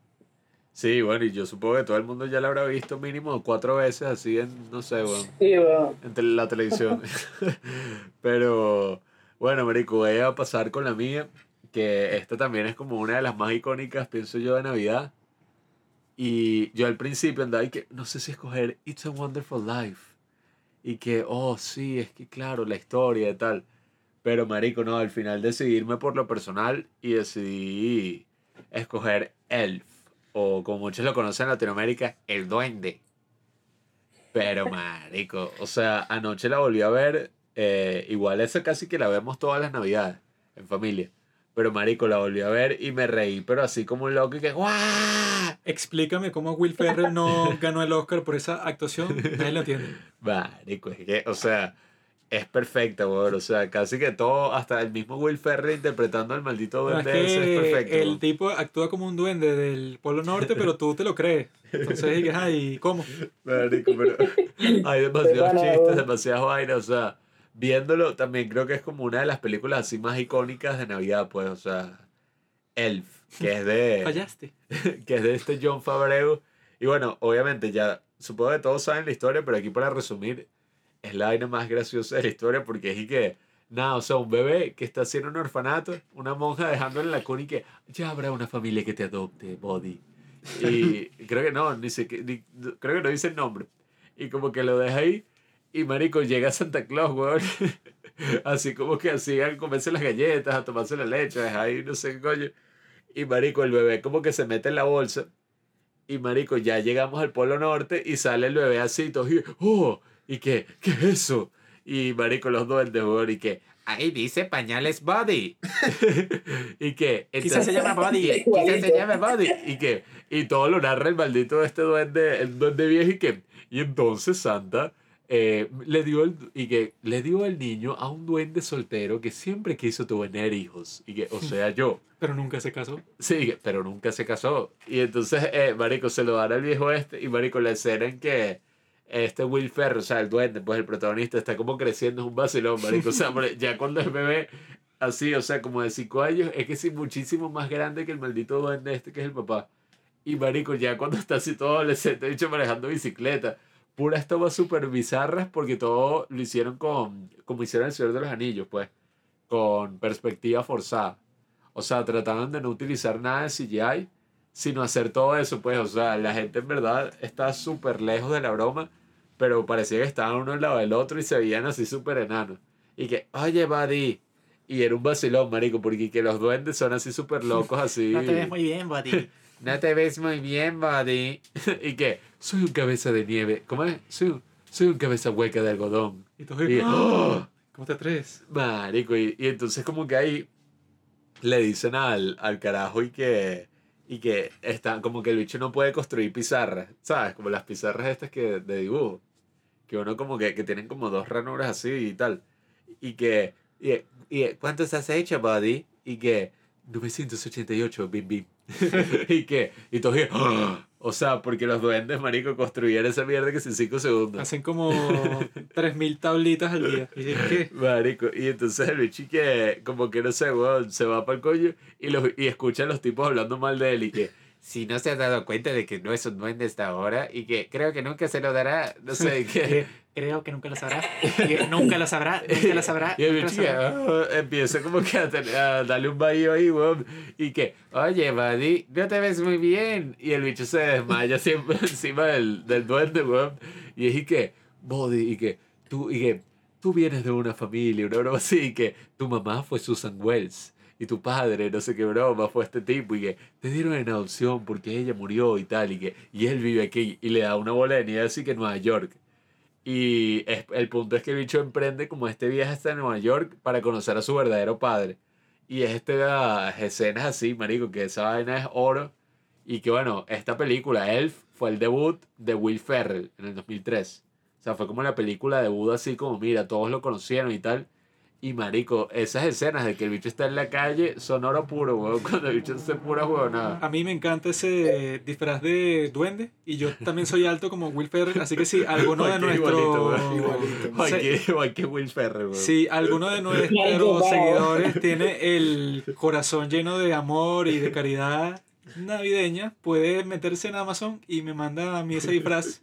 Sí, bueno, y yo supongo que todo el mundo ya la habrá visto mínimo cuatro veces así en, no sé, weón. Sí, bueno. en la televisión. (laughs) Pero bueno, Marico, voy a pasar con la mía, que esta también es como una de las más icónicas, pienso yo, de Navidad. Y yo al principio andaba y que no sé si escoger It's a Wonderful Life. Y que, oh, sí, es que claro, la historia y tal. Pero, Marico, no, al final decidí irme por lo personal y decidí escoger Elf. O como muchos lo conocen en Latinoamérica, El Duende. Pero, marico, o sea, anoche la volví a ver. eh, igual esa casi que la vemos todas las navidades, en familia. Pero, marico, la volví a ver y me reí, pero así como un loco y que ¡guau! Explícame cómo Will Ferrell no ganó el Oscar por esa actuación. Nadie lo entiende. (laughs) Marico, es que, o sea, es perfecta, weón. O sea, casi que todo, hasta el mismo Will Ferrell interpretando al maldito es duende ese es que perfecto. el weón. tipo actúa como un duende del Polo Norte, pero tú te lo crees. Entonces dices, ay, ¿cómo? Marico, pero (laughs) hay demasiados chistes, demasiadas vainas, o sea, viéndolo también creo que es como una de las películas así más icónicas de Navidad, pues, o sea, Elf, que es de, (laughs) Fallaste. (laughs) que es de este John Favreau. Y bueno, obviamente ya, supongo que todos saben la historia, pero aquí para resumir, es la vaina más graciosa de la historia porque es que, nada, o sea, un bebé que está haciendo un orfanato, una monja dejándole en la cuna y que ya habrá una familia que te adopte, Body. Y creo que no, ni qué- ni- creo que no dice el nombre. Y como que lo deja ahí y marico llega Santa Claus, weón. (laughs) Así como que así a comerse las galletas, a tomarse la leche, ahí no sé qué coño. Y marico, el bebé como que se mete en la bolsa. Y marico, ya llegamos al Polo Norte y sale el bebé así, todo, y, oh, ¿y qué? ¿Qué es eso? Y marico, los duendes, weón, y que, ahí dice pañales body. (laughs) y que, Quizás se llama Body. (laughs) Quizás se llama body. Y que, y todo lo narra el maldito este duende, el duende viejo, y que, y entonces Santa eh, le dio el, y que le dio el niño a un duende soltero que siempre quiso tener hijos. Y que, o (laughs) sea, yo. Pero nunca se casó. Sí, pero nunca se casó. Y entonces, eh, Marico, se lo dan al viejo este. Y Marico, la escena en que este Will Ferrell, o sea, el duende, pues el protagonista, está como creciendo, es un vacilón, Marico. O sea, ya cuando es bebé, así, o sea, como de 5 años, es que sí, muchísimo más grande que el maldito duende este que es el papá. Y Marico, ya cuando está así todo adolescente, de hecho, manejando bicicleta. Puras tomas súper bizarras porque todo lo hicieron con, como hicieron el Señor de los Anillos, pues, con perspectiva forzada. O sea, trataban de no utilizar nada de CGI, sino hacer todo eso, pues, o sea, la gente en verdad está súper lejos de la broma, pero parecía que estaban uno al lado del otro y se veían así súper enanos. y que, oye, buddy. Y era un vacilón, marico, porque que los duendes son así súper locos, así. (laughs) No te ves muy bien, buddy. (laughs) No te ves muy bien, buddy. (laughs) y que, soy un cabeza de nieve. ¿Cómo es? Soy un, soy un cabeza hueca de algodón. Y todos, Y, ¡Oh! ¿cómo te atreves? Marico, y, y entonces como que ahí le dicen al, al carajo y que, y que está, como que el bicho no puede construir pizarras, ¿sabes? Como las pizarras estas que de dibujo, que uno como que, que tienen como dos ranuras así y tal, y que, y, y ¿cuántos has hecho, buddy? Y que 988, bim bim. (laughs) y que, y todos, ¡ah! o sea, porque los duendes, marico, construyeron esa mierda que es en 5 segundos. Hacen como 3.000 tablitas al día. Y. Marico, y entonces el bicho que, como que no sé, weón, se va para el coño y, los, y escucha a los tipos hablando mal de él y que, si no se ha dado cuenta de que no es un duende hasta ahora y que creo que nunca se lo dará, no sé, que... Creo que nunca lo sabrá. Nunca lo sabrá, nunca lo sabrá. Y sabrá. ah, empieza como que a, tener- a darle un bahío ahí, weón, y que, oye, buddy, no te ves muy bien. Y el bicho se desmaya siempre (laughs) encima del, del duende, weón. Y es que, buddy, y que, tú, y que, tú vienes de una familia, una broma así, y que tu mamá fue Susan Wells. Y tu padre, no sé qué broma, fue este tipo, y que te dieron en adopción porque ella murió y tal, y que, y él vive aquí, y le da una bola de nieve así que en Nueva York. Y es- el punto es que el bicho emprende como este viaje hasta Nueva York para conocer a su verdadero padre. Y es estas escenas así, marico, que esa vaina es oro. Y que bueno, esta película, Elf, fue el debut de Will Ferrell en el 2003. O sea, fue como la película debut así como, mira, todos lo conocieron y tal. Y marico, esas escenas de que el bicho está en la calle son oro puro, weón. (laughs) Cuando el bicho hace pura huevonada. A mí me encanta ese disfraz de duende y yo también soy alto como Will Ferrell, así que si alguno de nuestros Sí. (laughs) que, Will Ferrell, weón. si alguno de nuestros seguidores tiene el corazón lleno de amor y de caridad navideña, puede meterse en Amazon y me manda a mí ese disfraz.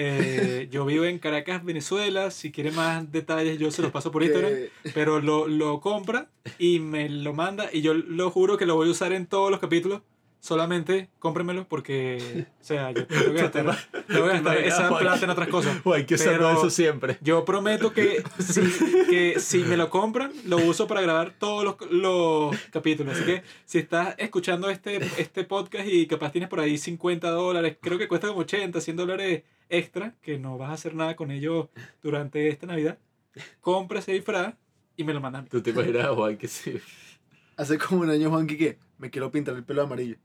Eh, yo vivo en Caracas, Venezuela. Si quiere más detalles, yo se los paso por (laughs) Instagram. Pero lo, lo compra y me lo manda. Y yo lo juro que lo voy a usar en todos los capítulos. Solamente cómprenmelo porque, o sea, yo tengo que (laughs) gastar, tengo que gastar (laughs) esa plata en otras cosas. Ay, que Pero eso siempre. Yo prometo que si, que si me lo compran, lo uso para grabar todos los, los capítulos. Así que si estás escuchando este, este podcast y capaz tienes por ahí 50 dólares, creo que cuesta como 80, 100 dólares extra, que no vas a hacer nada con ellos durante esta Navidad, compra ese disfraz y me lo mandan. a mí. Tú te imaginas, Juan, que sí. (laughs) Hace como un año, Juan, que me quiero pintar el pelo amarillo.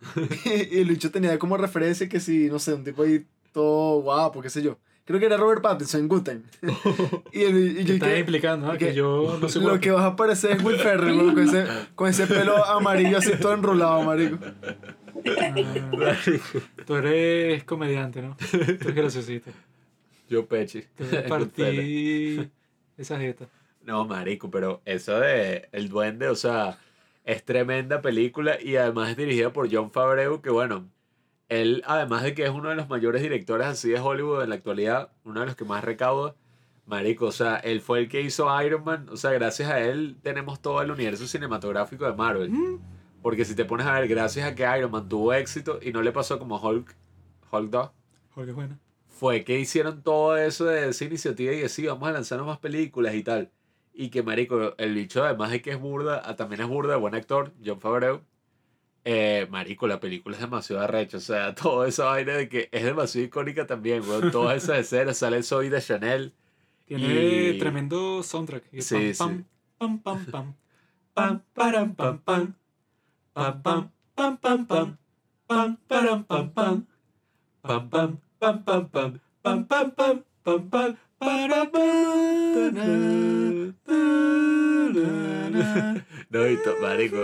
(laughs) y el bicho tenía como referencia que si, no sé, un tipo ahí todo guapo, qué sé yo. Creo que era Robert Pattinson en Good Time. (laughs) y, el, y yo Estás que, implicando ¿no? que, que yo no soy lo que vas a parecer es Will Ferrell, con ese, con ese pelo amarillo así todo enrolado, marico. Ah, (laughs) tú eres comediante, ¿no? Tú eres graciosito. Yo pechi. Te (laughs) partir esa jeta. No, marico, pero eso de El Duende, o sea, es tremenda película y además es dirigida por John Favreau, que bueno, él, además de que es uno de los mayores directores así de Hollywood en la actualidad, uno de los que más recauda, marico, o sea, él fue el que hizo Iron Man, o sea, gracias a él tenemos todo el universo cinematográfico de Marvel. Porque si te pones a ver, gracias a que Iron Man tuvo éxito y no le pasó como Hulk, Hulk 2, Jorge, bueno. fue que hicieron todo eso de esa iniciativa y decir, vamos a lanzarnos más películas y tal. Y que, marico, el bicho, además de que es burda, ah, también es burda, buen actor, John Favreau. Eh, marico, la película es demasiado arrecha. O sea, (laughs) toda esa vaina de que es demasiado icónica también, weón. (laughs) Todas esas escenas, sale Zoe de Chanel. Tiene Y- tremendo soundtrack. Y Sí, pam, sí. Pam, pam, pam, pam. (laughs) Pam, param, pam, pam. Pam, pam, pam, pam, pam. Pam, param, pam, pam. Pam, pam, pam, pam, pam. Pam, pam, pam, pam, pam. Para, No, y to- marico.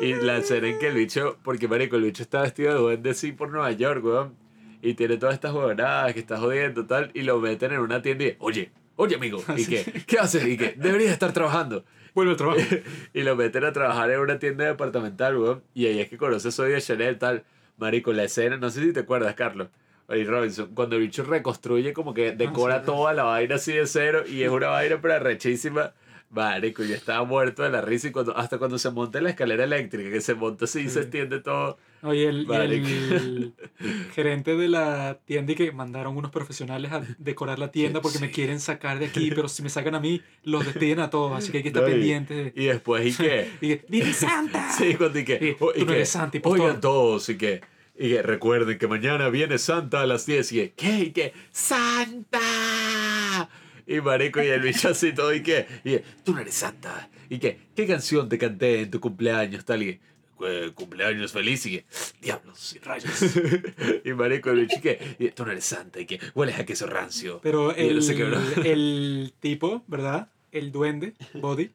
Y la escena en que el bicho, porque marico, el bicho está vestido de duende así por Nueva York, weón. Y tiene todas estas huevonadas que está jodiendo tal. Y lo meten en una tienda y, oye, oye amigo. ¿Y (laughs) qué? ¿Qué haces? ¿Y qué? Deberías estar trabajando. Vuelve al trabajo. (laughs) y lo meten a trabajar en una tienda departamental, weón. Y ahí es que conoce Soy de Chanel, tal. Marico, la escena, no sé si te acuerdas, Carlos. Oye, Robinson, cuando el bicho reconstruye, como que decora sí. toda la vaina así de cero y es una vaina pero rechísima. Marico, yo estaba muerto de la risa y cuando, hasta cuando se monta en la escalera eléctrica, que se monta así y se extiende todo. Oye, el, y Marico. el (laughs) gerente de la tienda y que mandaron unos profesionales a decorar la tienda porque me quieren sacar de aquí, pero si me sacan a mí, los despiden a todos, así que hay que estar No, y- pendientes. de- Y después, ¿y qué? (laughs) Y que, ¡Vive Santa! (laughs) Sí, cuando y que, Sí, o- tú y no eres Santa, impostor. oigan todos, y que, y que recuerden que mañana viene Santa a las 10 y que, ¿qué? Y que, ¡Santa! Y marico, y el bicho así todo, y que, y que, tú no eres Santa. Y que, ¿qué canción te canté en tu cumpleaños? Tal y que, "Eh, cumpleaños feliz y que, diablos (laughs) y rayos. y marico, el que, tú no eres Santa y que, hueles a queso rancio. Pero (laughs) el, tipo, ¿verdad? El duende, Body,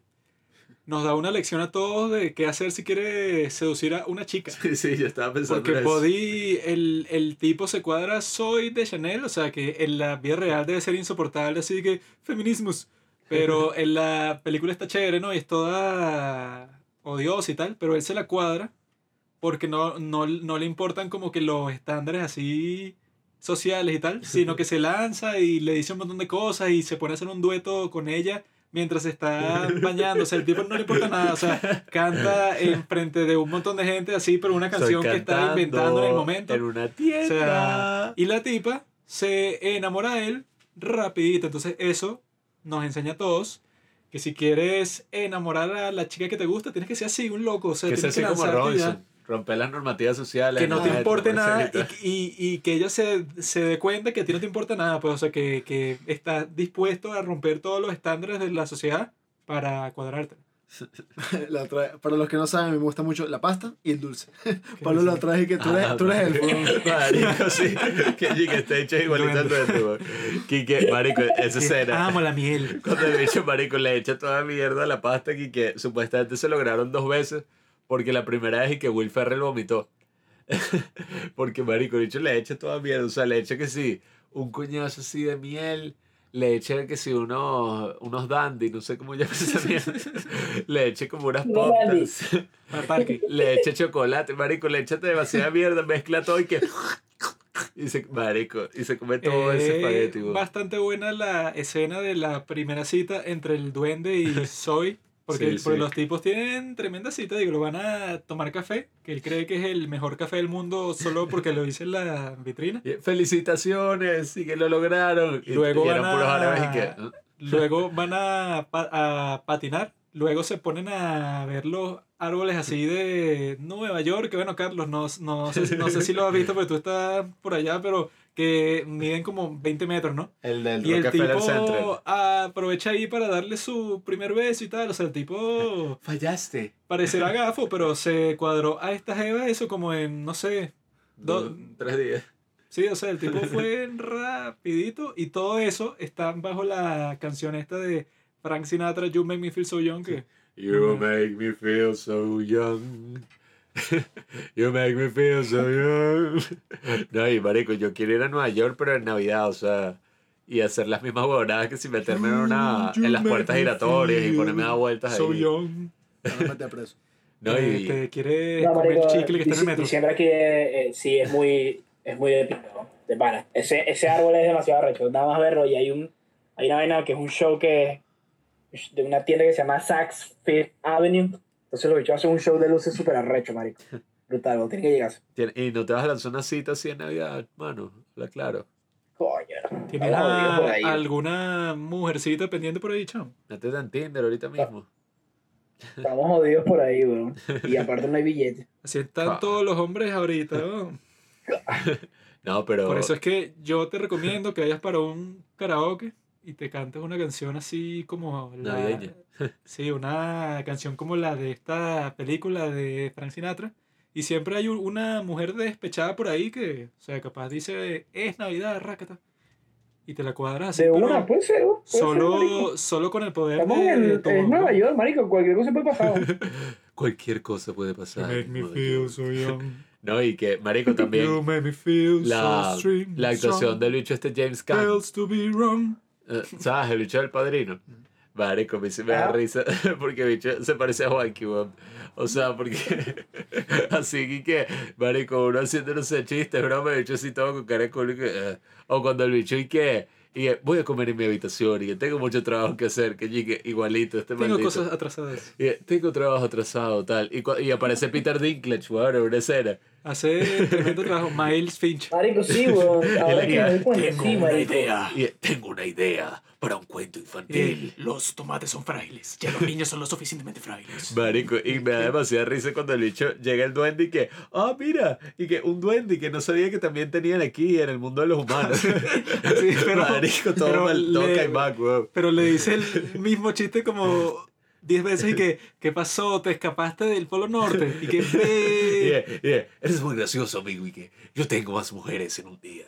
nos da una lección a todos de qué hacer si quiere seducir a una chica. Sí, (laughs) sí, yo estaba pensando Porque en eso. Body, el, el tipo se cuadra, soy de Chanel, o sea que en la vida real debe ser insoportable, así que feminismos. Pero en la película está chévere, ¿no? Y es toda odiosa y tal, pero él se la cuadra porque no, no, no le importan como que los estándares así sociales y tal, (laughs) sino que se lanza y le dice un montón de cosas y se pone a hacer un dueto con ella mientras está (laughs) bañando. O sea, el tipo no le importa nada. O sea, canta en frente de un montón de gente así, pero una canción que está inventando en el momento. En una O tienda. sea, y la tipa se enamora de él rapidito. Entonces eso nos enseña a todos que si quieres enamorar a la chica que te gusta, tienes que ser así, un loco. O sea, que tienes que hace como lanzarte ya. Robinson. Romper las normativas sociales. Que no te importe nada y, y que ella se, se dé cuenta que a ti no te importa nada. Pues, o sea, que, que estás dispuesto a romper todos los estándares de la sociedad para cuadrarte. (laughs) La para los que no saben, me gusta mucho la pasta y el dulce. (laughs) (laughs) Pablo la traje que tú eres, Ah, tú eres el. Marico, sí. Que, que está hecho igualito al duende. Quique, marico, esa escena. Amo la miel. Cuando el bicho, marico, le echa toda mierda a la pasta y que supuestamente se lograron dos veces. Porque la primera vez y que Will Ferrell vomitó. porque, marico, el bicho le echa toda mierda. O sea, le echa que sí, un coñazo así de miel. Le echa que sí, unos, unos dandy, no sé cómo (laughs) llamas esa mierda. (laughs) le echa como unas potas. Le echa chocolate, marico, le echa demasiada mierda, mezcla todo y que... Y se, marico, y se come todo ese Eh, espagueti, weón. bastante buena la escena de la primera cita entre el duende y Zoe. Porque, Sí, porque sí. los tipos tienen tremenda cita, digo, lo van a tomar café, que él cree que es el mejor café del mundo solo porque lo dice en la vitrina. Y, Felicitaciones, y que lo lograron. Y, Luego y van a-. Luego van a, pa- a patinar, luego se ponen a ver los árboles así de Nueva York, que bueno, Carlos, no, no, sé, no sé si lo has visto, (laughs) porque tú estás por allá, pero que miden como 20 metros, ¿no? El del Y el Center. tipo aprovecha ahí para darle su primer beso y tal. O sea, el tipo (laughs) Fallaste. parecerá (laughs) gafo, pero se cuadró a esta jeva eso como en, no sé. do- Dos, tres días. sí, o sea, el tipo (laughs) fue rapidito y todo eso está bajo la canción esta de Frank Sinatra, You Make Me Feel So Young, que You make me feel so young. (laughs) you make me feel so young. (laughs) No, y marico, yo quiero ir a Nueva York, pero en Navidad, o sea, y hacer las mismas huevonadas que si meterme en una en las puertas me giratorias y ponerme a dar vueltas So ahí. Young. No preso. (laughs) Eh, y te quiere No, comer marico, chicle que está en el metro. Diciembre aquí eh, eh, sí es muy, es muy de pino, de pana. Ese, ese árbol es demasiado arrecho. Nada más verlo y hay un hay una vaina que es un show que de una tienda que se llama Saks Fifth Avenue. Entonces los bichos hacen un show de luces súper arrecho, marico. Brutal, vos tiene que llegar. y no te vas a lanzar una cita así en Navidad, mano, la claro. Coño. ¿Tienes a- por ahí. alguna mujercita pendiente por ahí, chamo? Métete en Tinder ahorita mismo. Estamos jodidos por ahí, weón. Y aparte no hay billete. (laughs) Así están Ah. todos los hombres ahorita. (laughs) ¿no? (laughs) No, pero Por eso es que yo te recomiendo que vayas para un karaoke y te cantes una canción así como la, Navideña. sí, una canción como la de esta película de Frank Sinatra. Y siempre hay un- una mujer despechada por ahí que, o sea, capaz dice, es Navidad, rácata. Y te la cuadras así, De una, puede ser, puede ser, marico. solo, solo con el poder Estamos de en, tu en. Nueva York, marico. Cualquier cosa puede pasar. (laughs) cualquier cosa puede pasar. make me feel York. so young. (laughs) No, y que, marico, también You make me feel la, so la actuación del bicho este James Caan. Fails to be wrong. Eh, ¿Sabes? El bicho del padrino. Marico, a mí sí me da Ah. risa (laughs) porque el bicho se parece a Juanqui, weón. O sea, porque (laughs) así que, marico, uno haciendo no sé chistes, broma, el bicho así todo con cara de eh, O cuando el bicho y que... Y que voy a comer en mi habitación y tengo mucho trabajo que hacer, que llegue igualito este Tengo maldito. cosas atrasadas. Y tengo trabajo atrasado, tal. Y, y aparece Peter Dinklage, weón, en una escena. Hace tremendo trabajo. Miles Finch. Marico, sí, weón. (laughs) Ahora que me doy cuenta, Tengo sí, una marico. idea. Y Tengo una idea para un cuento infantil. Los tomates son frágiles. Ya los niños son lo suficientemente frágiles. Marico, y me da demasiada risa cuando el bicho llega el duende y que, ah, mira, y que un duende y que no sabía que también tenían aquí en el mundo de los humanos. (laughs) Sí, pero- Marico, todo pero mal, todo le- caimán, weón. Pero le dice el mismo chiste como 10 veces y que, (laughs) ¿qué pasó? ¿Te escapaste del Polo Norte? Y que, "Ve". que- y que, Eres muy gracioso, amigo, y que yo tengo más mujeres en un día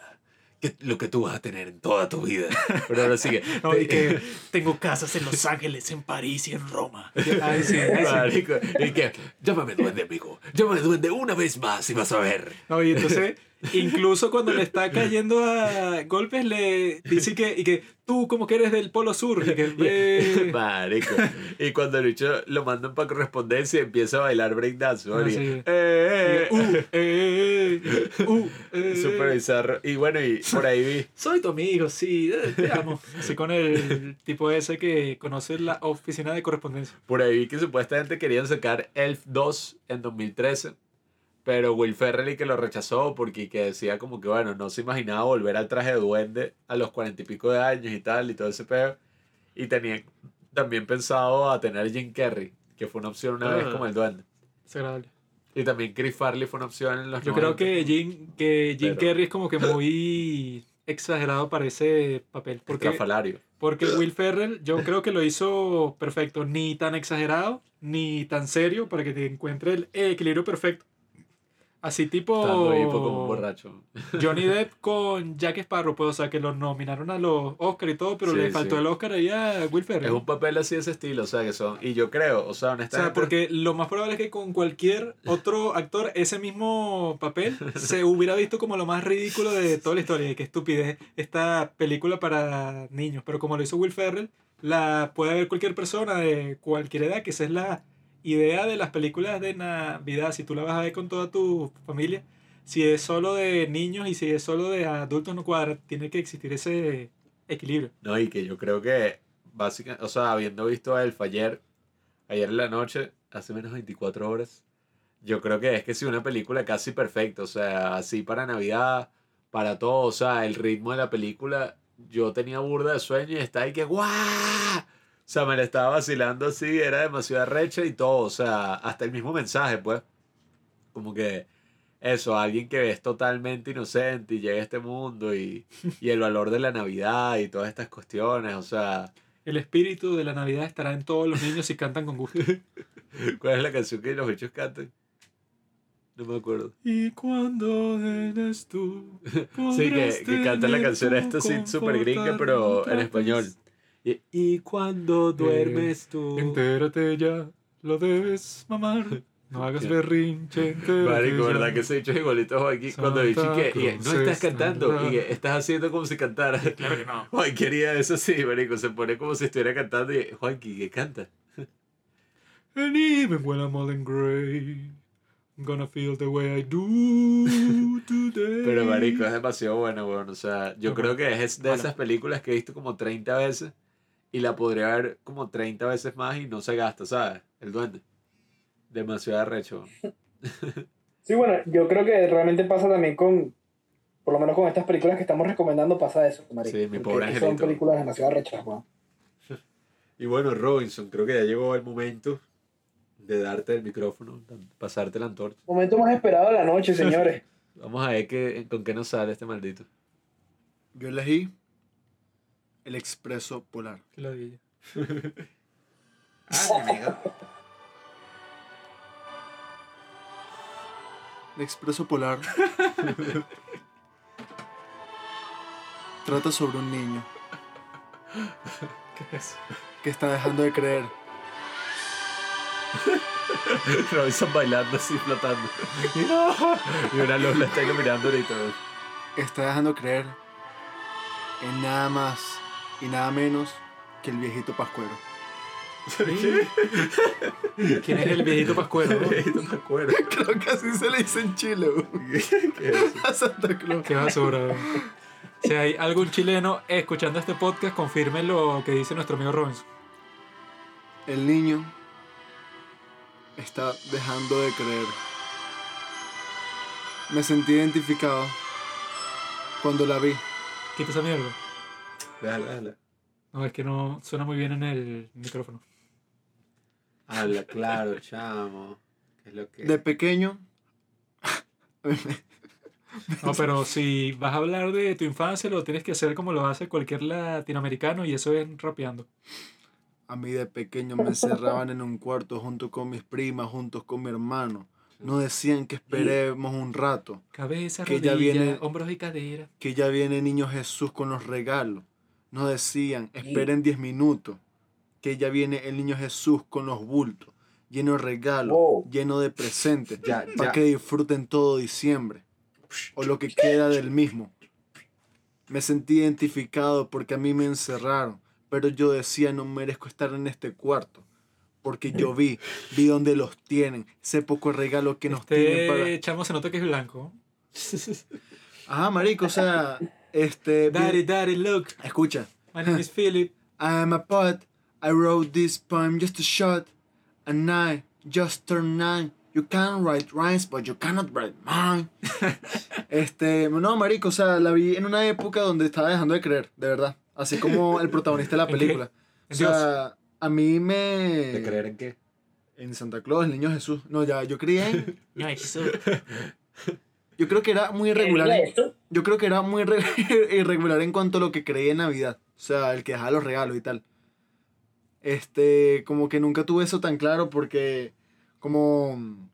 que lo que tú vas a tener en toda tu vida. Pero ahora sigue. (laughs) No, y que, Tengo casas en Los Ángeles, en París y en Roma. (laughs) ay, sí, ay, sí. Y que, Llámame duende, amigo. Llámame duende una vez más y vas a ver. No, y entonces, incluso cuando le está (laughs) cayendo a golpes, le dice que, y que tú como que eres del Polo Sur. Y que. (laughs) Marico. Y cuando el bicho lo mandan para correspondencia empieza a bailar breakdance, weón, Ah, sí. eh, eh, Uh, eh, eh, uh, (laughs) eh. Súper bizarro. Y bueno, y por ahí vi. Soy tu amigo, sí, eh, te amo. Así con el tipo ese que conoce la oficina de correspondencia. Por ahí vi que supuestamente querían sacar Elf 2 en 2013. Pero Will Ferrell y que lo rechazó porque que decía como que bueno, no se imaginaba volver al traje de duende a los cuarenta y pico de años y tal y todo ese pedo. Y tenían también pensado a tener a Jim Carrey, que fue una opción una vez Ah. como el duende. Es agradable. Y también Chris Farley fue una opción en los Yo creo 90. que Jim, que Jim Pero- Carrey es como que muy exagerado para ese papel. Porque, porque Will Ferrell yo creo que lo hizo perfecto. Ni tan exagerado, ni tan serio para que te encuentre el equilibrio perfecto. Así tipo hipo como un borracho. Johnny (laughs) Depp con Jack Sparrow, pues, o sea, que lo nominaron a los Oscar y todo, pero Sí, le faltó sí. el Oscar ahí a Will Ferrell. Es un papel así de ese estilo, o sea, que son... Y yo creo, o sea, O honestamente... sea, porque lo más probable es que con cualquier otro (laughs) actor ese mismo papel se (laughs) hubiera visto como lo más ridículo de toda la historia. Y qué estupidez esta película para niños. Pero como lo hizo Will Ferrell, la puede ver cualquier persona de cualquier edad, que esa es la idea de las películas de Navidad. Si tú la vas a ver con toda tu familia, si es solo de niños y si es solo de adultos no cuadra, tiene que existir ese equilibrio. No, y que yo creo que, básicamente, o sea, habiendo visto a Elf ayer, ayer en la noche, hace menos de 24 horas, yo creo que es que sí, una película casi perfecta, o sea, así para Navidad, para todo, o sea, el ritmo de la película, yo tenía burda de sueño y está ahí que ¡guau! O sea, me la estaba vacilando así, era demasiado recha y todo, o sea, hasta el mismo mensaje, pues, como que eso, alguien que es totalmente inocente y llega a este mundo y, y el valor de la Navidad y todas estas cuestiones, o sea, El espíritu de la Navidad estará en todos los niños si cantan con gusto. (laughs) ¿cuál es la canción que los bichos cantan? No me acuerdo. Y cuando eres tú. (laughs) Sí, que, que canta la canción esta así súper gringa, pero en español. Y, y cuando duermes tú. Entérate ya, lo debes mamar. No hagas berrinche, entérate Marico, ¿verdad que ese dicho igualito a Joaquín? Cuando Santa que y que, no estás está cantando y que estás haciendo como si cantara. Claro que no. (laughs) Juan quería eso sí, marico, se pone como si estuviera cantando y Juanqui, ¿qué canta? And even when I'm all in gray, I'm gonna feel the way I do today. Pero marico, es demasiado bueno, weón. O sea, yo creo que es de Bueno. esas películas que he visto como 30 veces y la podría ver como 30 veces más y no se gasta, ¿sabes? El duende. Demasiado arrecho. (laughs) Sí, bueno, yo creo que realmente pasa también con, por lo menos con estas películas que estamos recomendando, pasa eso, marico. Sí, mi Porque pobre Son angelito. películas demasiado rechas, weón. (laughs) Y bueno, Robinson, creo que ya llegó el momento de darte el micrófono, pasarte la antorcha. Momento más esperado de la noche, señores. (laughs) Vamos a ver qué, con qué nos sale este maldito. Yo elegí el expreso polar. Qué ladilla. Ah, amigo. El expreso polar (laughs) trata sobre un niño ¿Qué es? que está dejando de creer (laughs) Robinson bailando así, flotando. y una luz la está mirando ahorita. está dejando de creer en nada más y nada menos que el viejito pascuero. ¿Quién es el viejito pascuero? No me acuerdo. Creo que así se le dice en Chile. ¿Qué es (laughs) a Santa Claus. Qué basura. güey. Si hay algún chileno escuchando este podcast, confirme lo que dice nuestro amigo Robinson. El niño está dejando de creer. Me sentí identificado cuando la vi. Quita esa mierda. Déjala, déjala. No, es que no suena muy bien en el micrófono. Habla claro, chamo. ¿Qué es lo que.? De pequeño, No, pero si vas a hablar de tu infancia, lo tienes que hacer como lo hace cualquier latinoamericano y eso es rapeando. a mí de pequeño me encerraban en un cuarto junto con mis primas, juntos con mi hermano. No decían que esperemos un rato, Cabeza, Que ya rodilla, viene- hombros y cadera. que ya viene niño Jesús con los regalos. No decían, esperen 10 minutos, que ya viene el niño Jesús con los bultos, lleno de regalos, lleno de presentes, Ya, para ya. que disfruten todo diciembre, o lo que queda del mismo. Me sentí identificado porque a mí me encerraron, pero yo decía no merezco estar en este cuarto, porque yo vi, vi donde los tienen, ese poco regalo que nos tienen para... Este chamo se nota que es blanco. (laughs) Ajá, marico, o sea, este... Daddy, daddy, look. Escucha, My name is Philip. (laughs) I am a poet. I wrote this poem just a shot. And I just turned nine. You can write rhymes, but you cannot write mine. (laughs) este, no, marico, o sea, la vi en una época donde estaba dejando de creer, de verdad. Así como el protagonista de la (laughs) ¿En qué? película. O ¿En sea, a mí me... ¿De creer en qué? En Santa Claus, el niño Jesús. No, ya, yo creía en... No, eso. Yo creo que era muy ¿El irregular. en-? Yo creo que era muy re- (laughs) irregular en cuanto a lo que creía en Navidad. O sea, el que dejaba los regalos y tal. Este, como que nunca tuve eso tan claro porque, como.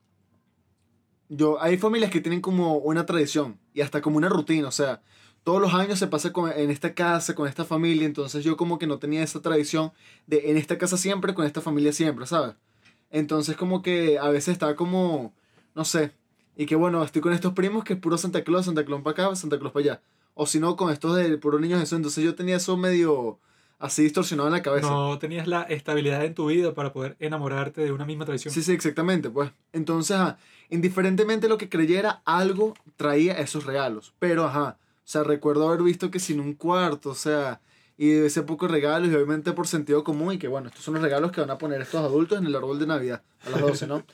Yo, hay familias que tienen como una tradición y hasta como una rutina. O sea, todos los años se pasa con- en esta casa, con esta familia. Entonces yo, como que no tenía esa tradición de en esta casa siempre, con esta familia siempre, ¿sabes? Entonces, como que a veces estaba como. No sé, y que bueno, estoy con estos primos que es puro Santa Claus, Santa Claus para acá, Santa Claus para allá. O si no, con estos de puro niños Jesús. Entonces yo tenía eso medio así distorsionado en la cabeza. No tenías la estabilidad en tu vida para poder enamorarte de una misma tradición. Sí, sí, exactamente, pues. Entonces, ajá, indiferentemente de lo que creyera, algo traía esos regalos. Pero, ajá, o sea, recuerdo haber visto que sin un cuarto, o sea, y ese poco regalos, y obviamente por sentido común, y que bueno, estos son los regalos que van a poner estos adultos en el árbol de Navidad, a las 12, ¿no?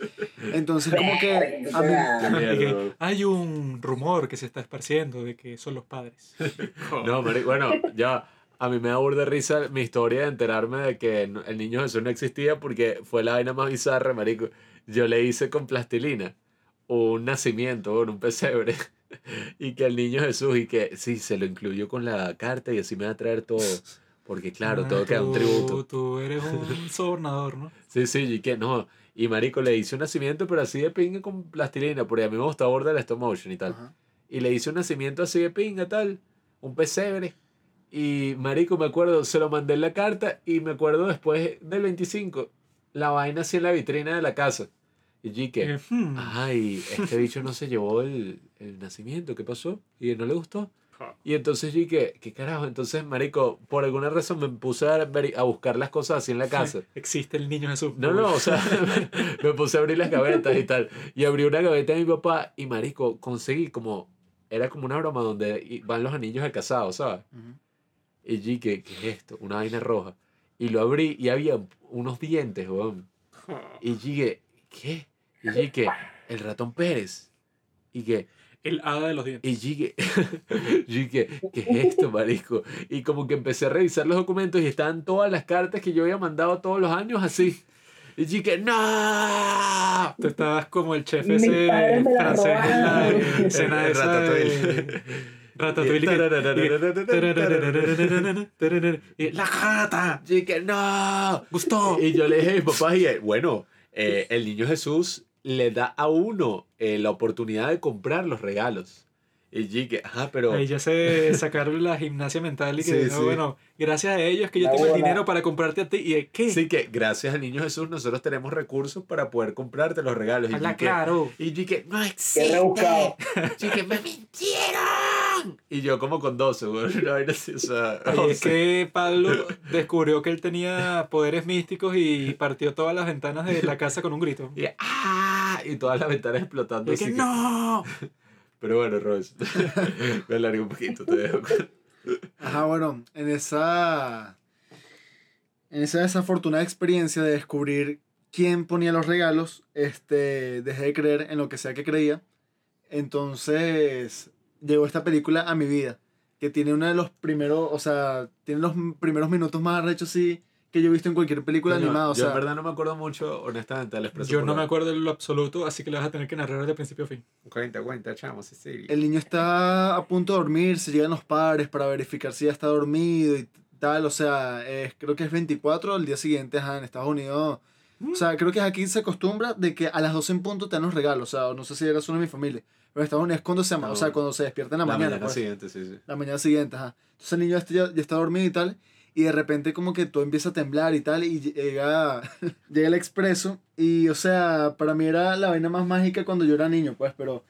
Entonces, como que a mí, hay un rumor que se está esparciendo de que son los padres. (laughs) No, marico, bueno, ya. A mí me da burda de risa mi historia de enterarme de que el niño Jesús no existía porque fue la vaina más bizarra, marico. Yo le hice con plastilina un nacimiento, un pesebre. (laughs) Y que el niño Jesús, y que sí, se lo incluyó con la carta y así me va a traer todo. Porque claro, Ah, todo queda un tributo. Tú eres un (laughs) sobornador, ¿no? Sí, sí, y que no. Y marico, le hice un nacimiento, pero así de pinga con plastilina, porque a mí me gusta burda el stop motion y tal. Ajá. Y le hice un nacimiento así de pinga, tal. Un pesebre. Y marico, me acuerdo, se lo mandé en la carta y me acuerdo después del 25, la vaina así en la vitrina de la casa. Y que, Eh, hmm. ay, este bicho no se llevó el, el nacimiento, ¿qué pasó? Y no le gustó. Y entonces yo que, ¿qué carajo? Entonces, marico, por alguna razón me puse a, ver- a buscar las cosas así en la casa. Existe el niño Jesús. No, no, o sea, (laughs) (laughs) me puse a abrir las gavetas y tal. Y abrí una gaveta de mi papá y, marico, conseguí como... Era como una broma donde van los anillos de casado, ¿sabes? Y yo, ¿qué, ¿qué es esto? Una vaina roja. Y lo abrí y había unos dientes, weón. Y dije, ¿qué? Y dije, el ratón Pérez. Y que, El hada de los dientes. y dije, (laughs) dije, ¿qué es esto, marico? Y como que empecé a revisar los documentos y estaban todas las cartas que yo había mandado todos los años así. Y dije, ¡No! Tú estabas como el chef Mis ese francés (laughs) en la escena de... Ratatouille. que- y- ¡La gata! Yo dije, ¡No! ¡Gustó! Y yo le dije a mi papá, y, bueno, eh, el niño Jesús le da a uno eh, la oportunidad de comprar los regalos. Y dije, ajá, pero... Ahí ya se (laughs) sacaron la gimnasia mental y que, Sí, no, sí. bueno, gracias a ellos que yo La tengo el dinero para comprarte a ti. ¿Y qué? Sí que gracias al niño Jesús nosotros tenemos recursos para poder comprarte los regalos. Y dije, claro. Y no existe. dije, me mintieron. Y yo como con 12, güey. (laughs) O sea, (laughs) es 11. que Pablo (laughs) descubrió que él tenía poderes místicos y partió todas las ventanas de la casa con un grito. Y, ¡ah! y todas las ventanas explotando. Y así que, que- ¡No! Pero bueno, Rose, me alargué un poquito, te dejo. Ajá, bueno, en esa. En esa desafortunada experiencia de descubrir quién ponía los regalos, este, dejé de creer en lo que sea que creía. Entonces, llegó esta película a mi vida, que tiene uno de los primeros, o sea, tiene los primeros minutos más arrechos, sí, que yo he visto en cualquier película Coño, animada. O yo sea, en verdad no me acuerdo mucho, honestamente, del expreso Yo no me acuerdo en lo absoluto, así que le vas a tener que narrar de principio a fin. Cuenta, cuenta, chamo, sí, sí. el niño está a punto de dormir, se llegan los padres para verificar si ya está dormido y tal, o sea, es- creo que es 24, el día siguiente, ajá, en Estados Unidos. O sea, creo que aquí se acostumbra de que a las 12 en punto te dan los regalos, o sea, no sé si era solo en mi familia, en Estados Unidos es cuando se Ah, o sea, cuando se despierta en la, La mañana. mañana pues. siguiente, sí, sí. La mañana siguiente, ajá. Entonces el niño este ya, ya está dormido y tal. Y de repente como que todo empieza a temblar y tal. Y llega, (laughs) llega el expreso. Y o sea, para mí era la vaina más mágica cuando yo era niño, pues. Pero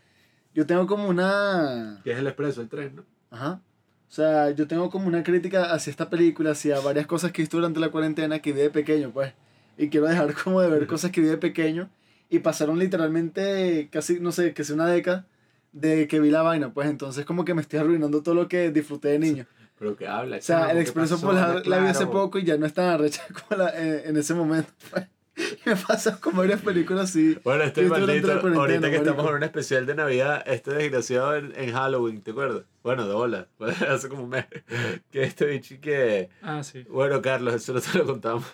yo tengo como una... Que es el expreso, el tren, ¿no? Ajá. O sea, yo tengo como una crítica hacia esta película, hacia varias cosas que hice durante la cuarentena que vi de pequeño, pues. Y quiero dejar como de ver cosas que vi de pequeño. Y pasaron literalmente casi, no sé, que sea una década de que vi la vaina, pues. Entonces como que me estoy arruinando todo lo que disfruté de niño. (laughs) Pero que habla, O sea, el ¿qué Expreso pasó? Polar la vi hace Claro. poco y ya no es tan arrecha (laughs) como la, en, en ese momento. pues. (laughs) Me pasa con varias películas así. Bueno, durante maldito, ahorita que estamos en un especial de Navidad, este desgraciado en, en Halloween, ¿te acuerdas? Bueno, de hola, hace como un mes. Que este bicho que... Ah, sí. Bueno, Carlos, eso no te lo contamos.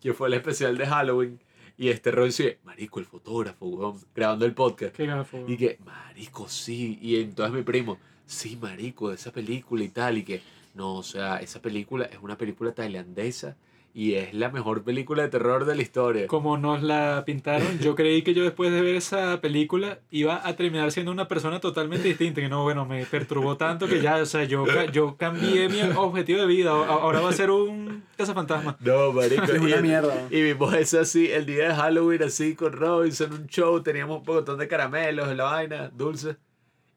Que fue el especial de Halloween. Y este Roy dice, marico, el fotógrafo, weón, grabando el podcast. Qué gafo. Y que, marico, sí. Y entonces mi primo, sí, marico, esa película y tal. Y que, no, o sea, esa película es una película tailandesa y es la mejor película de terror de la historia. Como nos la pintaron, yo (laughs) creí que yo después de ver esa película iba a terminar siendo una persona totalmente distinta. Que no, bueno, me perturbó tanto que ya, o sea, yo, ca- yo cambié mi objetivo de vida. Ahora va a ser un cazafantasma. No, marico. Es y, una mierda. y vimos eso así, el día de Halloween, así con Robinson, un show, teníamos un montón de caramelos en la vaina, dulces.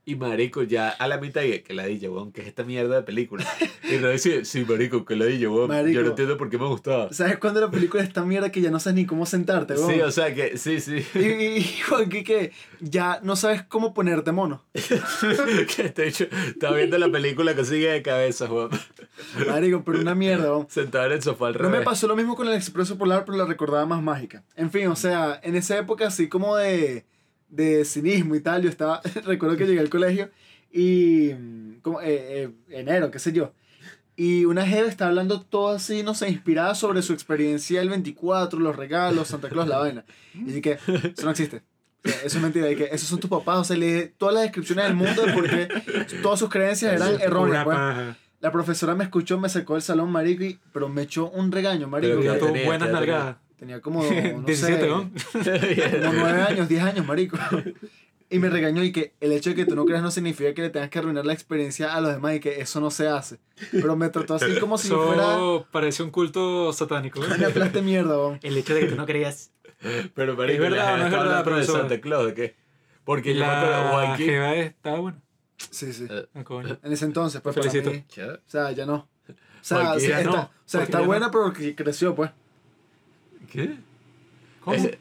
Y marico, ya a la mitad, que la dije, weón, que es esta mierda de película. Y Roy dice, sí, marico, que la dije, weón. Yo no entiendo por qué me gustaba. ¿Sabes cuando la película es tan mierda que ya no sabes ni cómo sentarte, weón? Sí, o sea que, sí, sí. Y, y, y, Juanqui, que ya no sabes cómo ponerte mono. (laughs) que hecho, estaba viendo la película que sigue de cabeza, weón. Marico, pero una mierda, weón. Sentado en el sofá al No revés. me pasó lo mismo con el Expreso Polar, pero la recordaba más mágica. En fin, o sea, en esa época así como de, de cinismo y tal, yo estaba, (laughs) recuerdo que llegué al colegio y, mm, como, eh, eh, enero, qué sé yo, y una jeva está hablando todo así, no sé, inspirada sobre su experiencia el 24, los regalos, Santa Claus, la vaina. Y dije, eso no existe. O sea, Eso es mentira, y que esos son tus papás, o sea, le todas las descripciones del mundo de por qué todas sus creencias eran erróneas. Pues. La profesora me escuchó, me sacó del salón, marico, y, pero me echó un regaño, marico. Pero Ya ¿qué tuvo tenía? buenas ¿Qué tenía? como, (laughs) no 17, sé, ¿no? (laughs) como 9 años, 10 años, marico. Y me regañó y que el hecho de que tú no creas no significa que le tengas que arruinar la experiencia a los demás y que eso no se hace. Pero me trató así como si yo fuera parece un culto satánico. ¿eh? (laughs) una plasta mierda, weón. El hecho de que tú no creías. Pero marico, ¿Es verdad la no es verdad, hablando de? Santa Claus, ¿de qué? Porque yo me acuerdo, La estaba buena. Sí, sí. Coño. En ese entonces, pues Te para felicito. mí, o sea, ya no. O sea, sí, ya está, no, o sea, está buena, no. pero creció, pues. ¿Qué? ¿Cómo? Ese-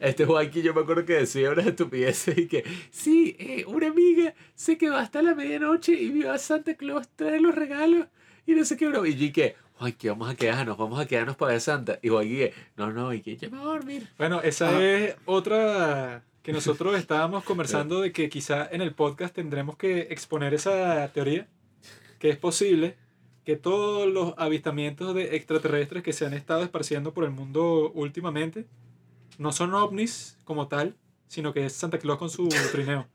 Este (laughs) Juanqui yo me acuerdo que decía unas estupideces y que, sí, eh, una amiga se quedó hasta la medianoche y vio a Santa Claus traer los regalos y no sé qué, bro. Y yo que, Juanqui, vamos a quedarnos, vamos a quedarnos para ver Santa. Y Juanqui, no, no, y que ya me voy a dormir. Bueno, esa Ajá. es otra que nosotros (laughs) estábamos conversando de que quizá en el podcast tendremos que exponer esa teoría, que es posible que todos los avistamientos de extraterrestres que se han estado esparciendo por el mundo últimamente no son ovnis como tal, sino que es Santa Claus con su (laughs) trineo.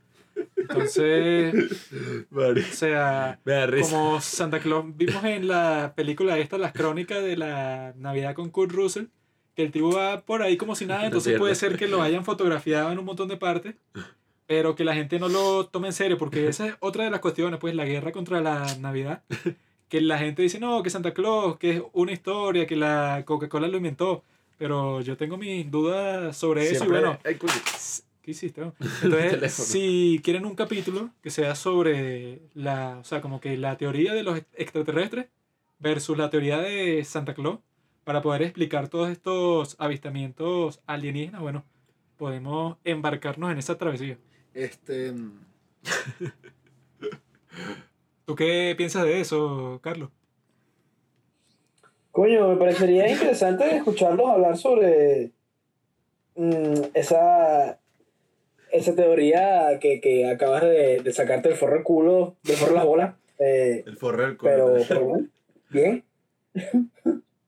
Entonces, Vale. o sea, como Santa Claus vimos en la película esta, las crónicas de la Navidad con Kurt Russell, que el tipo va por ahí como si nada, No entonces puede ser que lo hayan fotografiado en un montón de partes, pero que la gente no lo tome en serio, porque esa es otra de las cuestiones, pues la guerra contra la Navidad, que la gente dice, no, que Santa Claus, que es una historia, que la Coca-Cola lo inventó, pero yo tengo mis dudas sobre eso y bueno. ¿Qué hiciste? no? (laughs) Entonces, si quieren un capítulo que sea sobre la, o sea, como que la teoría de los extraterrestres versus la teoría de Santa Claus, para poder explicar todos estos avistamientos alienígenas, bueno, podemos embarcarnos en esa travesía. Este. (laughs) ¿Tú qué piensas de eso, Carlos? Coño, me parecería interesante escucharlos hablar sobre mm, esa, esa teoría que, que acabas de, de sacarte del forro del culo, del forro de la bola. Eh, El forro del pero, culo. pero bueno, bien.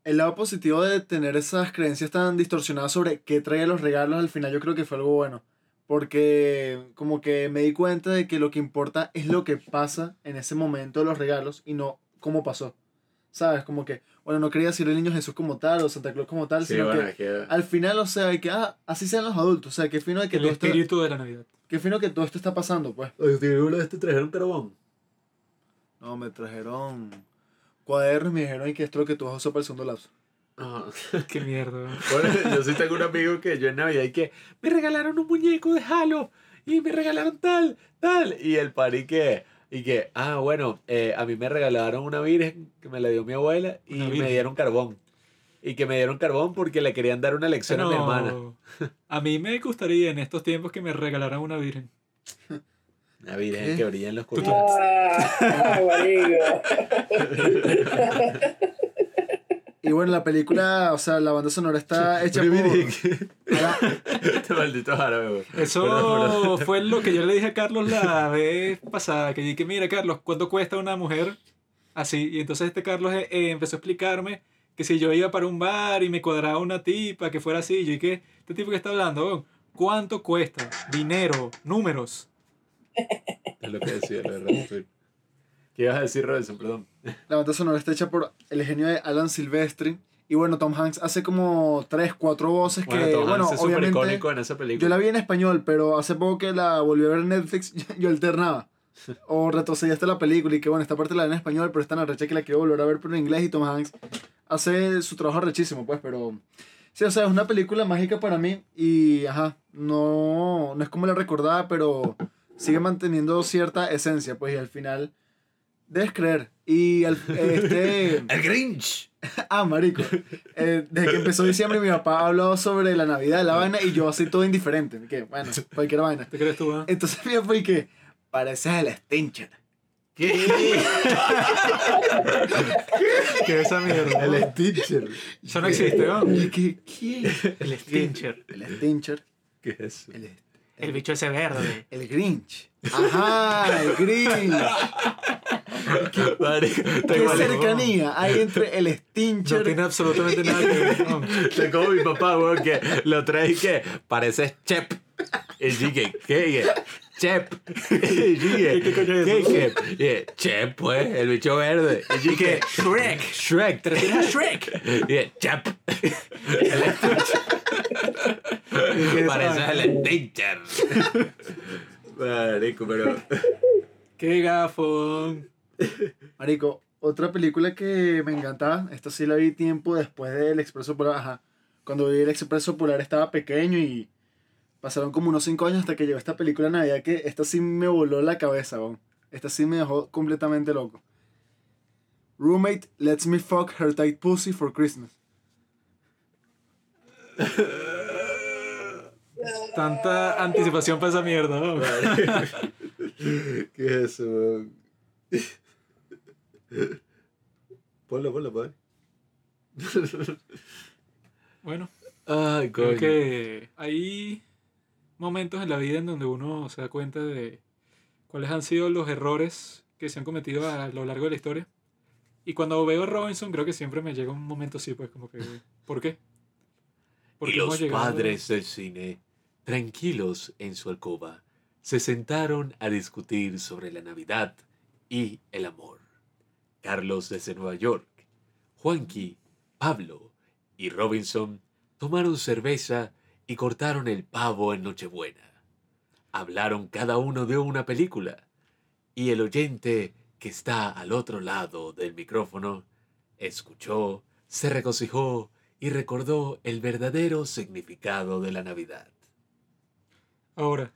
El lado positivo de tener esas creencias tan distorsionadas sobre qué trae los regalos al final yo creo que fue algo bueno. Porque como que me di cuenta de que lo que importa es lo que pasa en ese momento de los regalos y no cómo pasó. ¿Sabes? Como que, bueno, no quería decir el niño Jesús como tal o Santa Claus como tal, Sí, sino bueno, que que... al final, o sea, hay que, ah, así sean los adultos. O sea, qué fino de que El todo esto, espíritu de la Navidad. qué fino que todo esto está pasando, pues. Oye, ¿te estos trajeron carbón? No, me trajeron cuadernos y me dijeron "Y que esto es lo que tú vas a usar para el segundo lapso. Ah. (laughs) Qué mierda. Bueno, yo sí tengo un amigo que yo en Navidad y que me regalaron un muñeco de Halo y me regalaron tal, tal. Y el pari que, y que, ah, bueno, eh, a mí me regalaron una virgen que me la dio mi abuela y me dieron carbón. Y que me dieron carbón porque le querían dar una lección a mi hermana. (laughs) A mí me gustaría en estos tiempos que me regalaran una virgen. Una virgen ¿Qué? que brilla en los oscuridad. (laughs) Y bueno, la película, o sea, la banda sonora está hecha por... Este maldito árabe. Eso Perdón, perdón. fue lo que yo le dije a Carlos la vez pasada, que dije, mira Carlos, ¿cuánto cuesta una mujer así? Y entonces este Carlos eh, eh, empezó a explicarme que si yo iba para un bar y me cuadraba una tipa que fuera así, yo dije, este tipo que está hablando, ¿cuánto cuesta? Dinero, números. Es lo que decía, la verdad. ¿Qué ibas a decir, Robinson? Perdón. La banda sonora está hecha por el genio de Alan Silvestri. Y bueno, Tom Hanks hace como tres, cuatro voces que, Bueno, Tom bueno, Hanks es obviamente... icónico en esa película. Yo la vi en español, pero hace poco que la volví a ver en Netflix, (laughs) yo alternaba. (laughs) O retrocedí hasta la película y que bueno, esta parte la vi en español, pero esta en arrecha que la quiero volver a ver pero en inglés y Tom Hanks hace su trabajo rechísimo, pues, pero... Sí, o sea, es una película mágica para mí y, ajá, no, no es como la recordaba, pero sigue manteniendo cierta esencia, pues, y al final debes creer. Y al, este... (laughs) ¡El Grinch! (laughs) Ah, marico. Eh, desde que empezó diciembre, mi papá habló sobre la Navidad, la vaina, y yo así todo indiferente. Que, bueno, (laughs) cualquier vaina. ¿Te crees tú, ah? Entonces mi papá y que, pareces el Stincher. ¿Qué? ¿Qué es esa mierda? El Stincher. Eso no existe, ¿no? Y que, ¿quién? El Stincher. El Stincher. ¿Qué es eso? El, El bicho ese verde. el Grinch. Ajá, el Grinch. Marico, está Qué igual- cercanía hay entre el No Stincher. tiene absolutamente nada que ver. no. Está como mi papá, weón, que lo trae y que pareces Chep. Y dije, ¿qué? Chep. Y dije, ¿Qué coño es ¿qué? eso? ¿Qué? Chep, pues, el bicho verde. Y dije, Shrek. Shrek. ¿Te refieres a Shrek? Y Chep. Pareces el Stincher. Marico, pero... (laughs) Qué gafón. Marico, otra película que me encantaba, esta sí la vi tiempo después del Expreso Polar, ajá. Cuando vi el Expreso Polar estaba pequeño y pasaron como unos 5 años hasta que llegó esta película de Navidad que esta sí me voló la cabeza, weón. Esta sí me dejó completamente loco. Roommate lets me fuck her tight pussy for Christmas. (laughs) Tanta anticipación para esa mierda, ¿no? (laughs) ¿Qué es eso, weón? Ponlo, ponlo, ponlo. Bueno, Ay, creo coño. que hay momentos en la vida en donde uno se da cuenta de cuáles han sido los errores que se han cometido a lo largo de la historia. Y cuando veo a Robinson, creo que siempre me llega un momento así, pues como que, ¿por qué? ¿Por Y qué los padres del cine, tranquilos en su alcoba, se sentaron a discutir sobre la Navidad y el amor. Carlos desde Nueva York, Juanqui, Pablo y Robinson tomaron cerveza y cortaron el pavo en Nochebuena. Hablaron cada uno de una película y el oyente que está al otro lado del micrófono escuchó, se regocijó y recordó el verdadero significado de la Navidad. Ahora,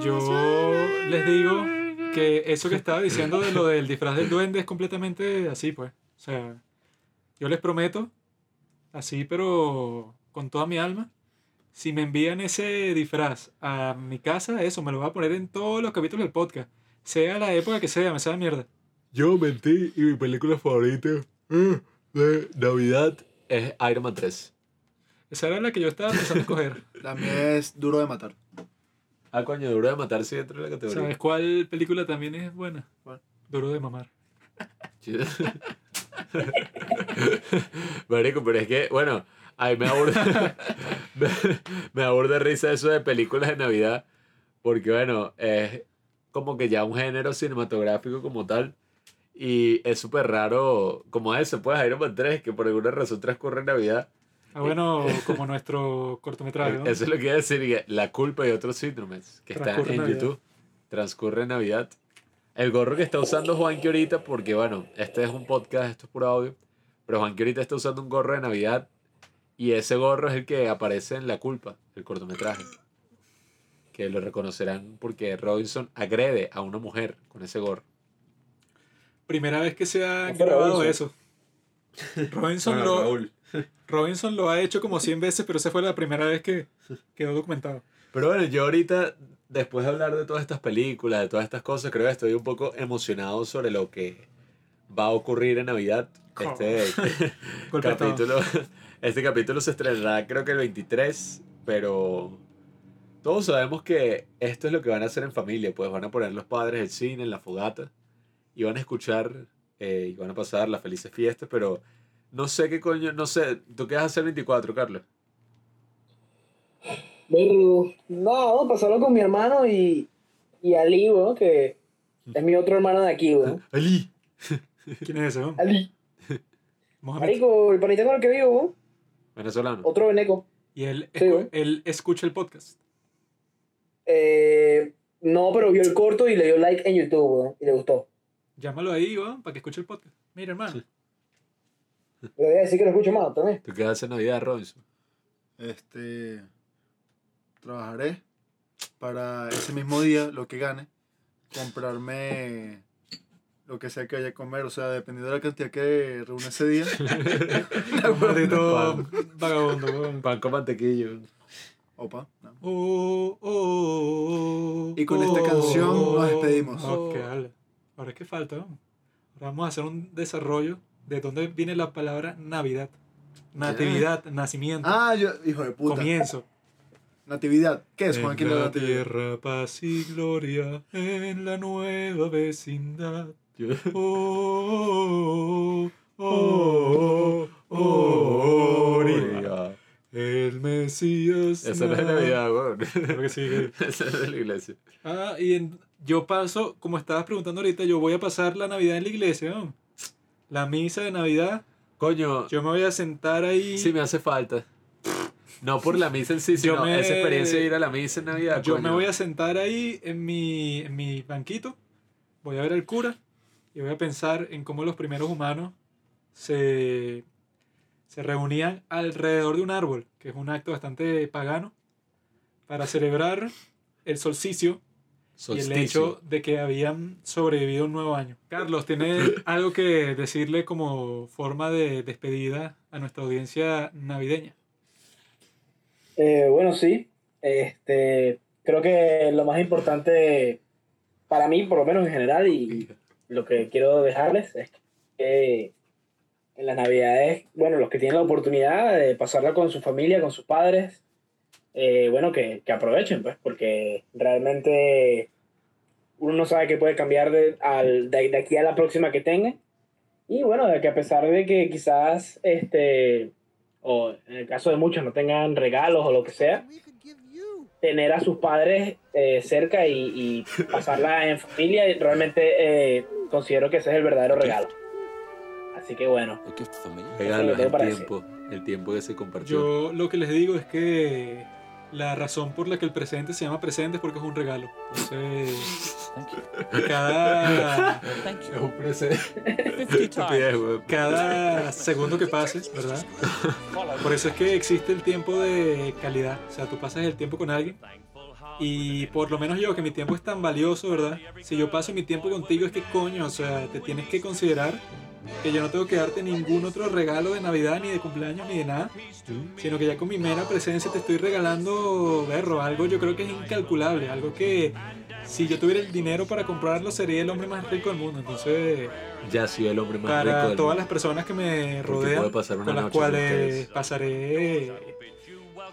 yo les digo que eso que estaba diciendo de lo del disfraz del duende es completamente así, pues. O sea, yo les prometo, así pero con toda mi alma, si me envían ese disfraz a mi casa, eso, me lo voy a poner en todos los capítulos del podcast. Sea la época que sea, me sabe a mierda. Yo mentí y mi película favorita eh, de Navidad es Iron Man 3. Esa era la que yo estaba pensando en coger. (laughs) La mía es duro de matar. Ah, coño, duro de matar sí dentro de la categoría. ¿Sabes cuál película también es buena? ¿Cuál? Duro de mamar. (laughs) Marico, pero es que, bueno, a mí me aburre, (laughs) me, me aburre risa eso de películas de Navidad, porque bueno, es como que ya un género cinematográfico como tal, y es súper raro, como ese, pues Iron Man 3, que por alguna razón transcurre en Navidad. Ah, bueno, como nuestro cortometraje. ¿no? Eso es lo que iba a decir, que La culpa y otros síndromes, que están Transcurre en Navidad. YouTube, transcurre en Navidad. El gorro que está usando Juanqui ahorita, porque bueno, este es un podcast, esto es puro audio, pero Juanqui ahorita está usando un gorro de Navidad y ese gorro es el que aparece en La culpa, el cortometraje. Que lo reconocerán porque Robinson agrede a una mujer con ese gorro. Primera vez que se ha No grabado Robinson. eso. Robinson, Bueno, lo, Raúl. Robinson lo ha hecho como 100 veces, pero esa fue la primera vez que quedó documentado. Pero bueno, yo ahorita, después de hablar de todas estas películas, de todas estas cosas, creo que estoy un poco emocionado sobre lo que va a ocurrir en Navidad. Este (laughs) capítulo, (laughs) este capítulo se estrenará creo que el 23, pero todos sabemos que esto es lo que van a hacer en familia, pues van a poner los padres el cine en la fogata y van a escuchar eh, y van a pasar las felices fiestas, pero no sé qué coño, no sé, ¿tú qué vas a hacer el 24, Carlos? Pero, no, pasarlo con mi hermano y, y Ali, weón, que es mi otro hermano de aquí, weón. Ali. (laughs) ¿Quién es ese? weón? Ali. Marico, el panita con el que vivo, weón. Venezolano. Otro veneco. Y él, Sí, escu- weón. él escucha el podcast. Eh, no, pero vio el corto y le dio like en YouTube, weón, y le gustó. Llámalo ahí, weón, para que escuche el podcast. Mira, hermano. Le voy a decir que lo escucho más también. ¿Tú qué haces en Navidad, Robinson? Este. Trabajaré para ese mismo día, lo que gane, comprarme lo que sea que vaya a comer. O sea, dependiendo de la cantidad que reúne ese día. (laughs) Un maldito vagabundo, weón. Pan con mantequillo. Opa. no. Oh, oh, Y con esta canción nos despedimos. Ok, vale. Ahora es que falta, weón. Ahora vamos a hacer un desarrollo de dónde viene la palabra Navidad. Natividad, nacimiento, Ah, yo, hijo de puta. comienzo. Natividad. ¿Qué es, Juan? En ¿Quién es la la tierra, paz y gloria, en la nueva vecindad. Oh, oh, oh, oh. El Mesías. Esa no es Navidad, weón. Creo que sí, que- (laughs) Esa es de la iglesia. Ah, y en- yo paso, como estabas preguntando ahorita, yo voy a pasar la Navidad en la iglesia, ¿no? La misa de Navidad, Coño, yo me voy a sentar ahí. sí me hace falta. No por la misa en sí, Yo sino me- esa experiencia de ir a la misa en Navidad. Yo coño. me voy a sentar ahí en mi, en mi banquito, voy a ver al cura y voy a pensar en cómo los primeros humanos se, se reunían alrededor de un árbol, que es un acto bastante pagano, para celebrar el solsticio y el hecho de que habían sobrevivido un nuevo año. Carlos, ¿tiene algo que decirle como forma de despedida a nuestra audiencia navideña? Eh, bueno, sí. Este, creo que lo más importante para mí, por lo menos en general, y lo que quiero dejarles es que en las navidades, bueno, los que tienen la oportunidad de pasarla con su familia, con sus padres, eh, bueno, que, que aprovechen, pues, porque realmente uno no sabe qué puede cambiar de, al, de, de aquí a la próxima que tenga. Y bueno, de que a pesar de que quizás, este, o en el caso de muchos no tengan regalos o lo que sea, tener a sus padres eh, cerca y, y pasarla en familia, y realmente eh, considero que ese es el verdadero regalo. Así que bueno, Regalo, el tiempo. El tiempo que se compartió. Yo lo que les digo es que la razón por la que el presente se llama presente es porque es un regalo. Entonces, cada, Es un presente. Cada segundo que pase, ¿verdad? Por eso es que existe el tiempo de calidad. O sea, tú pasas el tiempo con alguien y por lo menos yo, que mi tiempo es tan valioso, ¿verdad? Si yo paso mi tiempo contigo es que coño, o sea, te tienes que considerar que yo no tengo que darte ningún otro regalo de Navidad, ni de cumpleaños, ni de nada, sino que ya con mi mera presencia te estoy regalando, berro, algo yo creo que es incalculable, algo que si yo tuviera el dinero para comprarlo, sería el hombre más rico del mundo. Entonces, Ya soy el hombre más rico para todas las personas que me rodean, pasar una con las cuales pasaré,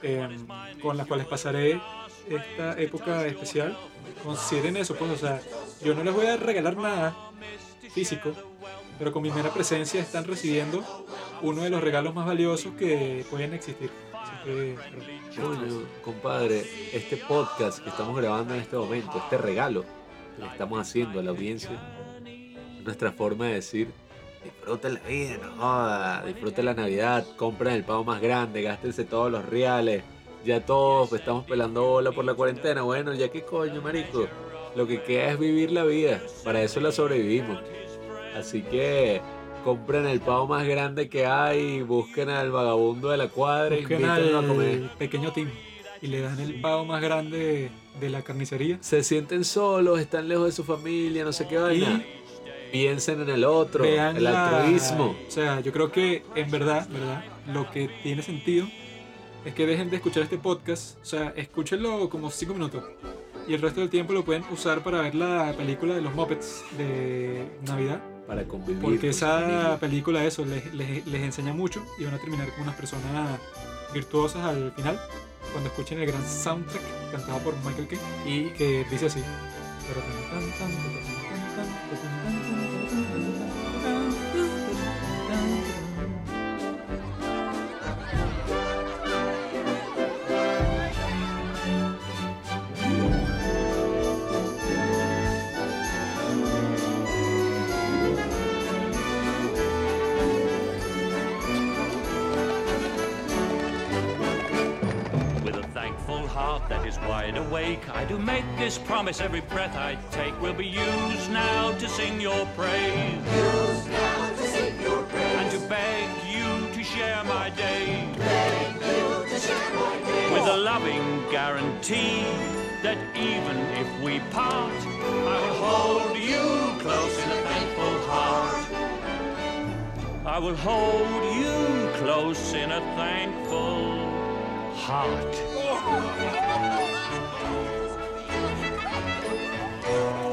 em, con las cuales pasaré esta época especial, consideren eso, pues, o sea, yo no les voy a regalar nada físico, pero con mi mera presencia están recibiendo uno de los regalos más valiosos que pueden existir. Que, Coño, compadre, este podcast que estamos grabando en este momento, este regalo que le estamos haciendo a la audiencia, es nuestra forma de decir, disfruten la vida, no joda, disfruten la Navidad, compren el pavo más grande, gástense todos los reales, ya todos estamos pelando bola por la cuarentena, bueno, ya qué coño, marico, lo que queda es vivir la vida, para eso la sobrevivimos. Así que compren el pavo más grande que hay, busquen al vagabundo de la cuadra, busquen invítenlo a comer. al pequeño Tim y le dan el pavo más grande de la carnicería. se sienten solos, están lejos de su familia, no sé qué vaina. Piensen en el otro, Vean el la- altruismo. O sea, yo creo que en verdad, verdad, lo que tiene sentido es que dejen de escuchar este podcast. O sea, escúchenlo como 5 minutos. Y el resto del tiempo lo pueden usar para ver la película de los Muppets de Navidad. Para convivir. Porque esa película, eso, les, les- les enseña mucho y van a terminar con unas personas virtuosas al final. Cuando escuchen el gran soundtrack cantado por Michael King y que dice así. With awake, I do make this promise every breath I take will be used now to sing your praise. And to beg you to share my day. With a loving guarantee that even if we part, I will hold you close in a thankful heart. I will hold you close in a thankful heart. (laughs)